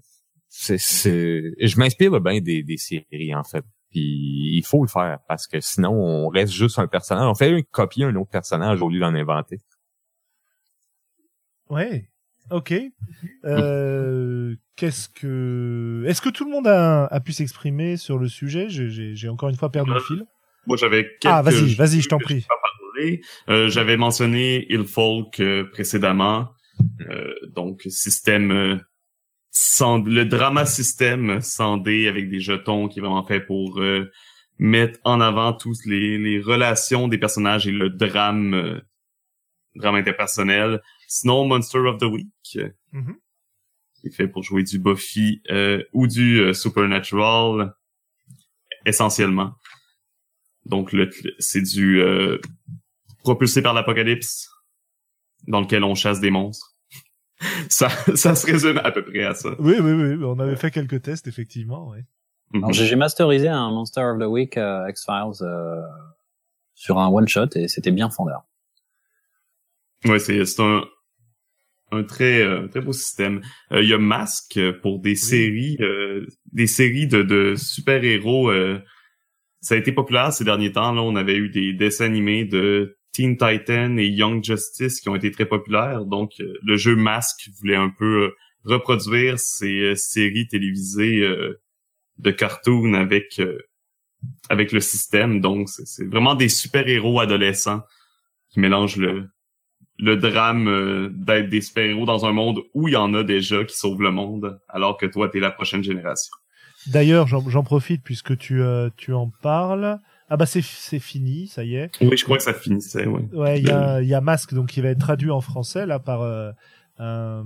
c'est, c'est, je m'inspire bien des, des séries en fait. Puis il faut le faire parce que sinon on reste juste un personnage. On fait copier un autre personnage au lieu d'en inventer. Ouais. Ok. Euh, Qu'est-ce que Est-ce que tout le monde a, a pu s'exprimer sur le sujet? J'ai- encore une fois perdu le fil. Moi, j'avais quelques Ah, vas-y, vas-y, je t'en prie. Euh, j'avais mentionné Ilfolk euh, précédemment. Euh, donc, système euh, sans, le drama système sandé avec des jetons qui est vraiment fait pour euh, mettre en avant tous les, les relations des personnages et le drame, euh, drame interpersonnel. Sinon, Monster of the Week, euh, Mhm. Qui est fait pour jouer du Buffy euh, ou du euh, Supernatural, essentiellement. Donc, le, c'est du euh, propulsé par l'apocalypse, dans lequel on chasse des monstres. ça, ça se résume à peu près à ça. Oui, oui, oui. On avait fait quelques tests, effectivement. Ouais. Alors, j'ai j'ai masterisé un Monster of the Week euh, X-Files euh, sur un one-shot et c'était bien fondeur. Ouais, c'est c'est un un très euh, très beau système. Euh, Il y a Mask euh, pour des séries euh, des séries de, de super héros. ça a été populaire ces derniers temps. Là, on avait eu des dessins animés de Teen Titan et Young Justice qui ont été très populaires. Donc, euh, le jeu Mask voulait un peu euh, reproduire ces euh, séries télévisées euh, de cartoon avec euh, avec le système. Donc, c'est c'est vraiment des super héros adolescents qui mélangent le le drame euh, d'être des super-héros dans un monde où il y en a déjà qui sauvent le monde, alors que toi, t'es la prochaine génération. D'ailleurs, j'en profite puisque tu, euh, tu en parles. Ah bah c'est c'est fini, ça y est. Oui, je crois que ça finissait, oui. Ouais, il y a, il y a Masque donc qui va être traduit en français là par euh, euh,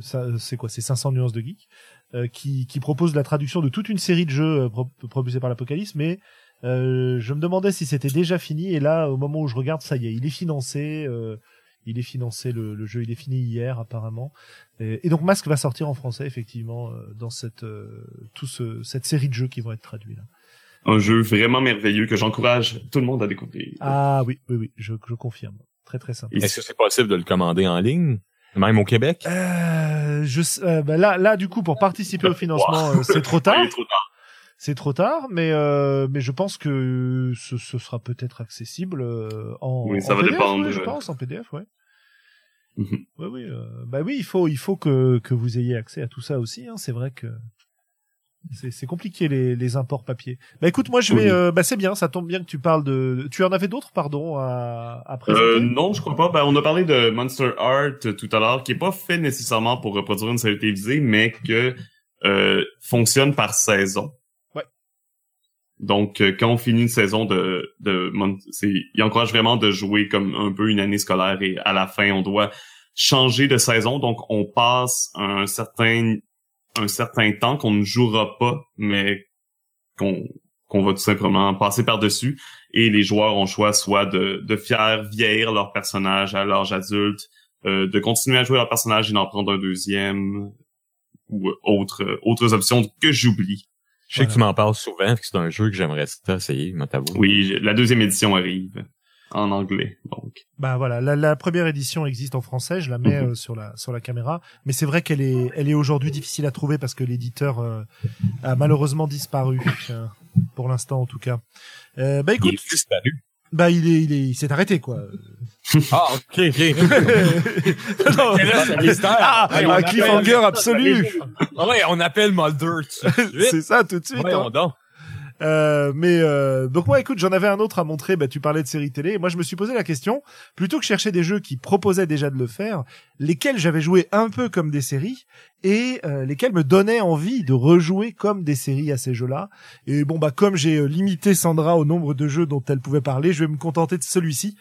ça, c'est quoi, c'est 500 nuances de geek, euh, qui qui propose la traduction de toute une série de jeux euh, pro- propulsés par l'Apocalypse, mais Euh, je me demandais si c'était déjà fini et là, au moment où je regarde, ça y est, il est financé. Euh, il est financé le, le, jeu, il est fini hier apparemment. Et, et donc Masque va sortir en français effectivement euh, dans cette euh, tout ce, cette série de jeux qui vont être traduits là. Un jeu vraiment merveilleux que j'encourage tout le monde à découvrir. Ah oui, oui, oui, je, je confirme. Très très sympa. Est-ce que c'est possible de le commander en ligne, même au Québec? Euh, je, euh, bah là, là, du coup, pour participer au financement, euh, c'est trop tard. trop tard. C'est trop tard, mais euh, mais je pense que ce, ce sera peut-être accessible euh, en. Oui, ça en va PDF, dépendre. je pense en PDF, ouais. Mhm. Oui, oui, euh, bah oui, il faut il faut que que vous ayez accès à tout ça aussi. Hein, c'est vrai que c'est c'est compliqué les les imports papier. Bah écoute, moi je vais, Oui. euh, bah c'est bien, ça tombe bien que tu parles de. Tu en avais d'autres, pardon, à à présenter? Euh, non, je crois pas. Ben, on a parlé de Monster Art euh, tout à l'heure, qui est pas fait nécessairement pour reproduire une série télévisée, mais que euh, fonctionne par saison. Donc, euh, quand on finit une saison de, de il encourage vraiment de jouer comme un peu une année scolaire et à la fin, on doit changer de saison. Donc, on passe un certain, un certain temps qu'on ne jouera pas, mais qu'on, qu'on va tout simplement passer par-dessus et les joueurs ont le choix soit de, de faire vieillir leur personnage à l'âge adulte, euh, de continuer à jouer leur personnage et d'en prendre un deuxième ou autre, autres options que j'oublie. Je sais que tu m'en parles souvent, que c'est un jeu que j'aimerais essayer, mais t'avoue. Oui, la deuxième édition arrive en anglais, donc. Bah voilà, la, la première édition existe en français, je la mets Mhm. euh, sur la sur la caméra, mais c'est vrai qu'elle est elle est aujourd'hui difficile à trouver parce que l'éditeur euh, a malheureusement disparu euh, pour l'instant en tout cas. Euh, bah Il écoute, est disparu. bah il est il est il s'est arrêté quoi. Ah, ok, ok. Non, là, c'est un mystère? ah, Ouais, on un appelle- cliffhanger absolu. Ah ouais, on appelle Mulder c'est ça tout de suite. Voyons hein. donc. Euh, mais euh, donc moi écoute j'en avais un autre à montrer bah tu parlais de séries télé et moi je me suis posé la question plutôt que chercher des jeux qui proposaient déjà de le faire lesquels j'avais joué un peu comme des séries et euh, lesquels me donnaient envie de rejouer comme des séries à ces jeux-là et bon bah comme j'ai euh, limité Sandra au nombre de jeux dont elle pouvait parler je vais me contenter de celui-ci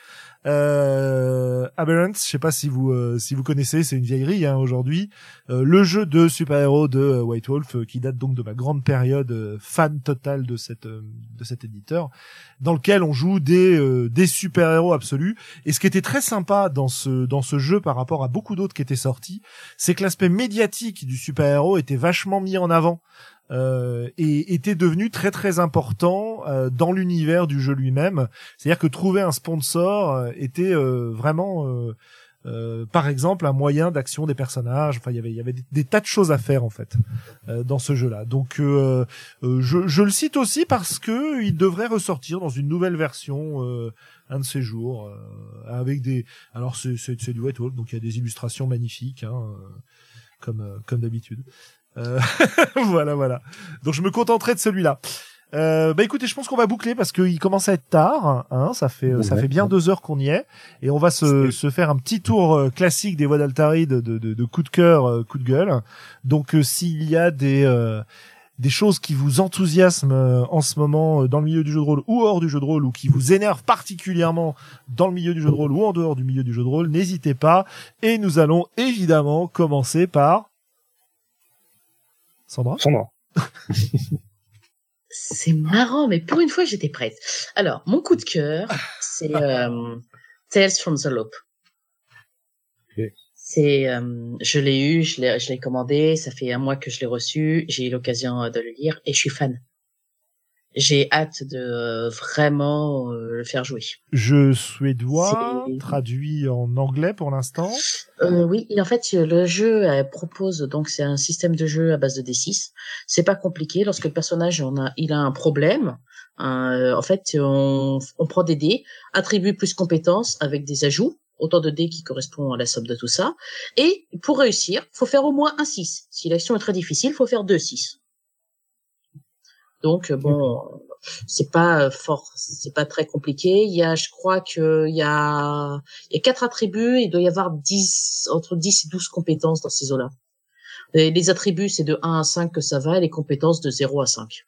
euh, Aberrant, je sais pas si vous euh, si vous connaissez, c'est une vieillerie hein, aujourd'hui. Euh, le jeu de super-héros de euh, White Wolf euh, qui date donc de ma grande période euh, fan totale de cette de cet éditeur, dans lequel on joue des des super-héros absolus. Et ce qui était très sympa dans ce dans ce jeu par rapport à beaucoup d'autres qui étaient sortis, c'est que l'aspect médiatique du super-héros était vachement mis en avant. Euh, et était devenu très très important euh, dans l'univers du jeu lui-même. C'est-à-dire que trouver un sponsor euh, était euh, vraiment, euh, par exemple, un moyen d'action des personnages. Enfin, il y avait, il y avait des, tas de choses à faire en fait dans ce jeu-là. Donc, je, je le cite aussi parce que il devrait ressortir dans une nouvelle version un de ces jours euh, avec des. Alors, c'est du White Wolf, donc il y a des illustrations magnifiques, hein, comme comme d'habitude. Euh, voilà, voilà. Donc, je me contenterai de celui-là. Euh, bah écoutez, je pense qu'on va boucler parce qu'il commence à être tard. Hein, ça fait ça fait bien deux heures qu'on y est et on va se, se faire un petit tour euh, classique des voix d'Altari de, de, de, de coup de cœur, euh, coup de gueule. Donc euh, s'il y a des euh, des choses qui vous enthousiasment en ce moment dans le milieu du jeu de rôle ou hors du jeu de rôle ou qui vous énervent particulièrement dans le milieu du jeu de rôle ou en dehors du milieu du jeu de rôle, n'hésitez pas. Et nous allons évidemment commencer par Sandra? Sandra. C'est marrant, mais pour une fois, j'étais prête. Alors, mon coup de cœur, c'est euh, Tales from the Loop. C'est, euh, je l'ai eu, je l'ai, je l'ai commandé. Ça fait un mois que je l'ai reçu. J'ai eu l'occasion euh, de le lire et je suis fan. J'ai hâte de euh, vraiment euh, le faire jouer. Jeu suédois, traduit en anglais pour l'instant. Euh, oui, en fait, le jeu euh, propose donc c'est un système de jeu à base de D6. C'est pas compliqué. Lorsque le personnage on a, il a un problème, euh, en fait, on, on prend des dés, attribue plus compétences avec des ajouts, autant de dés qui correspondent à la somme de tout ça. Et pour réussir, faut faire au moins un 6. Si l'action est très difficile, faut faire deux 6. Donc euh, bon, c'est pas euh, fort, c'est pas très compliqué. Il y a, je crois que il y a, il y a quatre attributs. et Il doit y avoir 10, entre 10 et 12 compétences dans ces eaux-là. Les attributs, c'est de 1 à 5 que ça va, et les compétences de 0 à 5.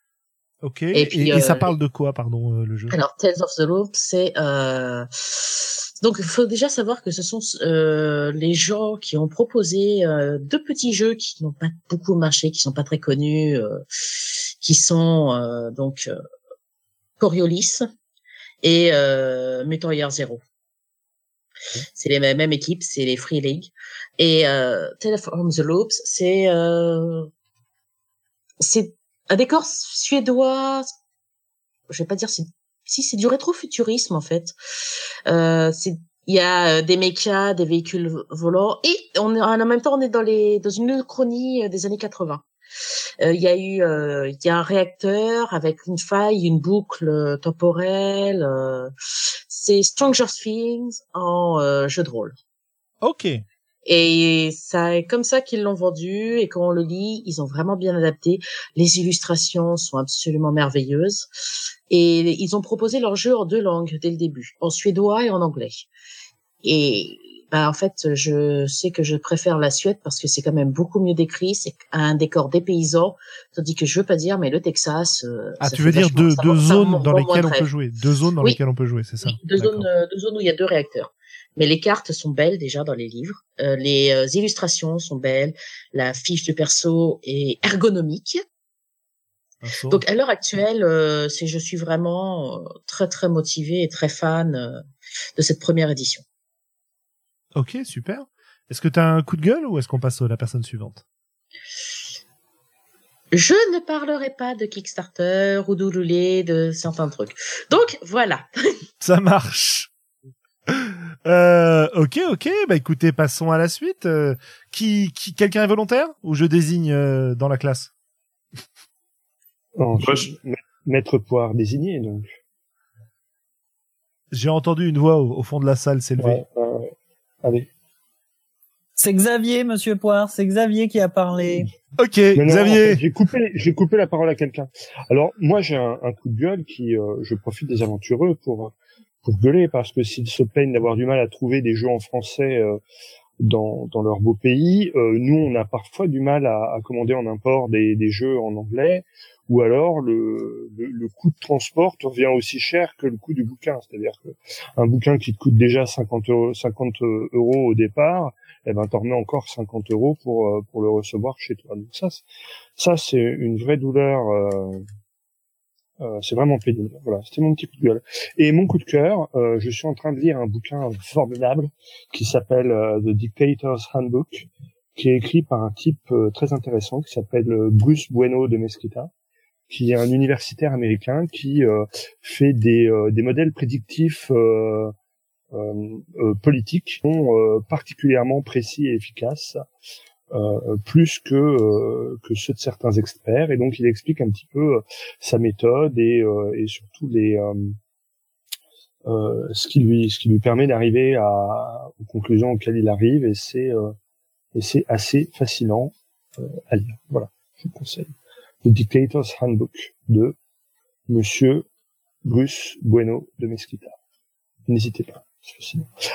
Ok. Et Et, puis, et ça euh, parle de quoi, pardon, euh, le jeu? Alors, Tales of the Loop, c'est euh... donc il faut déjà savoir que ce sont euh, les gens qui ont proposé euh, deux petits jeux qui n'ont pas beaucoup marché, qui sont pas très connus, euh, qui sont euh, donc euh, Coriolis et euh, Mutant Year Zero. C'est les mêmes, équipes, c'est les Free League. Et euh, Tale from the Loops, c'est euh, c'est un décor suédois. Je vais pas dire si si c'est du rétrofuturisme en fait. Euh, il y a euh, des mechas, des véhicules volants et on en même temps on est dans les dans une chronie des années 80. Euh, il y a eu euh, il y a un réacteur avec une faille, une boucle temporelle. c'est Stranger Things en jeu de rôle. Ok. Et c'est comme ça qu'ils l'ont vendu et quand on le lit, ils ont vraiment bien adapté. Les illustrations sont absolument merveilleuses et ils ont proposé leur jeu en deux langues dès le début, en suédois et en anglais. Et bah, en fait, je sais que je préfère la Suède parce que c'est quand même beaucoup mieux décrit, c'est un décor des paysans, tandis que je veux pas dire, mais le Texas. Euh, ah, tu veux dire deux, deux zones dans lesquelles on peut jouer, deux zones dans lesquelles on peut jouer, c'est ça deux zones, euh, deux zones où il y a deux réacteurs. Mais les cartes sont belles déjà dans les livres, euh, les euh, illustrations sont belles, la fiche de perso est ergonomique. Donc à l'heure actuelle, c'est je suis vraiment très très motivée et très fan de cette première édition. Ok, super. Est-ce que tu as un coup de gueule ou est-ce qu'on passe à la personne suivante? Je ne parlerai pas de Kickstarter ou d'Ouloulé, de certains trucs. Donc voilà. Ça marche. Euh, ok, ok. Bah écoutez, passons à la suite. Euh, qui, qui quelqu'un est volontaire ou je désigne euh, dans la classe? Oh, Maître Poire désigné donc. J'ai entendu une voix au, fond de la salle s'élever. Allez. C'est Xavier, Monsieur Poire. C'est Xavier qui a parlé. Ok, Xavier. j'ai coupé, j'ai coupé la parole à quelqu'un. Alors moi, j'ai un, coup de gueule qui, euh, je profite des aventureux pour pour gueuler parce que s'ils se plaignent d'avoir du mal à trouver des jeux en français euh, dans dans leur beau pays, euh, nous on a parfois du mal à, à commander en import des, des jeux en anglais ou alors le, le, coût de transport revient aussi cher que le coût du bouquin. C'est-à-dire que un bouquin qui te coûte déjà 50 euros, 50 euros au départ, eh ben t'en remets encore 50 euros pour euh, pour le recevoir chez toi. Donc ça, ça c'est une vraie douleur. Euh, euh, c'est vraiment pénible. Voilà, c'était mon petit coup de gueule. Et mon coup de cœur, euh, je suis en train de lire un bouquin formidable qui s'appelle euh, The Dictator's Handbook, qui est écrit par un type très intéressant qui s'appelle Bruce Bueno de Mesquita qui est un universitaire américain qui euh, fait des, euh, des modèles prédictifs euh, politiques particulièrement précis et efficaces. plus que que ceux de certains experts. Et donc il explique un petit peu sa méthode et, et surtout les ce qui lui ce qui lui permet d'arriver à aux conclusions auxquelles il arrive. Et c'est et assez fascinant à lire. Voilà je vous conseille The Dictator's Handbook de Monsieur Bruce Bueno de Mesquita. N'hésitez pas.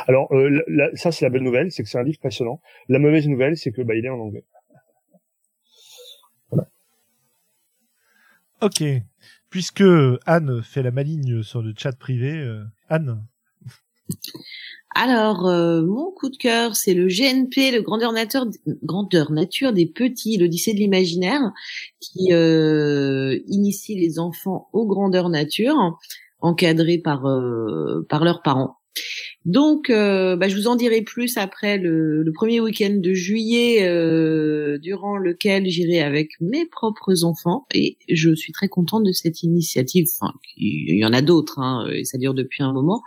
Alors euh, ça c'est la belle nouvelle, c'est que c'est un livre passionnant. La mauvaise nouvelle, c'est que bah il est en anglais. Voilà. Ok. Puisque Anne fait la maligne sur le chat privé, euh, Anne. Alors, euh, mon coup de cœur, c'est le GNP, le grandeur nature, des petits, l'Odyssée de l'imaginaire, qui euh, initie les enfants aux grandeurs nature, encadrés par euh, par leurs parents. Donc, bah, je vous en dirai plus après le, premier week-end de juillet, durant lequel j'irai avec mes propres enfants. Et je suis très contente de cette initiative. Il y en a d'autres, hein, et ça dure depuis un moment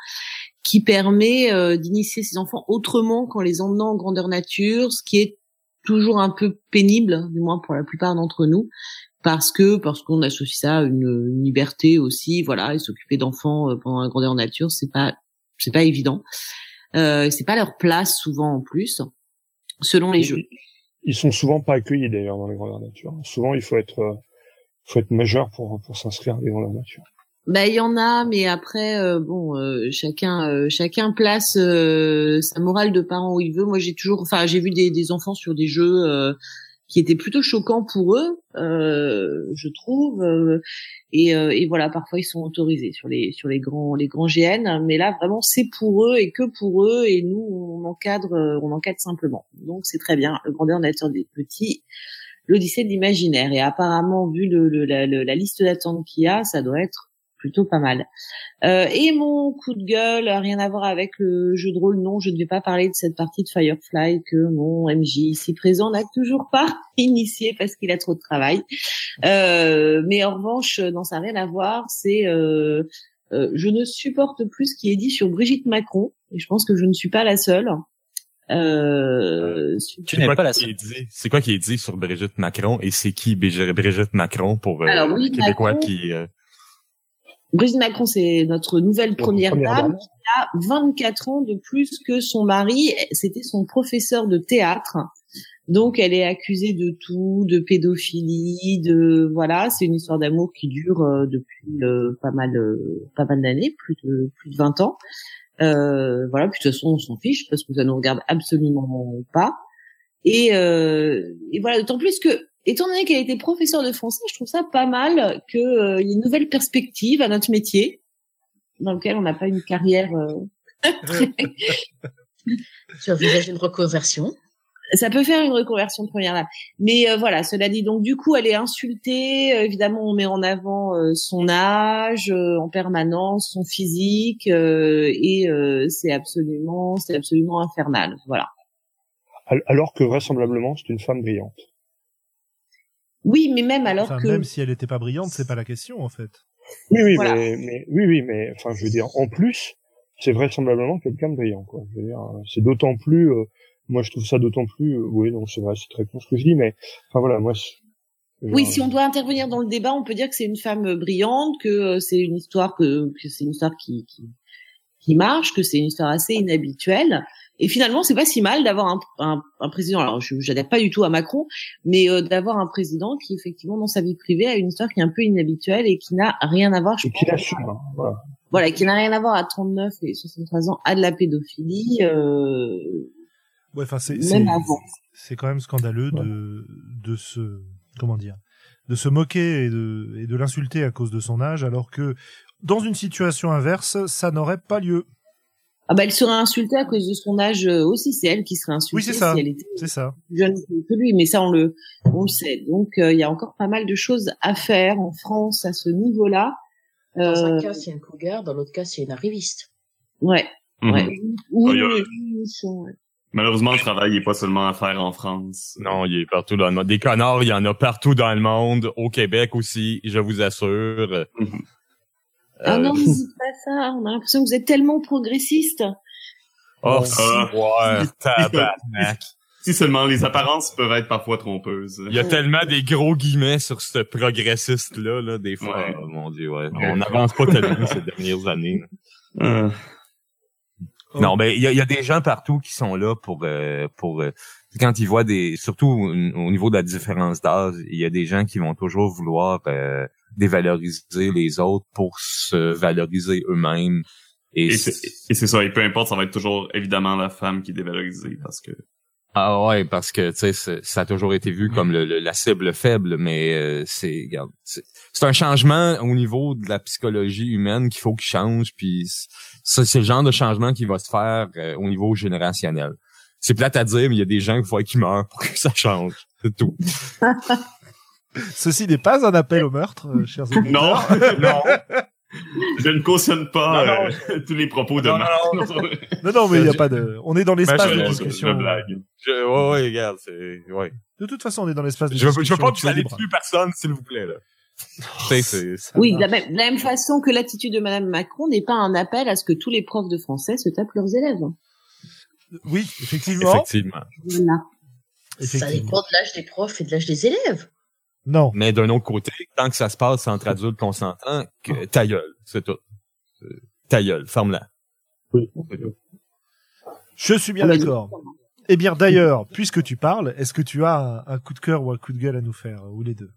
qui permet euh, d'initier ses enfants autrement qu'en les emmenant en grandeur nature, ce qui est toujours un peu pénible, du moins pour la plupart d'entre nous, parce que parce qu'on associe ça à une, liberté aussi, voilà, et s'occuper d'enfants euh, pendant la grandeur nature, c'est pas c'est pas évident, euh, c'est pas leur place souvent en plus, selon les jeux. Ils sont souvent pas accueillis d'ailleurs dans les grandeurs nature. Souvent, il faut être euh, faut être majeur pour pour s'inscrire dans grandeurs nature. Bah il y en a, mais après euh, bon, euh, chacun euh, chacun place sa morale de parent où il veut. Moi j'ai toujours, enfin j'ai vu des, des enfants sur des jeux qui étaient plutôt choquants pour eux, je trouve. Et, et, voilà, parfois ils sont autorisés sur les sur les grands les grands GN, mais là vraiment c'est pour eux et que pour eux. Et nous on encadre on encadre simplement. Donc c'est très bien. Le grandeur nature des petits. L'Odyssée de l'imaginaire. Et apparemment, vu le, la, la liste d'attente qu'il y a, ça doit être plutôt pas mal. Euh, et mon coup de gueule, rien à voir avec le jeu de rôle, non, je ne vais pas parler de cette partie de Firefly que mon MJ ici présent n'a toujours pas initié parce qu'il a trop de travail. Euh, mais en revanche, non, ça n'a rien à voir, c'est euh, euh, je ne supporte plus ce qui est dit sur Brigitte Macron, et je pense que je ne suis pas la seule. Euh, Tu n'es pas la seule. C'est quoi qui est dit sur Brigitte Macron? Et c'est qui Brigitte Macron pour euh, Alors, les Brigitte Québécois Macron- qui... euh, Brigitte Macron, c'est notre nouvelle première, première dame dame. qui a 24 ans de plus que son mari. C'était son professeur de théâtre. Donc, elle est accusée de tout, de pédophilie, de voilà. C'est une histoire d'amour qui dure euh, depuis euh, pas mal, euh, pas mal d'années, plus de plus de 20 ans. Euh, voilà. Puis de toute façon, on s'en fiche parce que ça nous regarde absolument pas. Et, euh, et voilà. D'autant plus que étant donné qu'elle était professeure de français, je trouve ça pas mal qu'il y ait une nouvelle perspective à notre métier, dans lequel on n'a pas une carrière. euh, Tu envisages une reconversion? Ça peut faire une reconversion de première dame. Mais euh, voilà, cela dit, donc du coup, elle est insultée. Euh, évidemment, on met en avant euh, son âge euh, en permanence, son physique, euh, et euh, c'est absolument, c'est absolument infernal. Voilà. Al- Alors que vraisemblablement, c'est une femme brillante. Oui, mais même alors Enfin, que même si elle était pas brillante, c'est pas la question en fait. Oui, oui, Voilà. mais, mais oui, oui, mais enfin, je veux dire, en plus, c'est vraisemblablement quelqu'un de brillant, quoi. Je veux dire, euh, c'est d'autant plus, euh, moi, je trouve ça d'autant plus, euh, oui, non, c'est vrai, c'est très con ce que je dis, mais enfin voilà, moi. c'est- Oui, si on doit intervenir dans le débat, on peut dire que c'est une femme euh, brillante, que euh, c'est une histoire que, que c'est une histoire qui, qui qui marche, que c'est une histoire assez inhabituelle. Et finalement, c'est pas si mal d'avoir un, un, un président. Alors, je n'adhère pas du tout à Macron, mais euh, d'avoir un président qui, effectivement, dans sa vie privée, a une histoire qui est un peu inhabituelle et qui n'a rien à voir. Je Et qui l'assume, hein, voilà. voilà, qui n'a rien à voir à 39 et 63 ans à de la pédophilie. Euh, Ouais, enfin, c'est c'est- même avant. c'est quand même scandaleux de de se comment dire de se moquer et de et de l'insulter à cause de son âge, alors que dans une situation inverse, ça n'aurait pas lieu. Ah bah, elle serait insultée à cause de son âge euh, aussi. C'est elle qui serait insultée Oui, c'est ça. si elle était C'est ça. plus jeune que lui, mais ça on le on le sait. Donc euh, il y a encore pas mal de choses à faire en France à ce niveau-là. Dans Euh, un cas, c'est une cougar, dans l'autre cas, c'est une arriviste. ouais, Mhm. ouais. Ou a- émission, ouais. Malheureusement, le travail n'est pas seulement à faire en France. Non, il est partout dans le monde. Des connards, il y en a partout dans le monde, au Québec aussi, je vous assure. Mhm. Ah Euh, non, vous dites pas ça. On a l'impression que vous êtes tellement progressiste. Oh, Ah. si, ouais, tabarnak. Si seulement les apparences peuvent être parfois trompeuses. Il y a tellement des gros guillemets sur ce progressiste-là, là, des fois. Ouais. Oh, mon dieu, ouais. On n'avance pas tellement ces dernières années. Euh, Non, ben il y a, il y a des gens partout qui sont là pour euh, pour euh, quand ils voient des surtout au au niveau de la différence d'âge, il y a des gens qui vont toujours vouloir euh, dévaloriser les autres pour se valoriser eux-mêmes. Et, Et c'est- c'est et c'est ça, et peu importe, ça va être toujours évidemment la femme qui est dévalorisée parce que ah ouais, parce que tu sais ça a toujours été vu comme le- le- la cible faible, mais euh, c'est regarde, c'est c'est un changement au niveau de la psychologie humaine qu'il faut qu'il change, puis ça c'est le genre de changement qui va se faire euh, au niveau générationnel. C'est plate à dire, mais il y a des gens qu'il faut qu'ils meurent pour que ça change. C'est tout. Ceci n'est pas un appel au meurtre, euh, chers auditeurs. non, non, je ne cautionne pas Non, euh, tous les propos de Non, Marc. Non, non, mais il y a pas de. On est dans l'espace je- de discussion. je blague. Je, ouais, ouais, regarde, c'est ouais. De toute façon, on est dans l'espace de Je veux, discussion. je veux pas que tu vous allez tuer personne, s'il vous plaît là. Tu sais, c'est Ça Oui, de la, même, de la même façon que l'attitude de Madame Macron n'est pas un appel à ce que tous les profs de français se tapent leurs élèves. Oui, effectivement. effectivement. Voilà. Ça Effectivement. dépend de l'âge des profs et de l'âge des élèves. Non. Mais d'un autre côté, tant que ça se passe entre adultes consentants, que ta gueule, c'est tout. Euh, Ta gueule, ferme-la. Oui. Je suis bien d'accord. Eh bien, d'ailleurs, puisque tu parles, est-ce que tu as un, un coup de cœur ou un coup de gueule à nous faire, ou les deux?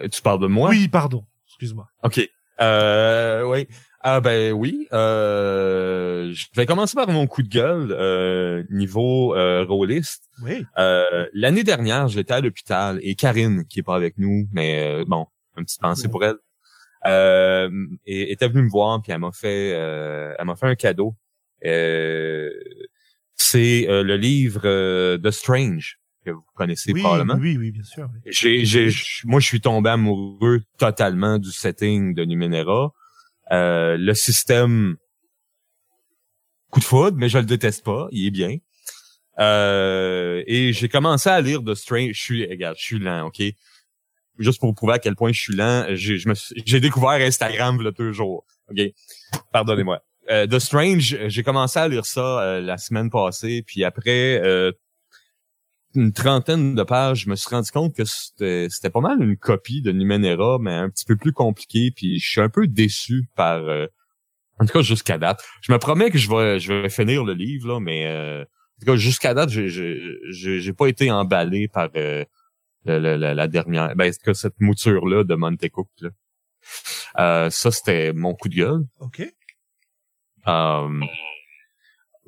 Euh, Tu parles de moi? Oui, pardon. Excuse-moi. OK. Euh, oui. Ah ben oui. Euh, je vais commencer par mon coup de gueule euh, niveau euh, rôliste. Oui. Euh, L'année dernière, j'étais à l'hôpital et Karine, qui est pas avec nous, mais bon, une petite pensée pour elle, euh, et- était venue me voir puis elle m'a fait, euh, elle m'a fait un cadeau. Euh, c'est euh, le livre euh, The Strange. que vous connaissez Oui, probablement. oui, oui, bien sûr. oui. J'ai, moi, je suis tombé amoureux totalement du setting de Numenera. Euh, le système, coup de foudre, mais je le déteste pas. Il est bien. Euh, et j'ai commencé à lire The Strange. Je suis, regarde, je suis lent, ok? Juste pour prouver à quel point je suis lent, j'ai, découvert Instagram a deux jours. Ok, pardonnez-moi. Euh, The Strange, j'ai commencé à lire ça euh, la semaine passée, puis après euh, une trentaine de pages, je me suis rendu compte que c'était c'était pas mal une copie de Numenera, mais un petit peu plus compliqué, puis je suis un peu déçu par... euh, en tout cas, jusqu'à date. Je me promets que je vais, je vais finir le livre, là, mais euh, en tout cas, jusqu'à date, j'ai- j'ai pas été emballé par euh, le- le- la dernière... Ben, que cette mouture-là de Montecook. Là. Euh, ça, c'était mon coup de gueule. Ok. Euh,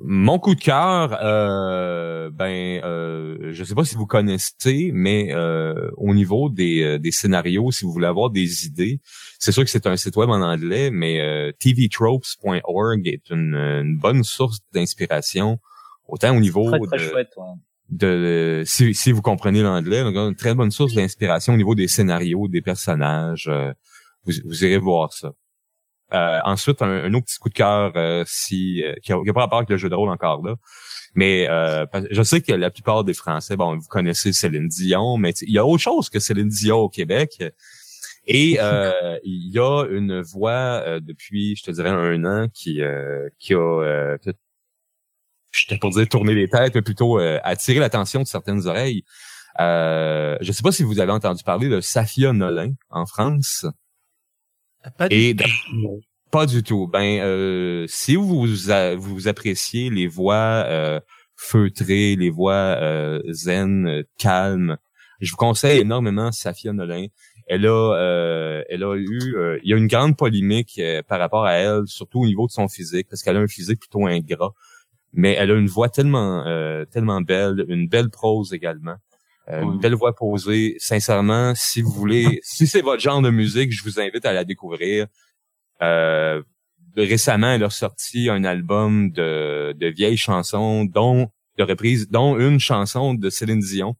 mon coup de cœur, euh, ben, euh, je sais pas si vous connaissez, mais euh, au niveau des, euh, des scénarios, si vous voulez avoir des idées, c'est sûr que c'est un site web en anglais, mais euh, tvtropes.org est une, une bonne source d'inspiration, autant au niveau Très très de, chouette. ouais. de si, si vous comprenez l'anglais, une très bonne source d'inspiration au niveau des scénarios, des personnages. euh, vous, vous irez voir ça. Euh, ensuite, un, un autre petit coup de cœur euh, si euh, qui, a, qui a pas rapport avec le jeu de rôle encore là. Mais euh, je sais que la plupart des Français, bon, vous connaissez Céline Dion, mais il y a autre chose que Céline Dion au Québec. Et euh, il y a une voix euh, depuis, je te dirais, un an qui euh, qui a euh, j'étais pour dire tourner les têtes, mais plutôt euh, attirer l'attention de certaines oreilles. Euh, je sais pas si vous avez entendu parler de Safia Nolin en France. Pas du Et pas du tout. Ben, euh, si vous a- vous appréciez les voix euh, feutrées, les voix euh, zen, euh, calmes, je vous conseille énormément Safia Nolin. Elle a, euh, elle a eu, euh, il y a une grande polémique par rapport à elle, surtout au niveau de son physique, parce qu'elle a un physique plutôt ingrat, mais elle a une voix tellement, euh, tellement belle, une belle prose également. Euh, belle voix posée. Sincèrement, si vous voulez, si c'est votre genre de musique, je vous invite à la découvrir. Euh, récemment, elle a sorti un album de, de vieilles chansons, dont de reprises, dont une chanson de Céline Dion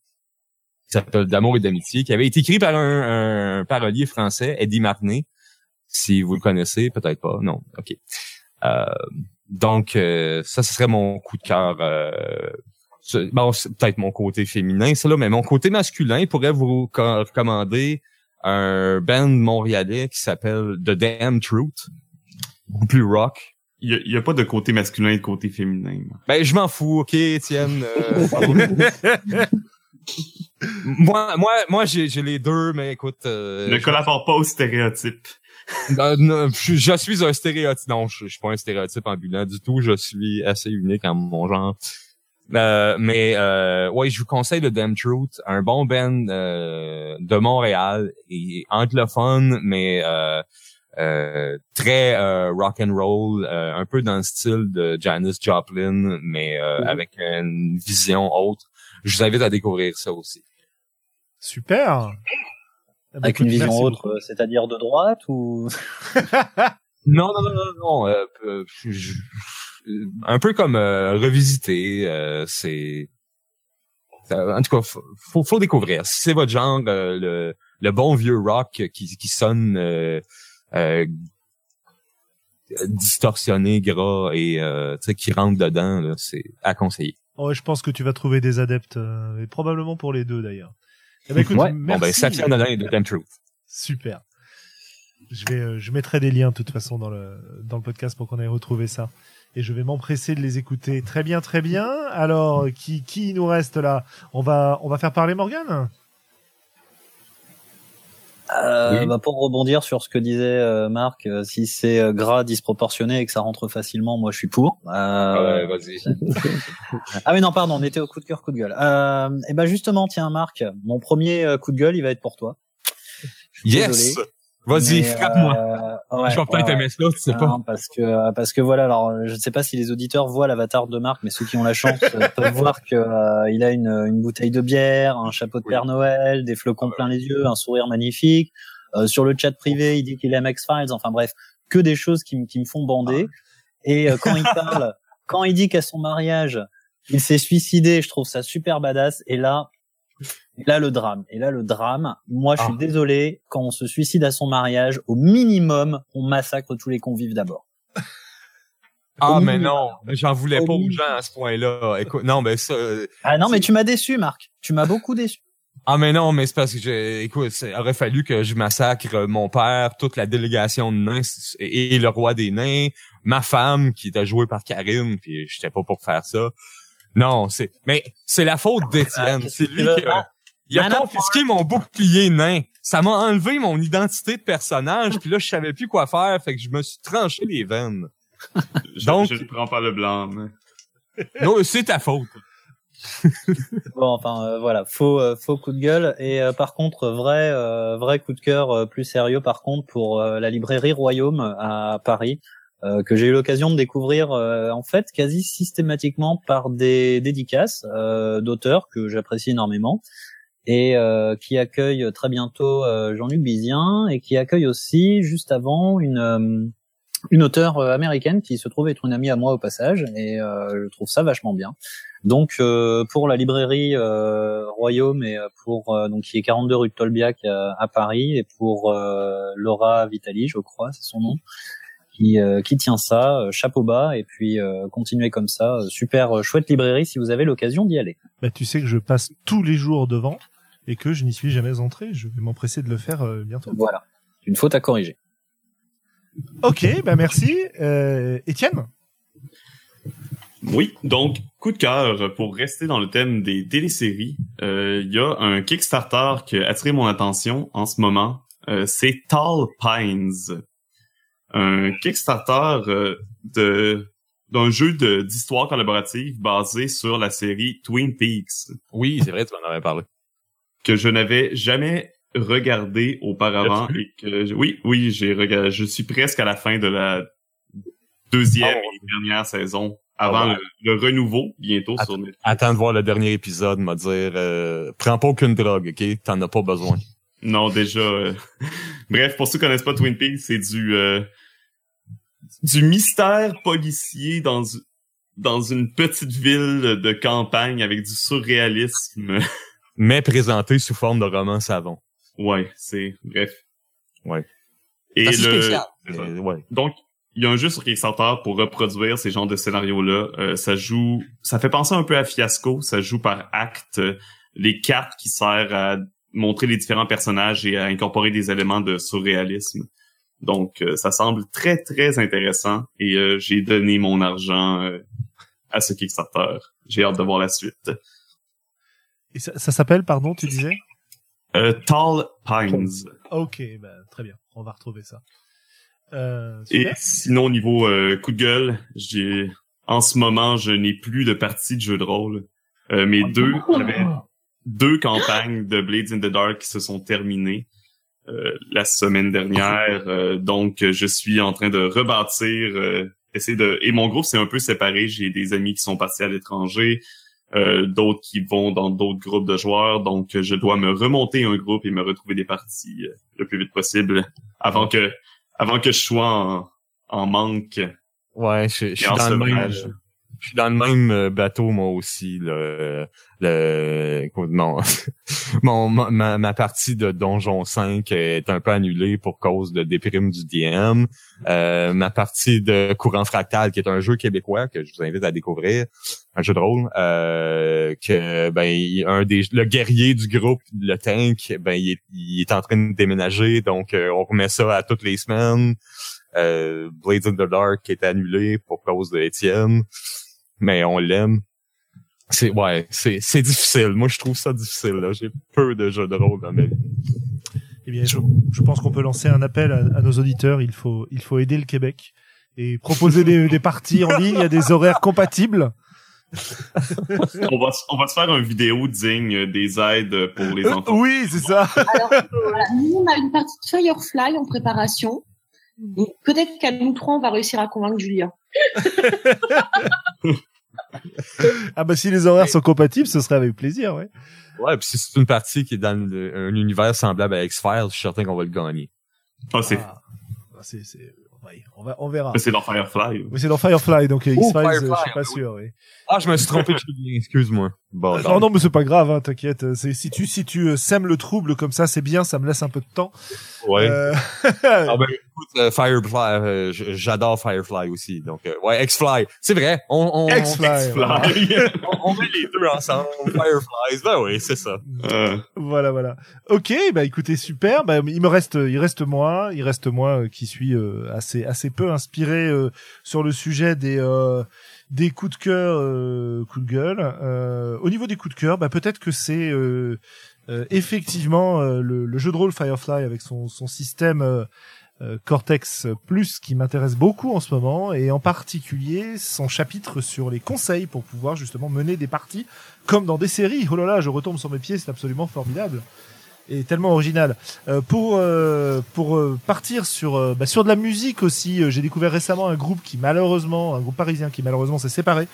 qui s'appelle D'amour et d'amitié, qui avait été écrit par un, un parolier français, Eddie Martinet. Si vous le connaissez, peut-être pas. Non, ok. Euh, donc, euh, ça, ce serait mon coup de cœur. Euh, bon, c'est peut-être mon côté féminin, ça là, mais mon côté masculin pourrait vous co- recommander un band montréalais qui s'appelle The Damn Truth, beaucoup plus rock. Il y a, il y a pas de côté masculin et de côté féminin. moi. Ben, je m'en fous, ok, Étienne. euh, moi, moi, moi, j'ai les deux, mais écoute. euh, ne collabore pas aux stéréotypes. Non, je, je suis un stéréotype. Non, je, je suis pas un stéréotype ambulant du tout. Je suis assez unique en mon genre. Euh, mais euh, ouais, je vous conseille le Damn Truth, un bon band euh, de Montréal et anglophone, mais euh, euh, très euh, rock and roll, euh, un peu dans le style de Janis Joplin, mais euh, Mhm. avec une vision autre. Je vous invite à découvrir ça aussi. Super. Ah bah, Avec une vision merci autre, c'est-à-dire de droite ou? Non, non, non, non, non. euh, euh, je- je- un peu comme euh, revisiter. euh, c'est en tout cas, faut, faut, découvrir. Si c'est votre genre, euh, le, le bon vieux rock qui, qui sonne euh, euh, distorsionné, gras et euh, qui rentre dedans, c'est à conseiller. Oh, je pense que tu vas trouver des adeptes, euh, et probablement pour les deux d'ailleurs. Eh ben, écoute, Ouais. Bon ben, merci. Safia Nolin et The Damn Truth. Super. Je vais, euh, je mettrai des liens de toute façon dans le dans le podcast pour qu'on aille retrouver ça. Et je vais m'empresser de les écouter. Très bien, très bien. Alors, qui qui nous reste là? On va on va faire parler Morgane? Euh, Oui. bah, pour rebondir sur ce que disait euh, Marc, euh, si c'est euh, gras disproportionné et que ça rentre facilement, moi je suis pour. Euh, Ah ouais, vas-y. Ah oui non pardon, on était au coup de cœur, coup de gueule. Euh, et ben justement, tiens Marc, mon premier euh, coup de gueule, il va être pour toi. Je suis Yes. désolé, Vas-y, frappe-moi. euh, ouais, je vais peut-être ouais, aimer ça, tu sais ouais. pas. Non, parce que parce que voilà, alors je ne sais pas si les auditeurs voient l'avatar de Marc, mais ceux qui ont la chance euh, peuvent voir que euh, il a une, une bouteille de bière, un chapeau de Oui. Père Noël, des flocons plein les yeux, un sourire magnifique. Euh, sur le chat privé, il dit qu'il aime X-Files. Enfin bref, que des choses qui, me- qui me font bander. Et euh, quand il parle, quand il dit qu'à son mariage, il s'est suicidé, je trouve ça super badass. Et là, Et là, le drame. Et là, le drame. Moi, je suis Ah. désolé. Quand on se suicide à son mariage, au minimum, on massacre tous les convives d'abord. Ah, mais non, j'en voulais Au pas aux gens à ce point-là. Écoute, non, mais ça. euh, Ah non, mais tu m'as déçu, Marc. Tu m'as beaucoup déçu. Ah, mais non, mais c'est parce que, j'ai- écoute, il aurait fallu que je massacre mon père, toute la délégation de nains et, et le roi des nains, ma femme qui était jouée par Karine, puis j'étais pas pour faire ça. Non, c'est, mais c'est la faute d'Étienne. qu'est-ce C'est lui qui a, il a confisqué mon bouclier nain. Ça m'a enlevé mon identité de personnage, puis là, je savais plus quoi faire, fait que je me suis tranché les veines. Je, Donc- je ne prends pas le blanc. mais- Non, c'est ta faute. Bon, enfin euh, voilà, faux euh, faux coup de gueule et euh, par contre vrai euh, vrai coup de cœur euh, plus sérieux par contre pour euh, la librairie Royaume à Paris euh, que j'ai eu l'occasion de découvrir euh, en fait quasi systématiquement par des dédicaces euh, d'auteurs que j'apprécie énormément et euh, qui accueille très bientôt euh, Jean-Luc Bizien et qui accueille aussi juste avant une euh, une auteure euh, américaine qui se trouve être une amie à moi au passage et euh, je trouve ça vachement bien. Donc pour la librairie Royaume et pour donc qui est 42 rue de Tolbiac à, à Paris et pour Laura Vitali, je crois, c'est son nom, qui euh, qui tient ça, euh, chapeau bas et puis euh, continuez comme ça, super euh, chouette librairie si vous avez l'occasion d'y aller. Bah, tu sais que je passe tous les jours devant et que je n'y suis jamais entré. Je vais m'empresser de le faire euh, bientôt. Voilà, une faute à corriger. Ok, bah merci. Euh, Étienne? Oui, donc coup de cœur pour rester dans le thème des téléséries. euh, Il y a un Kickstarter qui a attiré mon attention en ce moment. Euh, c'est Tall Pines, un Kickstarter euh, de d'un jeu de- d'histoire collaborative basé sur la série Twin Peaks Oui, c'est vrai, tu m'en avais parlé. que je n'avais jamais regardé auparavant et que oui oui j'ai regardé je suis presque à la fin de la deuxième Oh. et dernière saison avant Oh, wow. le, le renouveau bientôt Att- sur Netflix. Attends de voir le dernier épisode, m'a dire, euh, prends pas aucune drogue, ok? T'en as pas besoin. Non, déjà. euh, Bref, pour ceux qui connaissent pas Twin Peaks, c'est du euh, du mystère policier dans dans une petite ville de campagne avec du surréalisme. Mais présenté sous forme de roman savon. ouais, c'est bref. Ouais. Et le spécial. c'est ça. Euh, ouais. donc il y a un jeu sur Kickstarter pour reproduire ces genres de scénarios-là. Euh, ça joue, ça fait penser un peu à Fiasco. Ça joue par acte. euh, Les cartes qui servent à montrer les différents personnages et à incorporer des éléments de surréalisme. Donc, euh, ça semble très, très intéressant. Et euh, j'ai donné mon argent euh, à ce Kickstarter. J'ai hâte de voir la suite. Et ça, ça s'appelle, pardon, tu disais? Euh, Tall Pines. Ok, bah, très bien. On va retrouver ça. Euh, Et sinon, au niveau euh, coup de gueule, j'ai en ce moment, je n'ai plus de partie de jeu de rôle. Euh, mes deux, j'avais deux campagnes de Blades in the Dark qui se sont terminées euh, la semaine dernière. Euh, donc, je suis en train de rebâtir, euh, essayer de. Et mon groupe s'est un peu séparé. J'ai des amis qui sont partis à l'étranger, euh, d'autres qui vont dans d'autres groupes de joueurs. Donc, je dois me remonter un groupe et me retrouver des parties euh, le plus vite possible avant que avant que je sois en, en manque. Ouais, je, je suis en dans le même. Je suis dans le même euh, bateau moi aussi. Le, le non, mon ma, ma partie de Donjon 5 est un peu annulée pour cause de déprime du DM. Euh, ma partie de Courant Fractal, qui est un jeu québécois que je vous invite à découvrir, un jeu de rôle, euh, que ben un des le guerrier du groupe, le tank, ben il est, il est en train de déménager, donc euh, on remet ça à toutes les semaines. Euh, Blades in the Dark qui est annulé pour cause de Étienne, mais on l'aime. C'est ouais, c'est c'est difficile. Moi, je trouve ça difficile. là. J'ai peu de jeux de rôle dans ma vie. Eh bien, je, je pense qu'on peut lancer un appel à, à nos auditeurs. Il faut, il faut aider le Québec et proposer des, des parties en ligne à des horaires compatibles. on va se- on va se faire une vidéo digne des aides pour les Euh, enfants. oui, c'est ça. Alors, voilà, nous, on a une partie de Firefly en préparation. Peut-être qu'à nous trois, on va réussir à convaincre Julien. Ah bah si les horaires sont compatibles, ce serait avec plaisir, ouais. Ouais, puis si c'est une partie qui est dans le- un univers semblable à X-Files, je suis certain qu'on va le gagner. Ah, c'est Ah, c'est, c'est, ouais, on va, on verra. c'est dans Firefly. Mais c'est dans Firefly, donc euh, Oh, X-Files, euh, Firefly, je suis pas ah, sûr, oui. Ah, je me suis trompé de excuse-moi. Bon, non, non, mais c'est pas grave, hein, t'inquiète. C'est si tu si tu euh, sèmes le trouble comme ça, c'est bien, ça me laisse un peu de temps. Ouais. Euh, Ah ben, écoute, euh, Firefly, euh, j'adore Firefly aussi. Donc, euh, ouais, X-Fly. C'est vrai. On, on, X-Fly. on, on met les deux ensemble. Fireflies. Ben oui, c'est ça. Euh, Voilà, voilà. Ok, bah écoutez, super. Bah, il me reste, il reste moi, il reste moi euh, qui suis euh, assez, assez peu inspiré euh, sur le sujet des euh, des coups de cœur, euh, coups de gueule. Euh, au niveau des coups de cœur, bah peut-être que c'est euh, effectivement le, le jeu de rôle Firefly avec son son système. Cortex Plus qui m'intéresse beaucoup en ce moment et en particulier son chapitre sur les conseils pour pouvoir justement mener des parties comme dans des séries. Oh là là, je retombe sur mes pieds, c'est absolument formidable et tellement original. Euh, pour euh, pour euh, partir sur euh, bah, sur de la musique aussi, euh, j'ai découvert récemment un groupe qui malheureusement, un groupe parisien qui malheureusement s'est séparé,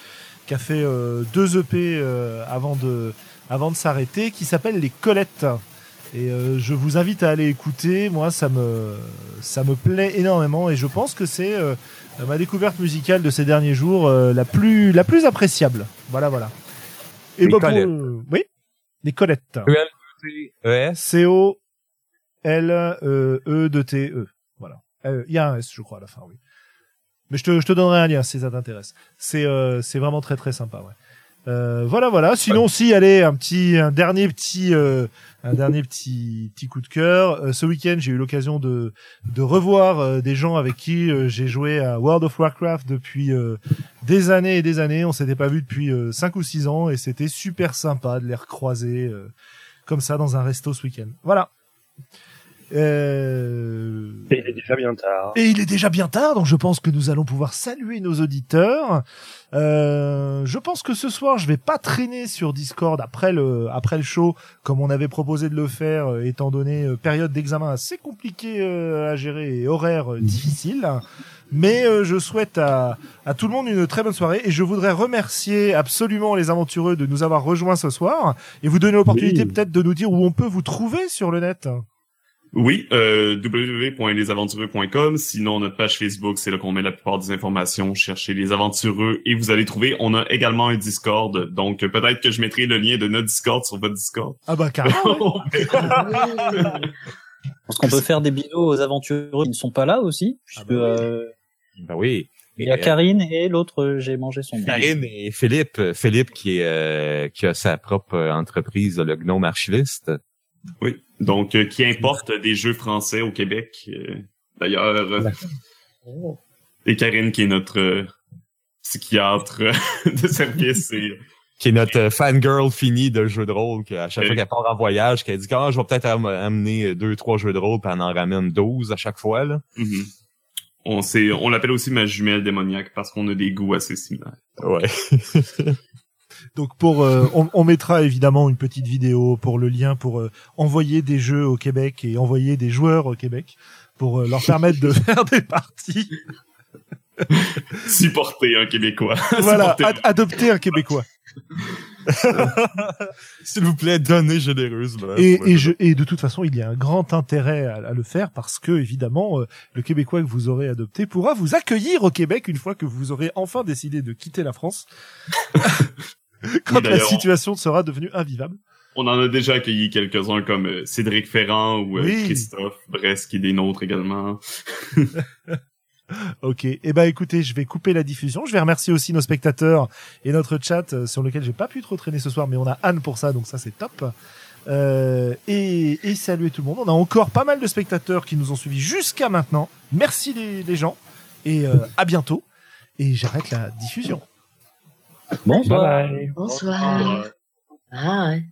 qui a fait euh, deux EP euh, avant de avant de s'arrêter, qui s'appelle les Colettes. Et euh, je vous invite à aller écouter. Moi, ça me ça me plaît énormément et je pense que c'est euh, ma découverte musicale de ces derniers jours euh, la plus la plus appréciable. Voilà, voilà. Et Les bah, pour, euh, oui, les Colettes. ES. C O L E E E. Voilà. Euh, Il y a un S, je crois, à la fin, oui. Mais je te, je te donnerai un lien si ça t'intéresse. C'est, euh, c'est vraiment très très sympa, ouais. Euh, voilà, voilà. Sinon, si, allez, un petit, un dernier petit, euh, un dernier petit, petit coup de cœur. Euh, ce week-end, j'ai eu l'occasion de, de revoir euh, des gens avec qui euh, j'ai joué à World of Warcraft depuis euh, des années et des années. On s'était pas vu depuis euh, cinq ou six ans et c'était super sympa de les recroiser euh, comme ça dans un resto ce week-end. Voilà. Euh, Et il est déjà bien tard. et il est déjà bien tard, donc je pense que nous allons pouvoir saluer nos auditeurs. Euh, je pense que ce soir, je vais pas traîner sur Discord après le après le show, comme on avait proposé de le faire, euh, étant donné euh, période d'examen assez compliquée euh, à gérer et horaire difficile. Mais euh, je souhaite à, à tout le monde une très bonne soirée et je voudrais remercier absolument les aventureux de nous avoir rejoints ce soir et vous donner l'opportunité Oui. peut-être de nous dire où on peut vous trouver sur le net. Oui, euh, www.lesaventureux.com. Sinon, notre page Facebook, c'est là qu'on met la plupart des informations. Cherchez les aventureux et vous allez trouver. On a également un Discord. Donc, peut-être que je mettrai le lien de notre Discord sur votre Discord. Ah bah carrément. ouais. Est-ce qu'on peut faire des bisous aux aventureux qui ne sont pas là aussi puisque, Ah bah oui. euh, Ben oui. Il y a Karine et l'autre, euh, j'ai mangé son nom. Karine et Philippe. Philippe qui est euh, qui a sa propre euh, entreprise, le Gnome Archiviste. Oui. Donc, euh, qui importe des jeux français au Québec. euh, D'ailleurs, euh, et Karine qui est notre euh, psychiatre euh, de service. Et, Qui est notre euh, fangirl fini de jeux de rôle, qu'à chaque Oui. fois qu'elle part en voyage, qu'elle dit ah, je vais peut-être am- amener deux, trois jeux de rôle, puis elle en ramène 12 à chaque fois. Là. Mhm. On, sait- on l'appelle aussi ma jumelle démoniaque parce qu'on a des goûts assez similaires. Ouais. Donc pour, euh, on, on mettra évidemment une petite vidéo pour le lien pour euh, envoyer des jeux au Québec et envoyer des joueurs au Québec pour euh, leur permettre de faire des parties. Supporter un Québécois. voilà, ad- adopter un Québécois. S'il vous plaît, donnez généreusement. Et, et, je, et de toute façon, il y a un grand intérêt à, à le faire parce que évidemment, euh, le Québécois que vous aurez adopté pourra vous accueillir au Québec une fois que vous aurez enfin décidé de quitter la France. Quand la situation sera devenue invivable. On en a déjà accueilli quelques-uns comme euh, Cédric Ferrand ou euh, Oui. Christophe Brest qui est des nôtres également. Ok. Eh ben, écoutez, je vais couper la diffusion. Je vais remercier aussi nos spectateurs et notre chat euh, sur lequel j'ai pas pu trop traîner ce soir, mais on a Anne pour ça, donc ça c'est top. Euh, et, et saluer tout le monde. On a encore pas mal de spectateurs qui nous ont suivis jusqu'à maintenant. Merci les, les gens et euh, à bientôt. Et j'arrête la diffusion. Bonsoir. Bonsoir. Ah ouais.